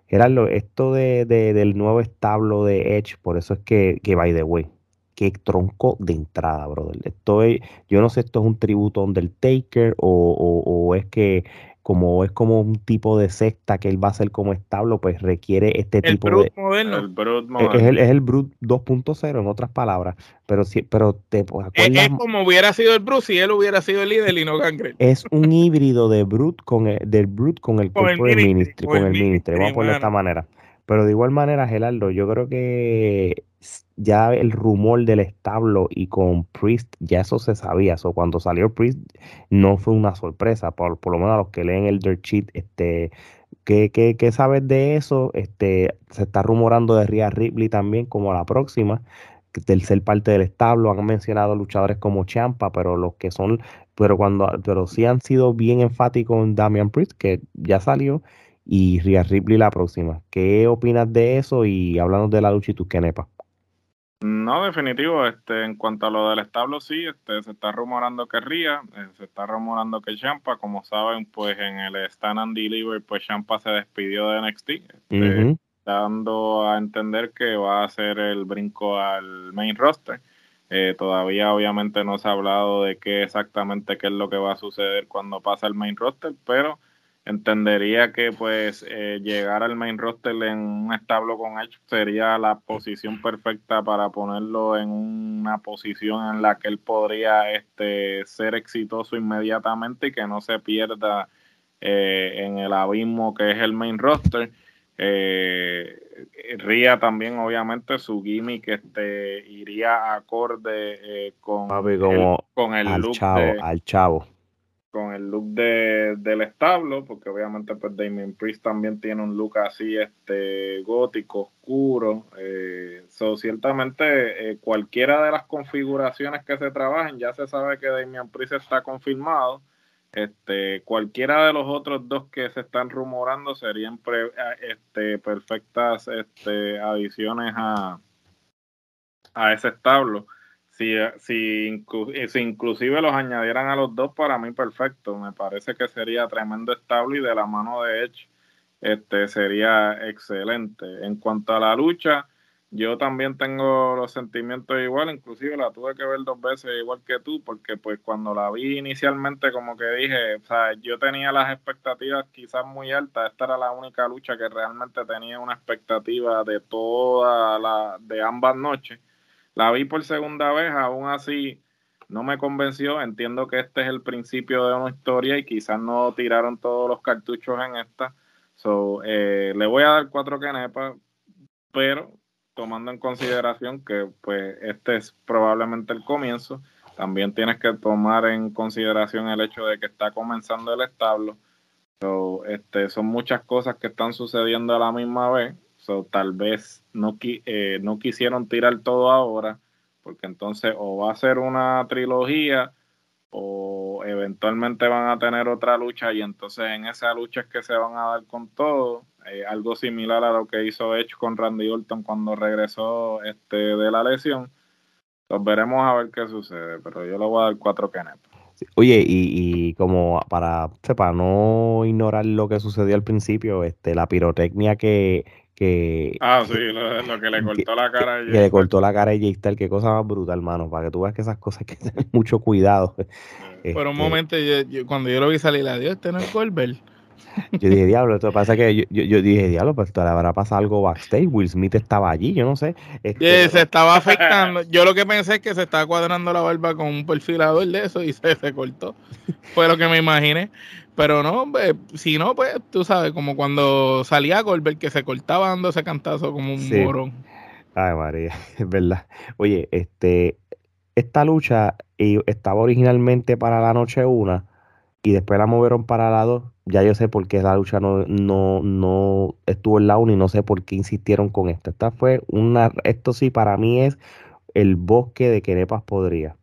S1: Gerardo, esto de, del nuevo establo de Edge, por eso es que, que by the way, qué tronco de entrada, brother. Esto yo no sé, esto es un tributo Undertaker o, o, o es que como es como un tipo de secta que él va a ser como establo, pues requiere este tipo de...
S2: Moderno.
S3: El Brut
S1: moderno. Es el, es el Brut 2.0 en otras palabras, pero sí, pero te
S2: pues, acuerdas... Es, como hubiera sido el Brut si él hubiera sido el líder y no Gangrel.
S1: Es un híbrido de Brut con el, del Brut con el con el Ministry, con el Ministry, vamos a ponerlo de esta manera. Pero de igual manera, Gerardo, yo creo que ya el rumor del establo y con Priest, ya eso se sabía. So, cuando salió Priest, no fue una sorpresa. Por, lo menos a los que leen el Dirt Sheet, este, ¿qué, sabes de eso? Este, se está rumorando de Rhea Ripley también como la próxima del ser parte del establo, han mencionado luchadores como Champa, pero los que son, pero cuando, pero sí han sido bien enfáticos en Damian Priest, que ya salió, y Rhea Ripley la próxima. ¿Qué opinas de eso? Y hablando de la lucha y tus nepa
S3: No, definitivo, este, en cuanto a lo del establo, sí, este, se está rumorando que Ria, eh, se está rumorando que Champa, como saben, pues en el Stand and Deliver, pues Champa se despidió de NXT, este, dando a entender que va a hacer el brinco al main roster. Eh, todavía obviamente no se ha hablado de qué exactamente qué es lo que va a suceder cuando pasa el main roster, pero entendería que pues eh, llegar al main roster en un establo con Edge sería la posición perfecta para ponerlo en una posición en la que él podría este ser exitoso inmediatamente y que no se pierda eh, en el abismo que es el main roster. Eh, Ría también obviamente su gimmick este iría acorde con,
S1: el, con el look al chavo
S3: con el look de, del establo, porque obviamente pues Damien Priest también tiene un look así este gótico, oscuro. Eh, ciertamente eh, cualquiera de las configuraciones que se trabajen, ya se sabe que Damien Priest está confirmado. Este, cualquiera de los otros dos que se están rumorando serían este, perfectas este, adiciones a, a ese establo. Si, eh, si, eh, si, inclusive los añadieran a los dos, para mí perfecto. Me parece que sería tremendo estable y de la mano de Edge este, sería excelente. En cuanto a la lucha, yo también tengo los sentimientos igual, inclusive la tuve que ver dos veces igual que tú, porque pues cuando la vi inicialmente como que dije, o sea, yo tenía las expectativas quizás muy altas, esta era la única lucha que realmente tenía una expectativa de toda la, de ambas noches. La vi por segunda vez, aún así no me convenció, entiendo que este es el principio de una historia y quizás no tiraron todos los cartuchos en esta. So, eh, le voy a dar cuatro canepas, pero tomando en consideración que pues este es probablemente el comienzo, también tienes que tomar en consideración el hecho de que está comenzando el establo. So, este, son muchas cosas que están sucediendo a la misma vez. So, tal vez no, eh, no quisieron tirar todo ahora, porque entonces o va a ser una trilogía o eventualmente van a tener otra lucha y entonces en esa lucha es que se van a dar con todo eh, algo similar a lo que hizo Edge con Randy Orton cuando regresó este de la lesión. Los veremos a ver qué sucede, pero yo le voy a dar cuatro Kenneth.
S1: Oye, y, como para, para no ignorar lo que sucedió al principio, este, la pirotecnia que, que
S3: ah, sí, lo, que le cortó la cara a
S1: Que le cortó la cara a J qué cosa más brutal, hermano, para que tú veas que esas cosas que tener (laughs) mucho cuidado.
S2: Por un este momento, cuando yo lo vi salir, adiós, este no es Goldberg.
S1: Yo dije, diablo, esto pasa que yo, yo, dije, diablo, pues le habrá pasado algo backstage. Will Smith estaba allí, yo no sé.
S2: Este, se estaba afectando. Yo lo que pensé es que se estaba cuadrando la barba con un perfilador de eso y se, se cortó. Fue lo que me imaginé. Pero no, pues, si no, pues tú sabes, como cuando salía Goldberg que se cortaba dando ese cantazo como un morón.
S1: Ay, María, (laughs) es verdad. Oye, este, esta lucha eh, estaba originalmente para la noche 1 y después la movieron para la 2 ya yo sé por qué la lucha no, no, no estuvo en la 1 y no sé por qué insistieron con esto. Esta fue una, esto sí para mí es el bosque de que Nepas podría.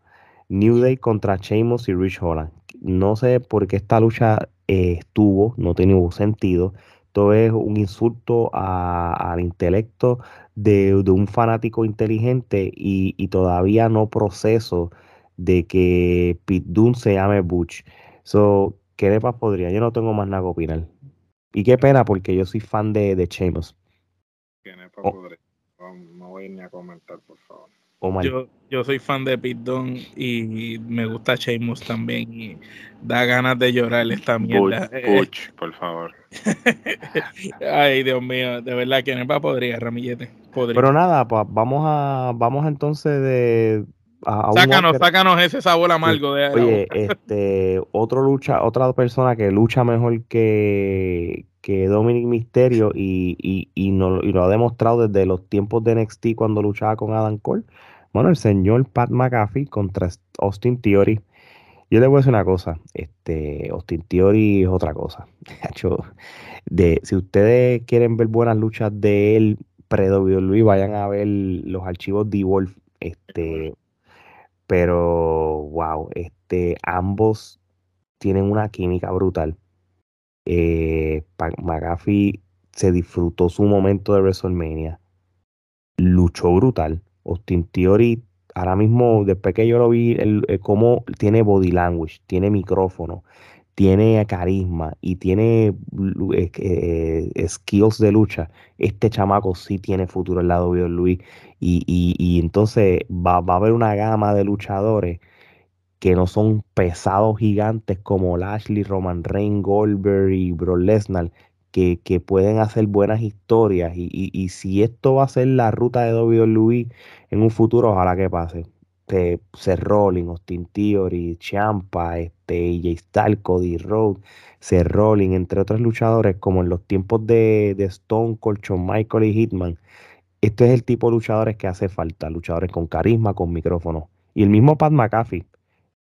S1: New Day contra Sheamus y Rich Holland. No sé por qué esta lucha eh, estuvo, no tiene sentido. Esto es un insulto al intelecto de, un fanático inteligente y, y, todavía no proceso de que Pete Dunne se llame Butch. So, Kenepa podría, yo no tengo más nada que opinar. Y qué pena porque yo soy fan de, de Sheamus.
S3: Kenepa oh. podría. No, voy ni a comentar, por favor.
S2: Oh yo, yo soy fan de Pete Dunne y me gusta Sheamus también y da ganas de llorar esta mierda.
S3: Por favor. (laughs)
S2: Ay, Dios mío, de verdad que Nepa podría, Ramillete. Podría.
S1: Pero nada, pues vamos a vamos entonces de
S2: sácanos, sácanos ese sabor amargo de
S1: Oye, este, otro lucha, otra persona que lucha mejor que, que Dominic Misterio y, y, y, no, y lo ha demostrado desde los tiempos de NXT cuando luchaba con Adam Cole. Bueno, el señor Pat McAfee contra Austin Theory. Yo le voy a decir una cosa, este, Austin Theory es otra cosa. (laughs) de, si ustedes quieren ver buenas luchas de él pre-WWE, vayan a ver los archivos de Wolf. Este, pero, wow, este, ambos tienen una química brutal. Eh, se disfrutó su momento de WrestleMania. Luchó brutal. Austin Theory, ahora mismo, después que yo lo vi, el, cómo tiene body language, tiene micrófono, tiene carisma y tiene eh, skills de lucha. Este chamaco sí tiene futuro al lado de Luis. Y, y, y, entonces va, va, a haber una gama de luchadores que no son pesados gigantes como Lashley, Roman Reigns, Goldberg y Brock Lesnar, que, que, pueden hacer buenas historias. Y, y, si esto va a ser la ruta de WWE en un futuro, ojalá que pase este, Seth Rollins, Austin Theory, Champa, este, AJ Styles, Cody Rhodes, Seth Rollins, entre otros luchadores, como en los tiempos de, Stone Cold, Michael y Hitman. Este es el tipo de luchadores que hace falta, luchadores con carisma, con micrófono. Y el mismo Pat McAfee.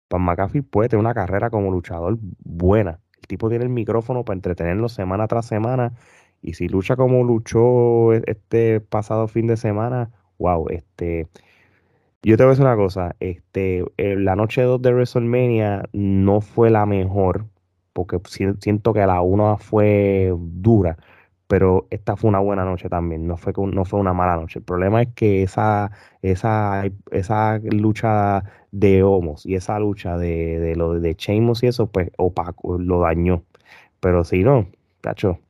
S1: Pat McAfee puede tener una carrera como luchador buena. El tipo tiene el micrófono para entretenerlo semana tras semana. Y si lucha como luchó e, este pasado fin de semana, wow, este, yo te voy a decir una cosa, este, eh, la noche 2 de WrestleMania no fue la mejor, porque siento que la 1 fue dura, pero esta fue una buena noche también, no fue, no fue una mala noche. El problema es que esa, esa, esa lucha de Homos y esa lucha de, de lo de Sheamus y eso, pues opaco, lo dañó. Pero si no, cacho,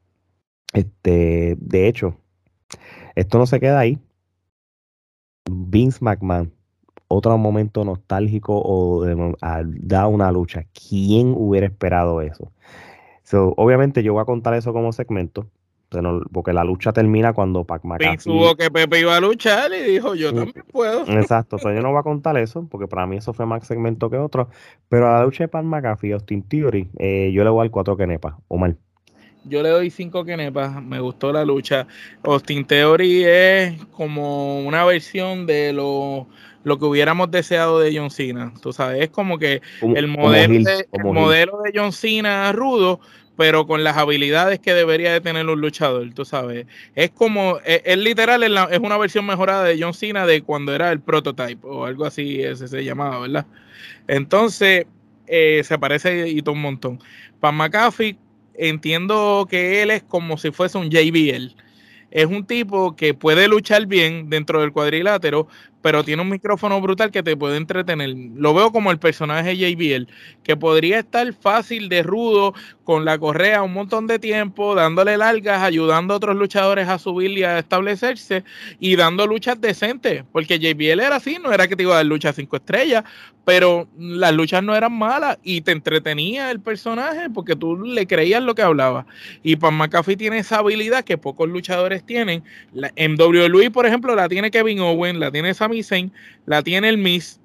S1: este, de hecho, esto no se queda ahí Vince McMahon, otro momento nostálgico o da una lucha. ¿Quién hubiera esperado eso? obviamente yo voy a contar eso como segmento, porque la lucha termina cuando Pac McAfee...
S2: tuvo que Pepe iba a luchar y dijo, yo mm, también puedo.
S1: Exacto, yo no voy a contar eso, porque para mí eso fue más segmento que otro, pero a la lucha de Pac McAfee y Austin Theory, eh, yo le voy al 4 kenepa, Omar.
S2: Yo le doy 5 kenepas, me gustó la lucha. Austin Theory es como una versión de lo, lo que hubiéramos deseado de John Cena, tú sabes, es como que el modelo, de, el modelo de John Cena rudo, pero con las habilidades que debería de tener un luchador, tú sabes. Es como, es, literal, es, una versión mejorada de John Cena de cuando era el prototype o algo así ese se llamaba, ¿verdad? Entonces, eh, se parece y todo un montón. Pan McAfee, entiendo que él es como si fuese un JBL. Es un tipo que puede luchar bien dentro del cuadrilátero, pero tiene un micrófono brutal que te puede entretener. Lo veo como el personaje JBL, que podría estar fácil de rudo, con la correa un montón de tiempo, dándole largas, ayudando a otros luchadores a subir y a establecerse y dando luchas decentes, porque JBL era así, no era que te iba a dar luchas cinco estrellas, pero las luchas no eran malas y te entretenía el personaje porque tú le creías lo que hablaba. Y Pan McAfee tiene esa habilidad que pocos luchadores tienen. En WWE, por ejemplo, la tiene Kevin Owen, la tiene La tiene el Miss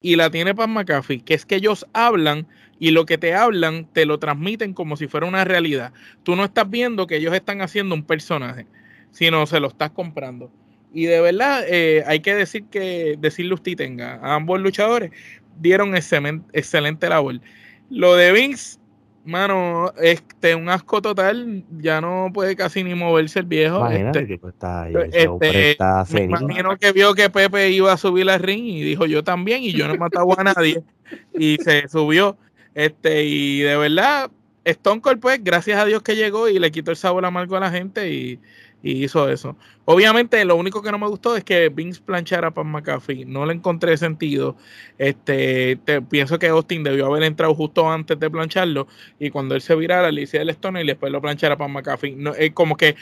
S2: y la tiene Pan McAfee, que es que ellos hablan y lo que te hablan te lo transmiten como si fuera una realidad. Tú no estás viendo que ellos están haciendo un personaje, sino se lo estás comprando. Y de verdad eh, hay que decir que decirle usted tenga, a ambos luchadores dieron excelente, excelente labor. Lo de Vince, mano, este un asco total, ya no puede casi ni moverse el viejo. Este, que pues está, este, me imagino que vio que Pepe iba a subir al ring y dijo yo también y yo no he matado a nadie y se subió. Este, y de verdad, Stone Cold, pues, gracias a Dios que llegó y le quitó el sabor amargo a la gente y, hizo eso. Obviamente, lo único que no me gustó es que Vince planchara a Pan McAfee. No le encontré sentido. Este, pienso que Austin debió haber entrado justo antes de plancharlo y cuando él se virara le hiciera el Stone y después lo planchara a Pan McAfee. No, es como que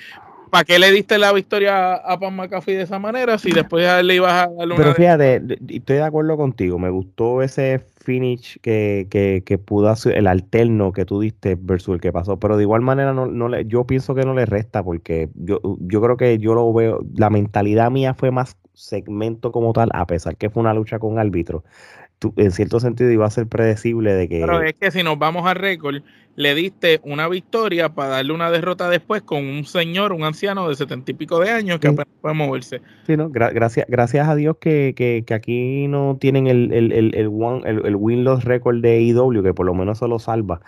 S2: ¿para qué le diste la victoria a Pan McAfee de esa manera si después le ibas a
S1: dar una Pero fíjate, estoy de acuerdo contigo, me gustó ese finish que, que, que pudo hacer, el alterno que tú diste versus el que pasó, pero de igual manera no, no le, yo pienso que no le resta porque yo, yo creo que yo lo veo, la mentalidad mía fue más segmento como tal, a pesar que fue una lucha con árbitro en cierto sentido iba a ser predecible de que...
S2: Pero es que si nos vamos a récord, le diste una victoria para darle una derrota después con un señor, un anciano de setenta y pico de años que apenas puede moverse.
S1: Sí, ¿no? gracias, gracias a Dios que, que, que aquí no tienen el, el, el, el, one, el, win-loss record de IW, que por lo menos se lo salva.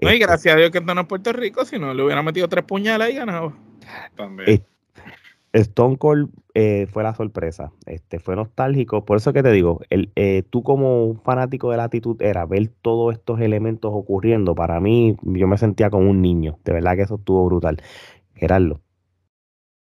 S2: No, y este gracias a Dios que están en Puerto Rico, si no le hubiera metido tres puñalas y ganado.
S1: También. Stone Cold eh, fue la sorpresa, este, fue nostálgico, por eso que te digo, el, eh, tú como fanático de la actitud era ver todos estos elementos ocurriendo, para mí yo me sentía como un niño, de verdad que eso estuvo brutal. Gerardo.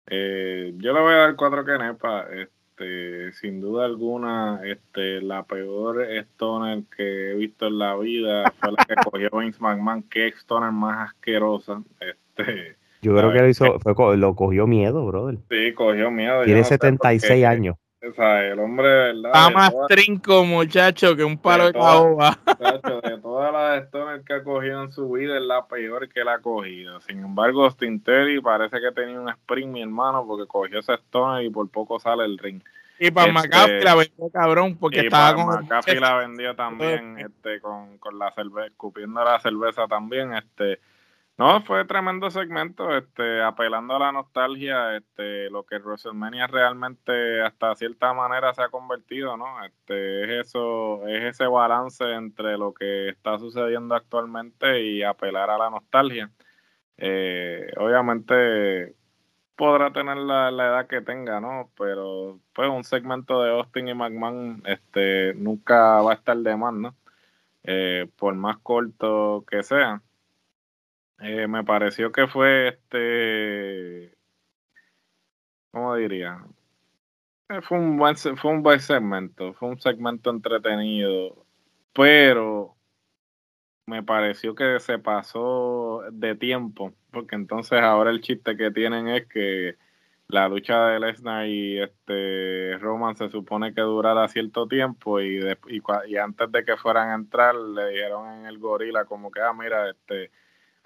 S3: Eh, yo le voy a dar cuatro canepas, este, sin duda alguna, este, la peor Stoner que he visto en la vida fue la que (laughs) cogió Vince McMahon, que Stoner más asquerosa, este
S1: yo creo que lo hizo, fue, lo cogió miedo, brother.
S3: Sí, cogió miedo.
S1: Tiene 76 años.
S3: O sea, el hombre, ¿verdad?
S2: Está más trinco, muchacho, que un palo de, caoba. (laughs)
S3: de todas las Stones que ha cogido en su vida, es la peor que la ha cogido. Sin embargo, Austin Terry parece que tenía un sprint, mi hermano, porque cogió ese Stone y por poco sale el ring.
S2: Y para este, McAfee la vendió cabrón, porque estaba con.
S3: McAfee la vendió (laughs) también, este, con, con la cerveza, escupiendo la cerveza también, este no, fue tremendo segmento, este, apelando a la nostalgia, este, lo que WrestleMania realmente hasta cierta manera se ha convertido, ¿no? Este, es eso, es ese balance entre lo que está sucediendo actualmente y apelar a la nostalgia. Eh, obviamente podrá tener la, edad que tenga, ¿no? Pero pues un segmento de Austin y McMahon, este, nunca va a estar de más, ¿no? Eh, por más corto que sea. Eh, me pareció que fue este. ¿Cómo diría? Eh, fue un, buen, fue un buen segmento, fue un segmento entretenido, pero me pareció que se pasó de tiempo, porque entonces ahora el chiste que tienen es que la lucha de Lesnar y este Roman se supone que durara cierto tiempo y, y, antes de que fueran a entrar le dijeron en el gorila como que, ah, mira, este,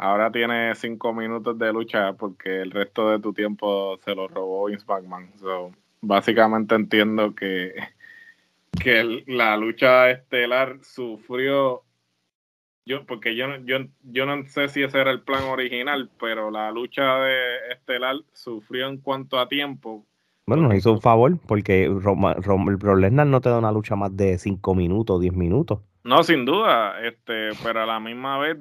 S3: ahora tiene cinco minutos de lucha porque el resto de tu tiempo se lo robó Vince McMahon. So, básicamente entiendo que, que la lucha estelar sufrió yo porque yo, yo, yo no sé si ese era el plan original, pero la lucha de Estelar sufrió en cuanto a tiempo.
S1: Bueno, nos hizo un favor porque Roma, Rom, Lesnar no te da una lucha más de 5 minutos, 10 minutos.
S3: No, sin duda, este, pero a la misma vez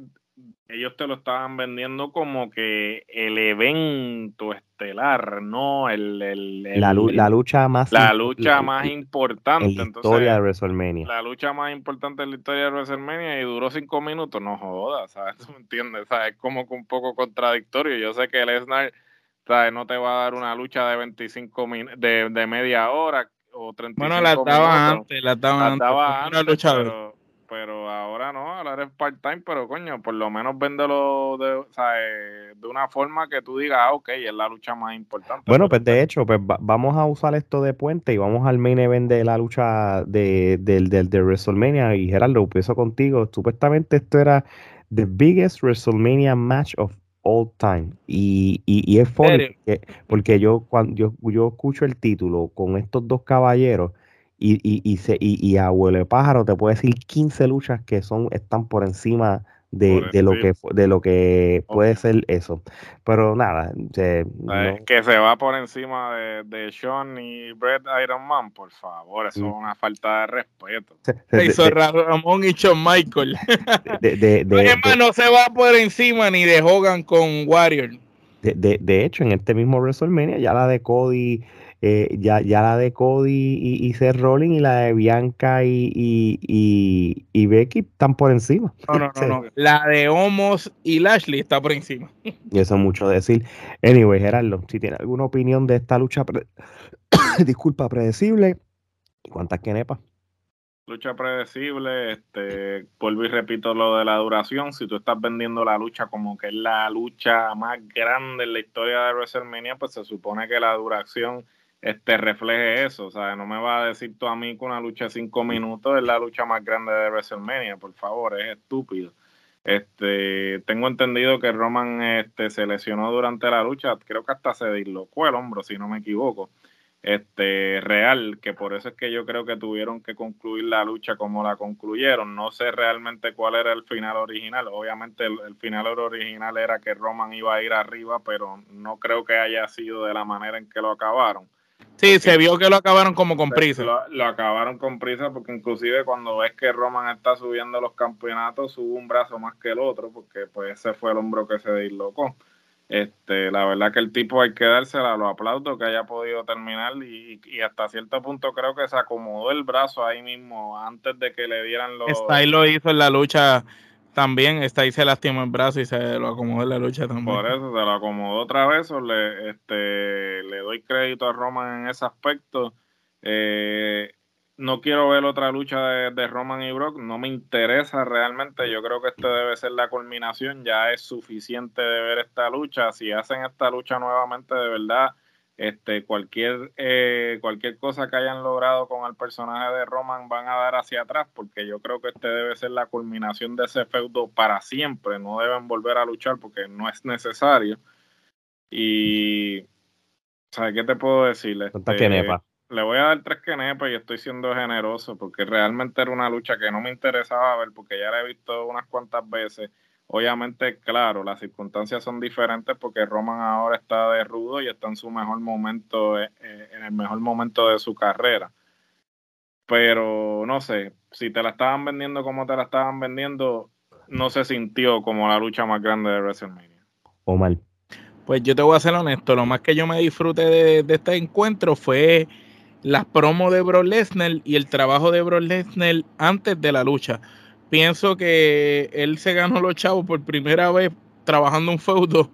S3: ellos te lo estaban vendiendo como que el evento estelar, ¿no? El, el,
S1: la, lucha más
S3: la lucha más importante
S1: en la historia de WrestleMania.
S3: La lucha más importante en la historia de WrestleMania y duró cinco minutos, no jodas, ¿sabes? (laughs) ¿Tú me entiendes? ¿Sabes? Es como que un poco contradictorio. Yo sé que Lesnar, ¿sabes? No te va a dar una lucha de 25 de, de media hora o 35
S2: Bueno, la estaba antes, la estaba antes.
S3: Una lucha, pero, pero ahora no, ahora eres part-time, pero coño, por lo menos véndelo de, o sea, eh, de una forma que tú digas, ah, ok, es la lucha más importante.
S1: Bueno, pues de hecho, pues vamos a usar esto de puente y vamos al main event de la lucha de, del de WrestleMania. Y Gerardo, empiezo contigo. Supuestamente esto era the biggest WrestleMania match of all time. Y, y, es funny porque, yo cuando yo, yo escucho el título con estos dos caballeros y, y, y, se, y, y Abuelo Pájaro te puede decir 15 luchas que son están por encima de, de lo que de lo que puede ser eso. Pero nada,
S3: que se va por encima de, de Sean y Brett Iron Man, por favor, eso es mm. una falta de respeto.
S2: Se hizo Ramón y Shawn Michael. De, no se va por encima ni de Hogan con Warrior.
S1: De, de, hecho, en este mismo WrestleMania, ya la de Cody eh, ya, ya la de Cody y, y Seth Rollins y la de Bianca y, y, y, Becky están por encima.
S2: No, no, no, (laughs) no, La de Homos y Lashley está por encima.
S1: Y eso es mucho decir. Anyway, Gerardo, si tiene alguna opinión de esta lucha, (coughs) disculpa, predecible, ¿cuántas quenepas?
S3: Lucha predecible, este, vuelvo y repito lo de la duración. Si tú estás vendiendo la lucha como que es la lucha más grande en la historia de WrestleMania, pues se supone que la duración este, refleje eso. O sea, no me va a decir tú a mí que una lucha de cinco minutos es la lucha más grande de WrestleMania, por favor, es estúpido. Este, tengo entendido que Roman este, se lesionó durante la lucha, creo que hasta se dislocó el hombro, si no me equivoco. Este, real, que por eso es que yo creo que tuvieron que concluir la lucha como la concluyeron. No sé realmente cuál era el final original. Obviamente el, el final original era que Roman iba a ir arriba, pero no creo que haya sido de la manera en que lo acabaron.
S2: Sí, se vio que lo acabaron como con prisa.
S3: Lo, acabaron con prisa porque inclusive cuando ves que Roman está subiendo los campeonatos, sube un brazo más que el otro porque pues ese fue el hombro que se dislocó. Este, la verdad que el tipo hay que dársela, lo aplaudo que haya podido terminar y, y, hasta cierto punto creo que se acomodó el brazo ahí mismo antes de que le dieran los...
S2: Style lo hizo en la lucha también está ahí se lastimó el brazo y se lo acomodó en la lucha también.
S3: Por eso se lo acomodó otra vez. le, este, le doy crédito a Roman en ese aspecto. Eh, no quiero ver otra lucha de, de, Roman y Brock. No me interesa realmente. Yo creo que este debe ser la culminación. Ya es suficiente de ver esta lucha. Si hacen esta lucha nuevamente, de verdad este, cualquier, eh, cualquier cosa que hayan logrado con el personaje de Roman van a dar hacia atrás, porque yo creo que este debe ser la culminación de ese feudo para siempre. No deben volver a luchar porque no es necesario. Y, ¿sabes qué te puedo decir? Este, le voy a dar tres quenepas y estoy siendo generoso porque realmente era una lucha que no me interesaba ver porque ya la he visto unas cuantas veces Obviamente, claro, las circunstancias son diferentes porque Roman ahora está de rudo y está en su mejor momento, eh, eh, en el mejor momento de su carrera. Pero no sé, si te la estaban vendiendo como te la estaban vendiendo, no se sintió como la lucha más grande de WrestleMania.
S1: O mal.
S2: Pues yo te voy a ser honesto, lo más que yo me disfruté de, de este encuentro fue las promos de Brock Lesnar y el trabajo de Brock Lesnar antes de la lucha pienso que él se ganó los chavos por primera vez trabajando un feudo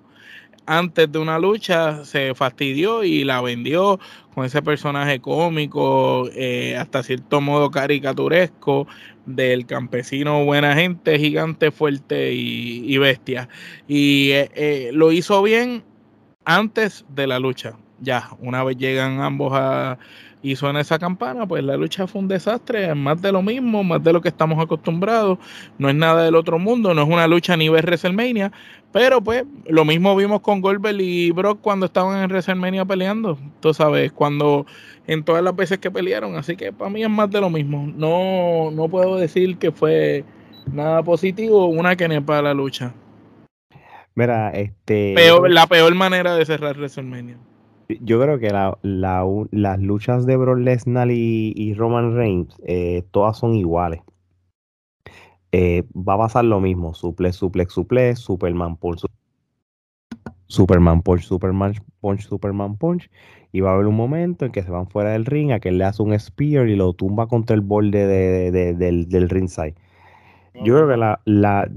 S2: antes de una lucha, se fastidió y la vendió con ese personaje cómico, eh, hasta cierto modo caricaturesco, del campesino buena gente, gigante, fuerte y, bestia. Y eh, eh, lo hizo bien antes de la lucha. ya, una vez llegan ambos a y suena esa campana, pues la lucha fue un desastre, es más de lo mismo, más de lo que estamos acostumbrados, no es nada del otro mundo, no es una lucha a nivel WrestleMania, pero pues lo mismo vimos con Goldberg y Brock cuando estaban en WrestleMania peleando, tú sabes, cuando en todas las veces que pelearon, así que para mí es más de lo mismo, no, no puedo decir que fue nada positivo, una que para la lucha.
S1: Mira, este...
S2: la peor manera de cerrar WrestleMania.
S1: Yo creo que la, las luchas de Brock Lesnar y, Roman Reigns, eh, todas son iguales. Eh, va a pasar lo mismo: suple, suple, suple, Superman punch, Superman punch, Superman punch, Superman punch. Y va a haber un momento en que se van fuera del ring, a que le hace un spear y lo tumba contra el borde de, del, del ringside. Yo creo que la. la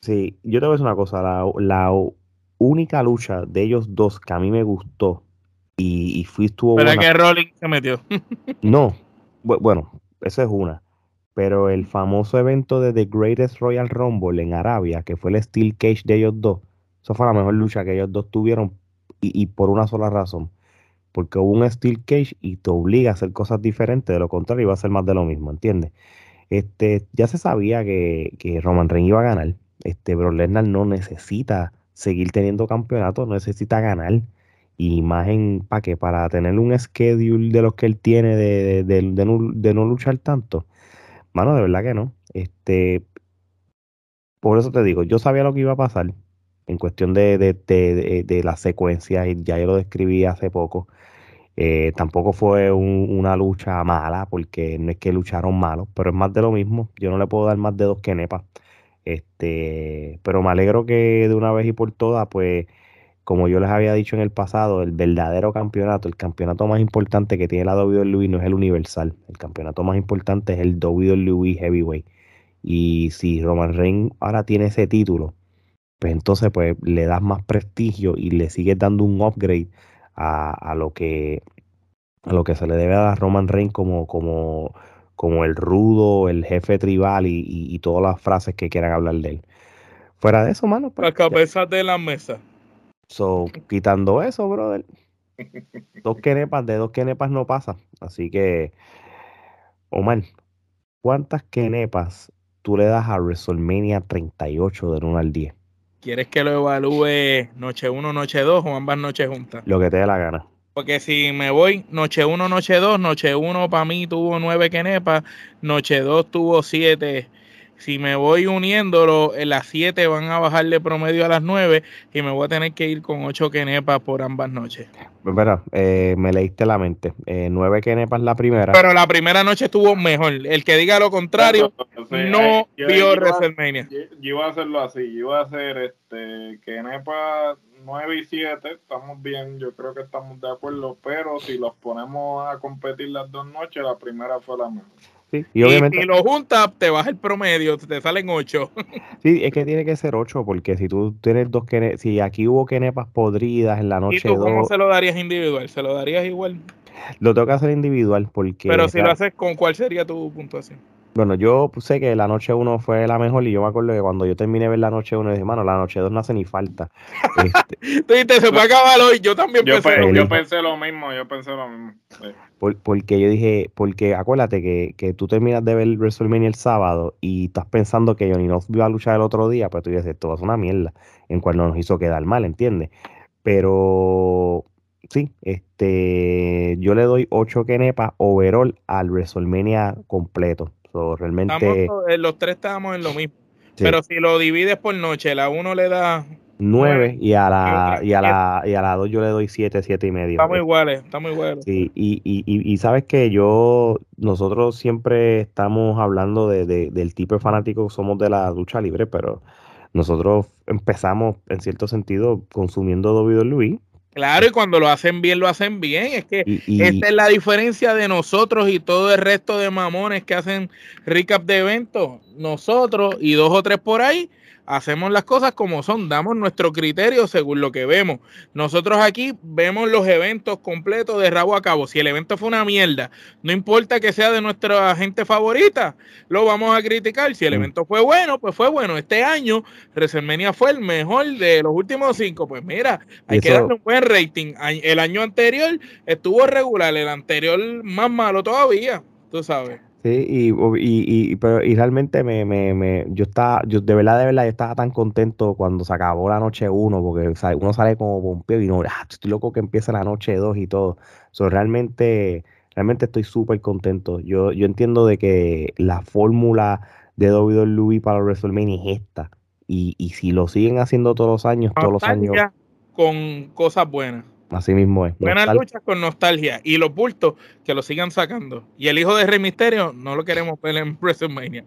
S1: sí, yo te voy a decir una cosa: la, la única lucha de ellos dos que a mí me gustó y, fui estuvo
S2: Pero que Rolling se metió. (laughs)
S1: no, bueno, esa es una. Pero el famoso evento de The Greatest Royal Rumble en Arabia, que fue el Steel Cage de ellos dos, esa fue la mejor lucha que ellos dos tuvieron y, por una sola razón. Porque hubo un Steel Cage y te obliga a hacer cosas diferentes, de lo contrario iba a ser más de lo mismo, ¿entiendes? Este, ya se sabía que, que Roman Reigns iba a ganar. Este, Brock Lesnar no necesita seguir teniendo campeonatos, necesita ganar. Y más en, ¿para qué? Para tener un schedule de los que él tiene de, de, no, luchar tanto. Mano, de verdad que no. Este, por eso te digo, yo sabía lo que iba a pasar en cuestión de, de, las secuencias, y ya yo lo describí hace poco. Eh, tampoco fue una lucha mala, porque no es que lucharon malos, pero es más de lo mismo. Yo no le puedo dar más dedos que nepa. Este, pero me alegro que de una vez y por todas, pues, como yo les había dicho en el pasado, el verdadero campeonato, el campeonato más importante que tiene la WWE no es el Universal. El campeonato más importante es el WWE Heavyweight. Y si Roman Reigns ahora tiene ese título, pues entonces pues le das más prestigio y le sigues dando un upgrade a, a lo que a lo que se le debe a Roman Reigns como, como como el rudo, el jefe tribal y, todas las frases que quieran hablar de él. Fuera de eso, mano.
S2: Pues, la cabeza de la mesa.
S1: So, quitando eso, brother. dos quenepas, de dos quenepas no pasa. Así que, Omar, ¿cuántas quenepas tú le das a WrestleMania 38 del 1 al 10?
S2: ¿Quieres que lo evalúe noche 1, noche 2 o ambas noches juntas?
S1: Lo que te dé la gana.
S2: Porque si me voy noche 1, noche 2, noche 1 para mí tuvo 9 quenepas, noche 2 tuvo 7. Si me voy uniéndolo, en las 7 van a bajar de promedio a las 9 y me voy a tener que ir con 8 quenepas por ambas noches.
S1: Verdad, eh, me leíste la mente. Eh, 9 quenepas la primera.
S2: Pero la primera noche estuvo mejor. El que diga lo contrario no vio WrestleMania.
S3: Yo, iba a hacerlo así. Yo iba a hacer este quenepas 9 y 7 estamos bien, yo creo que estamos de acuerdo, pero si los ponemos a competir las dos noches, la primera fue la mejor.
S2: Y, obviamente, lo juntas, te baja el promedio, te salen 8. (laughs)
S1: Sí, es que tiene que ser 8, porque si tú tienes dos quenepas, si aquí hubo quenepas podridas en la noche ¿Y tú
S2: cómo se lo darías individual? ¿Se lo darías igual?
S1: Lo tengo que hacer individual porque...
S2: Pero si lo haces, ¿con cuál sería tu puntuación?
S1: Bueno, yo sé que la noche 1 fue la mejor y yo me acuerdo que cuando yo terminé de ver la noche 1 dije, mano, la noche 2 no hace ni falta.
S2: Este, (laughs) se fue a acabar hoy, yo también
S3: yo pensé, lo, yo pensé lo mismo, yo pensé lo mismo.
S1: porque yo dije, porque acuérdate que, que tú terminas de ver WrestleMania el sábado y estás pensando que Johnny Knox iba a luchar el otro día, pues tú dices, esto va a ser una mierda, en cual no nos hizo quedar mal, ¿entiendes? Pero sí, este, yo le doy 8 kenepas overall al WrestleMania completo realmente.
S2: Eh, los tres estábamos en lo mismo. Pero si lo divides por noche, la uno le da
S1: 9 y a la y a la y a la 2 yo le doy 7, 7 y medio.
S2: Estamos iguales, estamos iguales.
S1: Sí, y, y, y, sabes que yo nosotros siempre estamos hablando de, del tipo de fanático que somos de la lucha libre, pero nosotros empezamos en cierto sentido consumiendo WWE
S2: Claro, y cuando lo hacen bien, lo hacen bien. Es que esta es la diferencia de nosotros y todo el resto de mamones que hacen recap de eventos. Nosotros y dos o tres por ahí hacemos las cosas como son, damos nuestro criterio según lo que vemos. Nosotros aquí vemos los eventos completos de rabo a cabo. Si el evento fue una mierda, no importa que sea de nuestra gente favorita, lo vamos a criticar. Si el mm. evento fue bueno, pues fue bueno. Este año, WrestleMania fue el mejor de los últimos cinco. Pues mira, hay que darle un buen rating. El año anterior estuvo regular, el anterior más malo todavía, tú sabes.
S1: Sí, y, y, y, pero, y realmente me, me, me, yo estaba, yo de verdad, de verdad, yo estaba tan contento cuando se acabó la noche uno, porque uno sale como pompeo y no, ah, estoy loco que empiece la noche dos y todo. So, realmente, realmente estoy súper contento. Yo, yo entiendo de que la fórmula de WWE para WrestleMania es esta. Y, y si lo siguen haciendo todos los años, todos los años.
S2: Con cosas buenas.
S1: Así mismo es.
S2: Buenas luchas con nostalgia. Y los bultos que lo sigan sacando. Y el hijo de Rey Misterio no lo queremos ver en WrestleMania.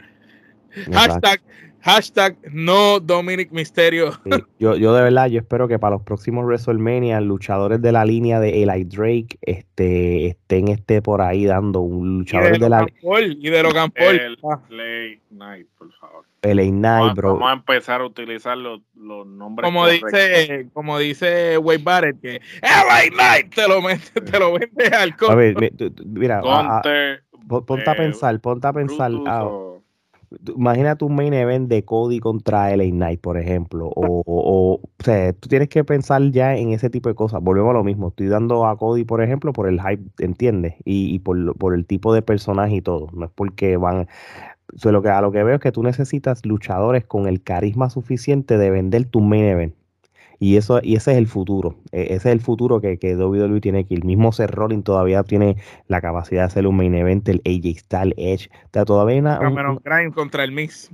S2: Hashtag, hashtag no Dominic Misterio.
S1: yo, yo de verdad, yo espero que para los próximos WrestleMania, luchadores de la línea de Eli Drake este, estén este por ahí dando un luchador de, la
S2: y de Logan Paul.
S3: El Late Night, por favor.
S1: LA Knight, bro.
S3: Vamos a empezar a utilizar los, los nombres.
S2: Como dice, como dice Wade Barrett, que LA Knight te lo, mete, te lo vende al
S1: A ver, mira, ponte a pensar, ponte a pensar. Ah, imagínate un main event de Cody contra LA Knight, por ejemplo. O, o, o, sea, tú tienes que pensar ya en ese tipo de cosas. Volvemos a lo mismo. Estoy dando a Cody, por ejemplo, por el hype, ¿entiendes? Y, y por, por el tipo de personaje y todo. No es porque van lo que, a lo que veo es que tú necesitas luchadores con el carisma suficiente de vender tu main event. Y, eso, y ese es el futuro. E, ese es el futuro que, que WWE tiene que El mismo Seth Rollins todavía tiene la capacidad de hacer un main event, el AJ Styles, Edge. O todavía
S2: una, contra el Mix.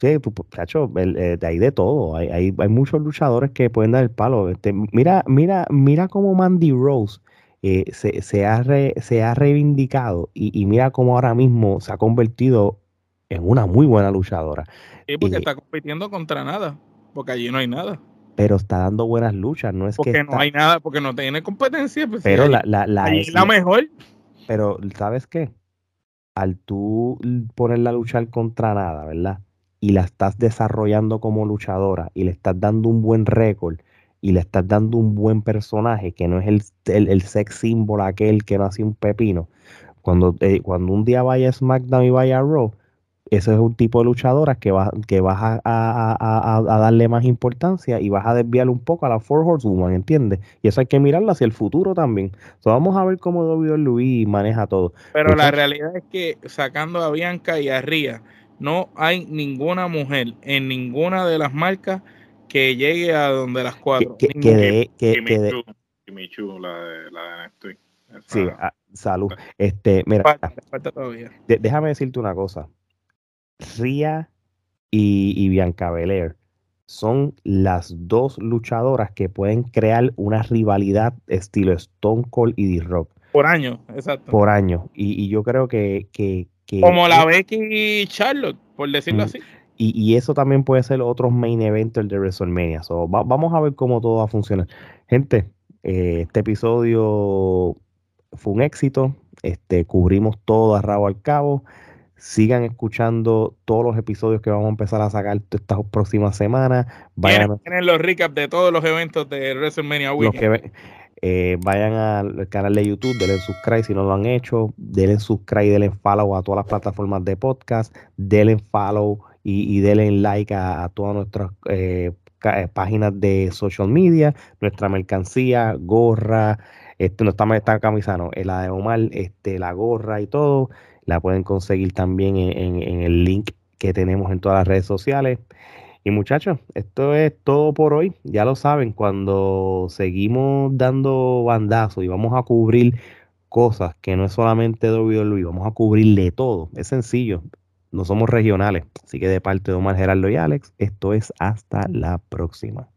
S1: Sí, cacho, eh, de ahí de todo. Hay, hay, hay, muchos luchadores que pueden dar el palo. Este, mira, mira, mira cómo Mandy Rose eh, se, se, ha se ha reivindicado y, y, mira cómo ahora mismo se ha convertido es una muy buena luchadora.
S2: Sí, porque está compitiendo contra nada, porque allí no hay nada.
S1: Pero está dando buenas luchas, no es
S2: porque
S1: que.
S2: no hay nada, porque no tiene competencia. Pues,
S1: pero la, la, la,
S2: es la mejor.
S1: Pero, ¿sabes qué? Al tú ponerla a luchar contra nada, ¿verdad? Y la estás desarrollando como luchadora y le estás dando un buen récord y le estás dando un buen personaje que no es el, el, el sex símbolo aquel que no hace un pepino. Cuando, eh, cuando un día vaya a SmackDown y vaya a Raw, ese es un tipo de luchadora que, va, que vas a, a, a, darle más importancia y vas a desviar un poco a la Four Horsewoman, ¿entiendes? Y eso hay que mirarlo hacia el futuro también. vamos a ver cómo WWE maneja todo.
S2: Pero la realidad es que sacando a Bianca y a Ria, no hay ninguna mujer en ninguna de las marcas que llegue a donde las cuatro.
S1: Que, que, de, que,
S3: la de, la de
S1: Sí, ah, salud. Este, mira, déjame decirte una cosa. Ria y, Bianca Belair son las dos luchadoras que pueden crear una rivalidad estilo Stone Cold y D-Rock.
S2: Por año, exacto.
S1: Por año. Y, yo creo que,
S2: Como la Becky y Charlotte, por decirlo mm, así.
S1: Y, eso también puede ser otro main event de WrestleMania. vamos a ver cómo todo va a funcionar. Gente, eh, este episodio fue un éxito. Este, cubrimos todo a rabo al cabo. Sigan escuchando todos los episodios que vamos a empezar a sacar estas próximas semanas.
S2: Vayan Tienen los recaps de todos los eventos de WrestleMania Weekend.
S1: Eh, vayan al canal de YouTube, denle subscribe si no lo han hecho, denle subscribe, denle follow a todas las plataformas de podcast, denle follow y, denle like a, todas nuestras eh, eh, páginas de social media, nuestra mercancía, gorra, este, no está, está camisa, no, la de Omar, este, la gorra y todo la pueden conseguir también en, el link que tenemos en todas las redes sociales. Y muchachos, esto es todo por hoy. Ya lo saben, cuando seguimos dando bandazos y vamos a cubrir cosas que no es solamente WWE, vamos a cubrirle todo. Es sencillo, no somos regionales. Así que de parte de Omar Gerardo y Alex, esto es hasta la próxima.